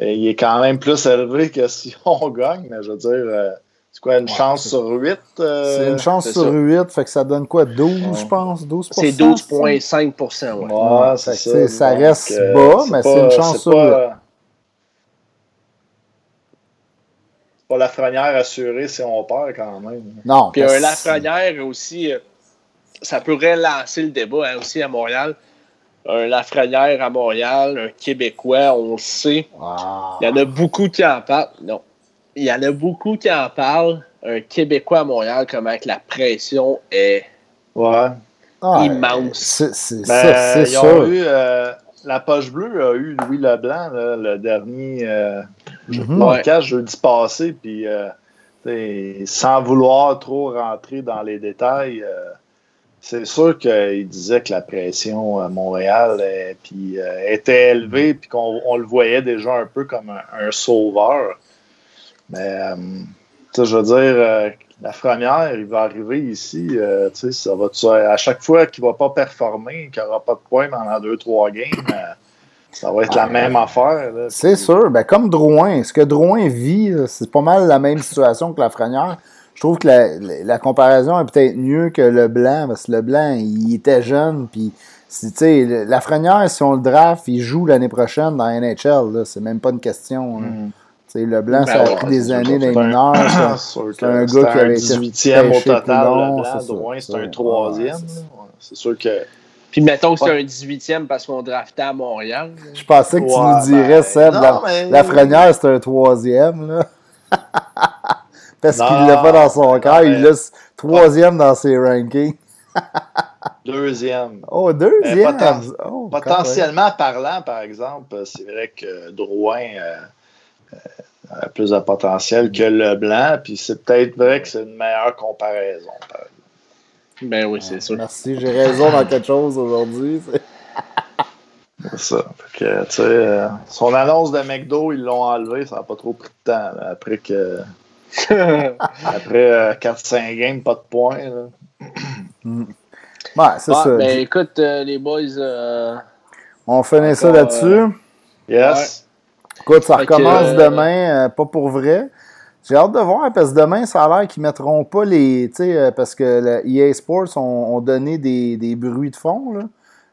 il est quand même plus élevé que si on gagne. Mais je veux dire, euh, c'est quoi, une Ouais, chance sur 8? c'est une chance sur ça. 8, fait que ça donne quoi 12, Ouais. je pense 12 C'est 12,5 ouais. Ouais, ça. ça reste bas, mais c'est une chance sur pas, pas la frenière assurée si on perd quand même. Non, Puis euh, Lafrenière aussi, euh, ça pourrait lancer le débat hein, aussi à Montréal. Un Lafrenière à Montréal, un Québécois, on le sait. Ah. Il y en a beaucoup qui en parlent. Non. Il y en a beaucoup qui en parlent. Un Québécois à Montréal, comment que la pression est. Ouais. Ah, immense. C'est c'est Ben, ça, c'est ils ont sûr. eu, euh, la poche bleue a eu Louis Leblanc, là, le dernier euh, Mhm. podcast jeudi passé, puis euh, sans vouloir trop rentrer dans les détails, euh, c'est sûr qu'il disait que la pression à Montréal euh, puis, euh, était élevée, puis qu'on on le voyait déjà un peu comme un, un sauveur. Mais, euh, je veux dire, euh, la première, il va arriver ici, euh, ça va à chaque fois qu'il va pas performer, qu'il n'aura pas de points pendant deux, trois games, euh, ça va être la même affaire. C'est Puis- sûr. Ben, comme Drouin, ce que Drouin vit, c'est pas mal la même situation que Lafrenière. Je trouve que la, la- la comparaison est peut-être mieux que Leblanc, parce que Leblanc, il était jeune, puis Lafrenière, si on le draft, il joue l'année prochaine dans la NHL. C'est même pas une question. Mm. Leblanc, Ben ça a pris des années dans c'est les un- mineurs. C'est un gars qui avait été 18e au total. Drouin, c'est un troisième. ouais, c'est ça. là. Ouais, C'est sûr que. Puis mettons que c'est Ouais. un 18e parce qu'on draftait à Montréal. Je pensais que tu nous dirais, ben, Seb, non, la, mais- Lafrenière, c'est un troisième. Là. Parce Non, qu'il l'a pas dans son cœur, il l'a s- troisième dans ses rankings. Deuxième. Oh, deuxième! Mais poten- Oh, Potentiellement parlant, par exemple, c'est vrai que Drouin euh, euh, a plus de potentiel que Leblanc, puis c'est peut-être vrai que c'est une meilleure comparaison. par exemple. Ben oui, c'est sûr. Merci, j'ai raison dans quelque chose aujourd'hui. c'est- ça. Fait que, tu sais, euh, son annonce de McDo, ils l'ont enlevé, ça n'a pas trop pris de temps. là, après que après euh, 4-5 games, pas de points. là. Ouais, c'est Ah, ça. ben écoute, euh, les boys, euh, On finit ça là-dessus. euh, Yes. Écoute, ça Fait que, recommence euh, demain, euh, pas pour vrai. J'ai hâte de voir parce que demain, ça a l'air qu'ils mettront pas les. Tu sais, euh, parce que le EA Sports ont, ont donné des, des bruits de fond, là.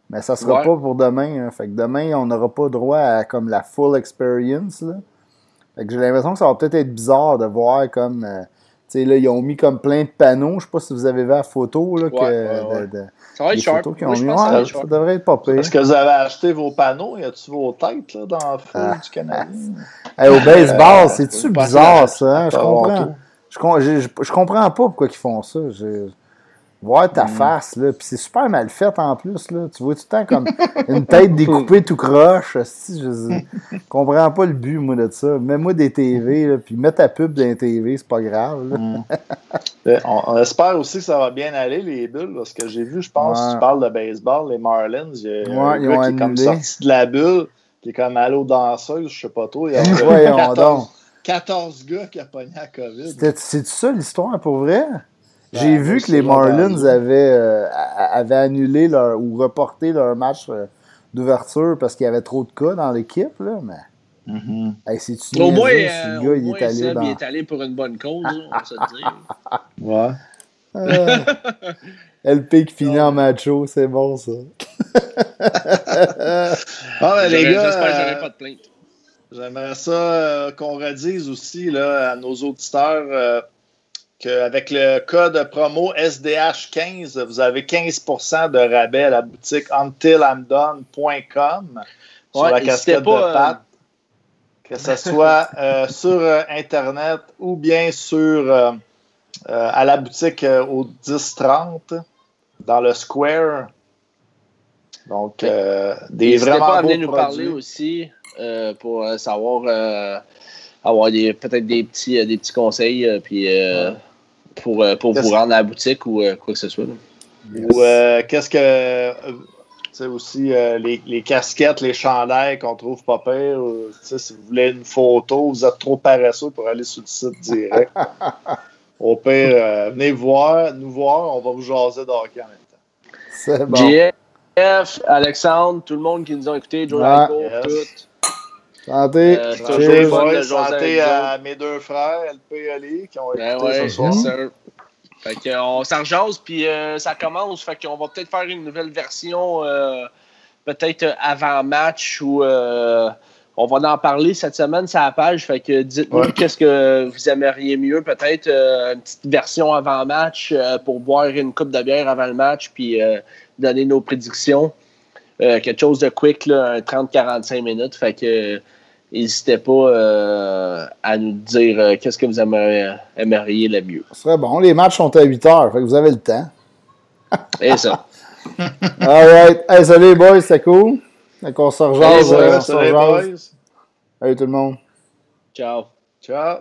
Mais ça sera Ouais. pas pour demain. hein. Fait que demain, on n'aura pas droit à comme la full experience. Là. Fait que j'ai l'impression que ça va peut-être être bizarre de voir comme euh, là, ils ont mis comme plein de panneaux. Je sais pas si vous avez vu la photo. Là, que, Ouais, ouais, de- de- Ça va être les sharp. photos qu'ils Moi, ont mis. ça va Ouais, être ça sharp. devrait être pas pire. Est-ce que vous avez acheté vos panneaux? Y a-tu vos têtes là, dans la foule Ah. du Canadien? Hey, au baseball, Euh, c'est-tu bizarre, ça, hein? Je comprends. Je, je, je- je comprends pas pourquoi ils font ça. Je- Voir Mm. ta face, là. Puis c'est super mal fait en plus, là. Tu vois tout le temps comme une tête découpée tout croche. Si, je comprends pas le but, moi, de ça. Mets-moi des TV, là, puis mets ta pub dans les TV, c'est pas grave. là. Mm. Euh, On, on espère aussi que ça va bien aller, les bulles, parce que j'ai vu, je pense, Ouais. tu parles de baseball, les Marlins, il y a Ouais, un ils gars ont qui est comme sorti de la bulle, qui est comme allé aux danseuses, je sais pas trop. Il y a Voyons 14, donc. 14 gars qui a pogné la COVID. C'est-tu ça l'histoire pour vrai? J'ai vu que les Marlins avaient, euh, avaient annulé leur, ou reporté leur match euh, d'ouverture parce qu'il y avait trop de cas dans l'équipe, là, mais Mhm. hey, c'est-tu Au moins, niaiseux, euh, au gars, il moins, est allé Seb, dans... il est allé pour une bonne cause, là, on va se le dire. Ouais. Euh, LP qui finit en macho, c'est bon, ça. Ah, ben, les gars, J'espère que j'aurai pas de plainte. J'aimerais ça euh, qu'on redise aussi là, à nos auditeurs euh, qu'avec le code promo SDH15, vous avez 15% de rabais à la boutique untilimdone.com sur Ouais, la casquette pas, de euh, Pat. Que ce soit euh, sur Internet ou bien sur euh, à la boutique au 1030 dans le Square. Donc, des vraiment pas à beaux venir nous produits. parler aussi pour savoir, avoir peut-être des petits, des petits conseils puis, Ouais. Pour, euh, pour vous rendre à la boutique ou euh, quoi que ce soit. Ou euh, qu'est-ce que. euh, tu sais, aussi, euh, les, les casquettes, les chandails qu'on trouve pas pire. ou, tu sais, si vous voulez une photo, vous êtes trop paresseux pour aller sur le site direct. Au pire, euh, venez voir, nous voir, on va vous jaser de hockey en même temps. C'est bon. JF, Alexandre, tout le monde qui nous a écoutés, Joe. Raico, Yes. tout. Santé. Euh, Santé, boys, à mes deux frères, LP et Ali, qui ont écouté Ben ouais, ce soir. Fait que, euh, on s'en rejase, puis euh, ça commence. Fait qu'on va peut-être faire une nouvelle version, euh, peut-être avant match, ou euh, on va en parler cette semaine sur la page. Fait que dites-nous Ouais. qu'est-ce que vous aimeriez mieux. Peut-être euh, une petite version avant match euh, pour boire une coupe de bière avant le match, puis euh, donner nos prédictions. Euh, quelque chose de quick, là, un 30-45 minutes. Fait que. euh, N'hésitez pas euh, à nous dire euh, qu'est-ce que vous aimeriez, aimeriez le mieux. Ce serait bon. Les matchs sont à 8 heures, fait que vous avez le temps. Et ça. Alright. Hey, salut les boys, c'est cool. Fait qu'on se boys, on salut, boys. Salut tout le monde. Ciao. Ciao.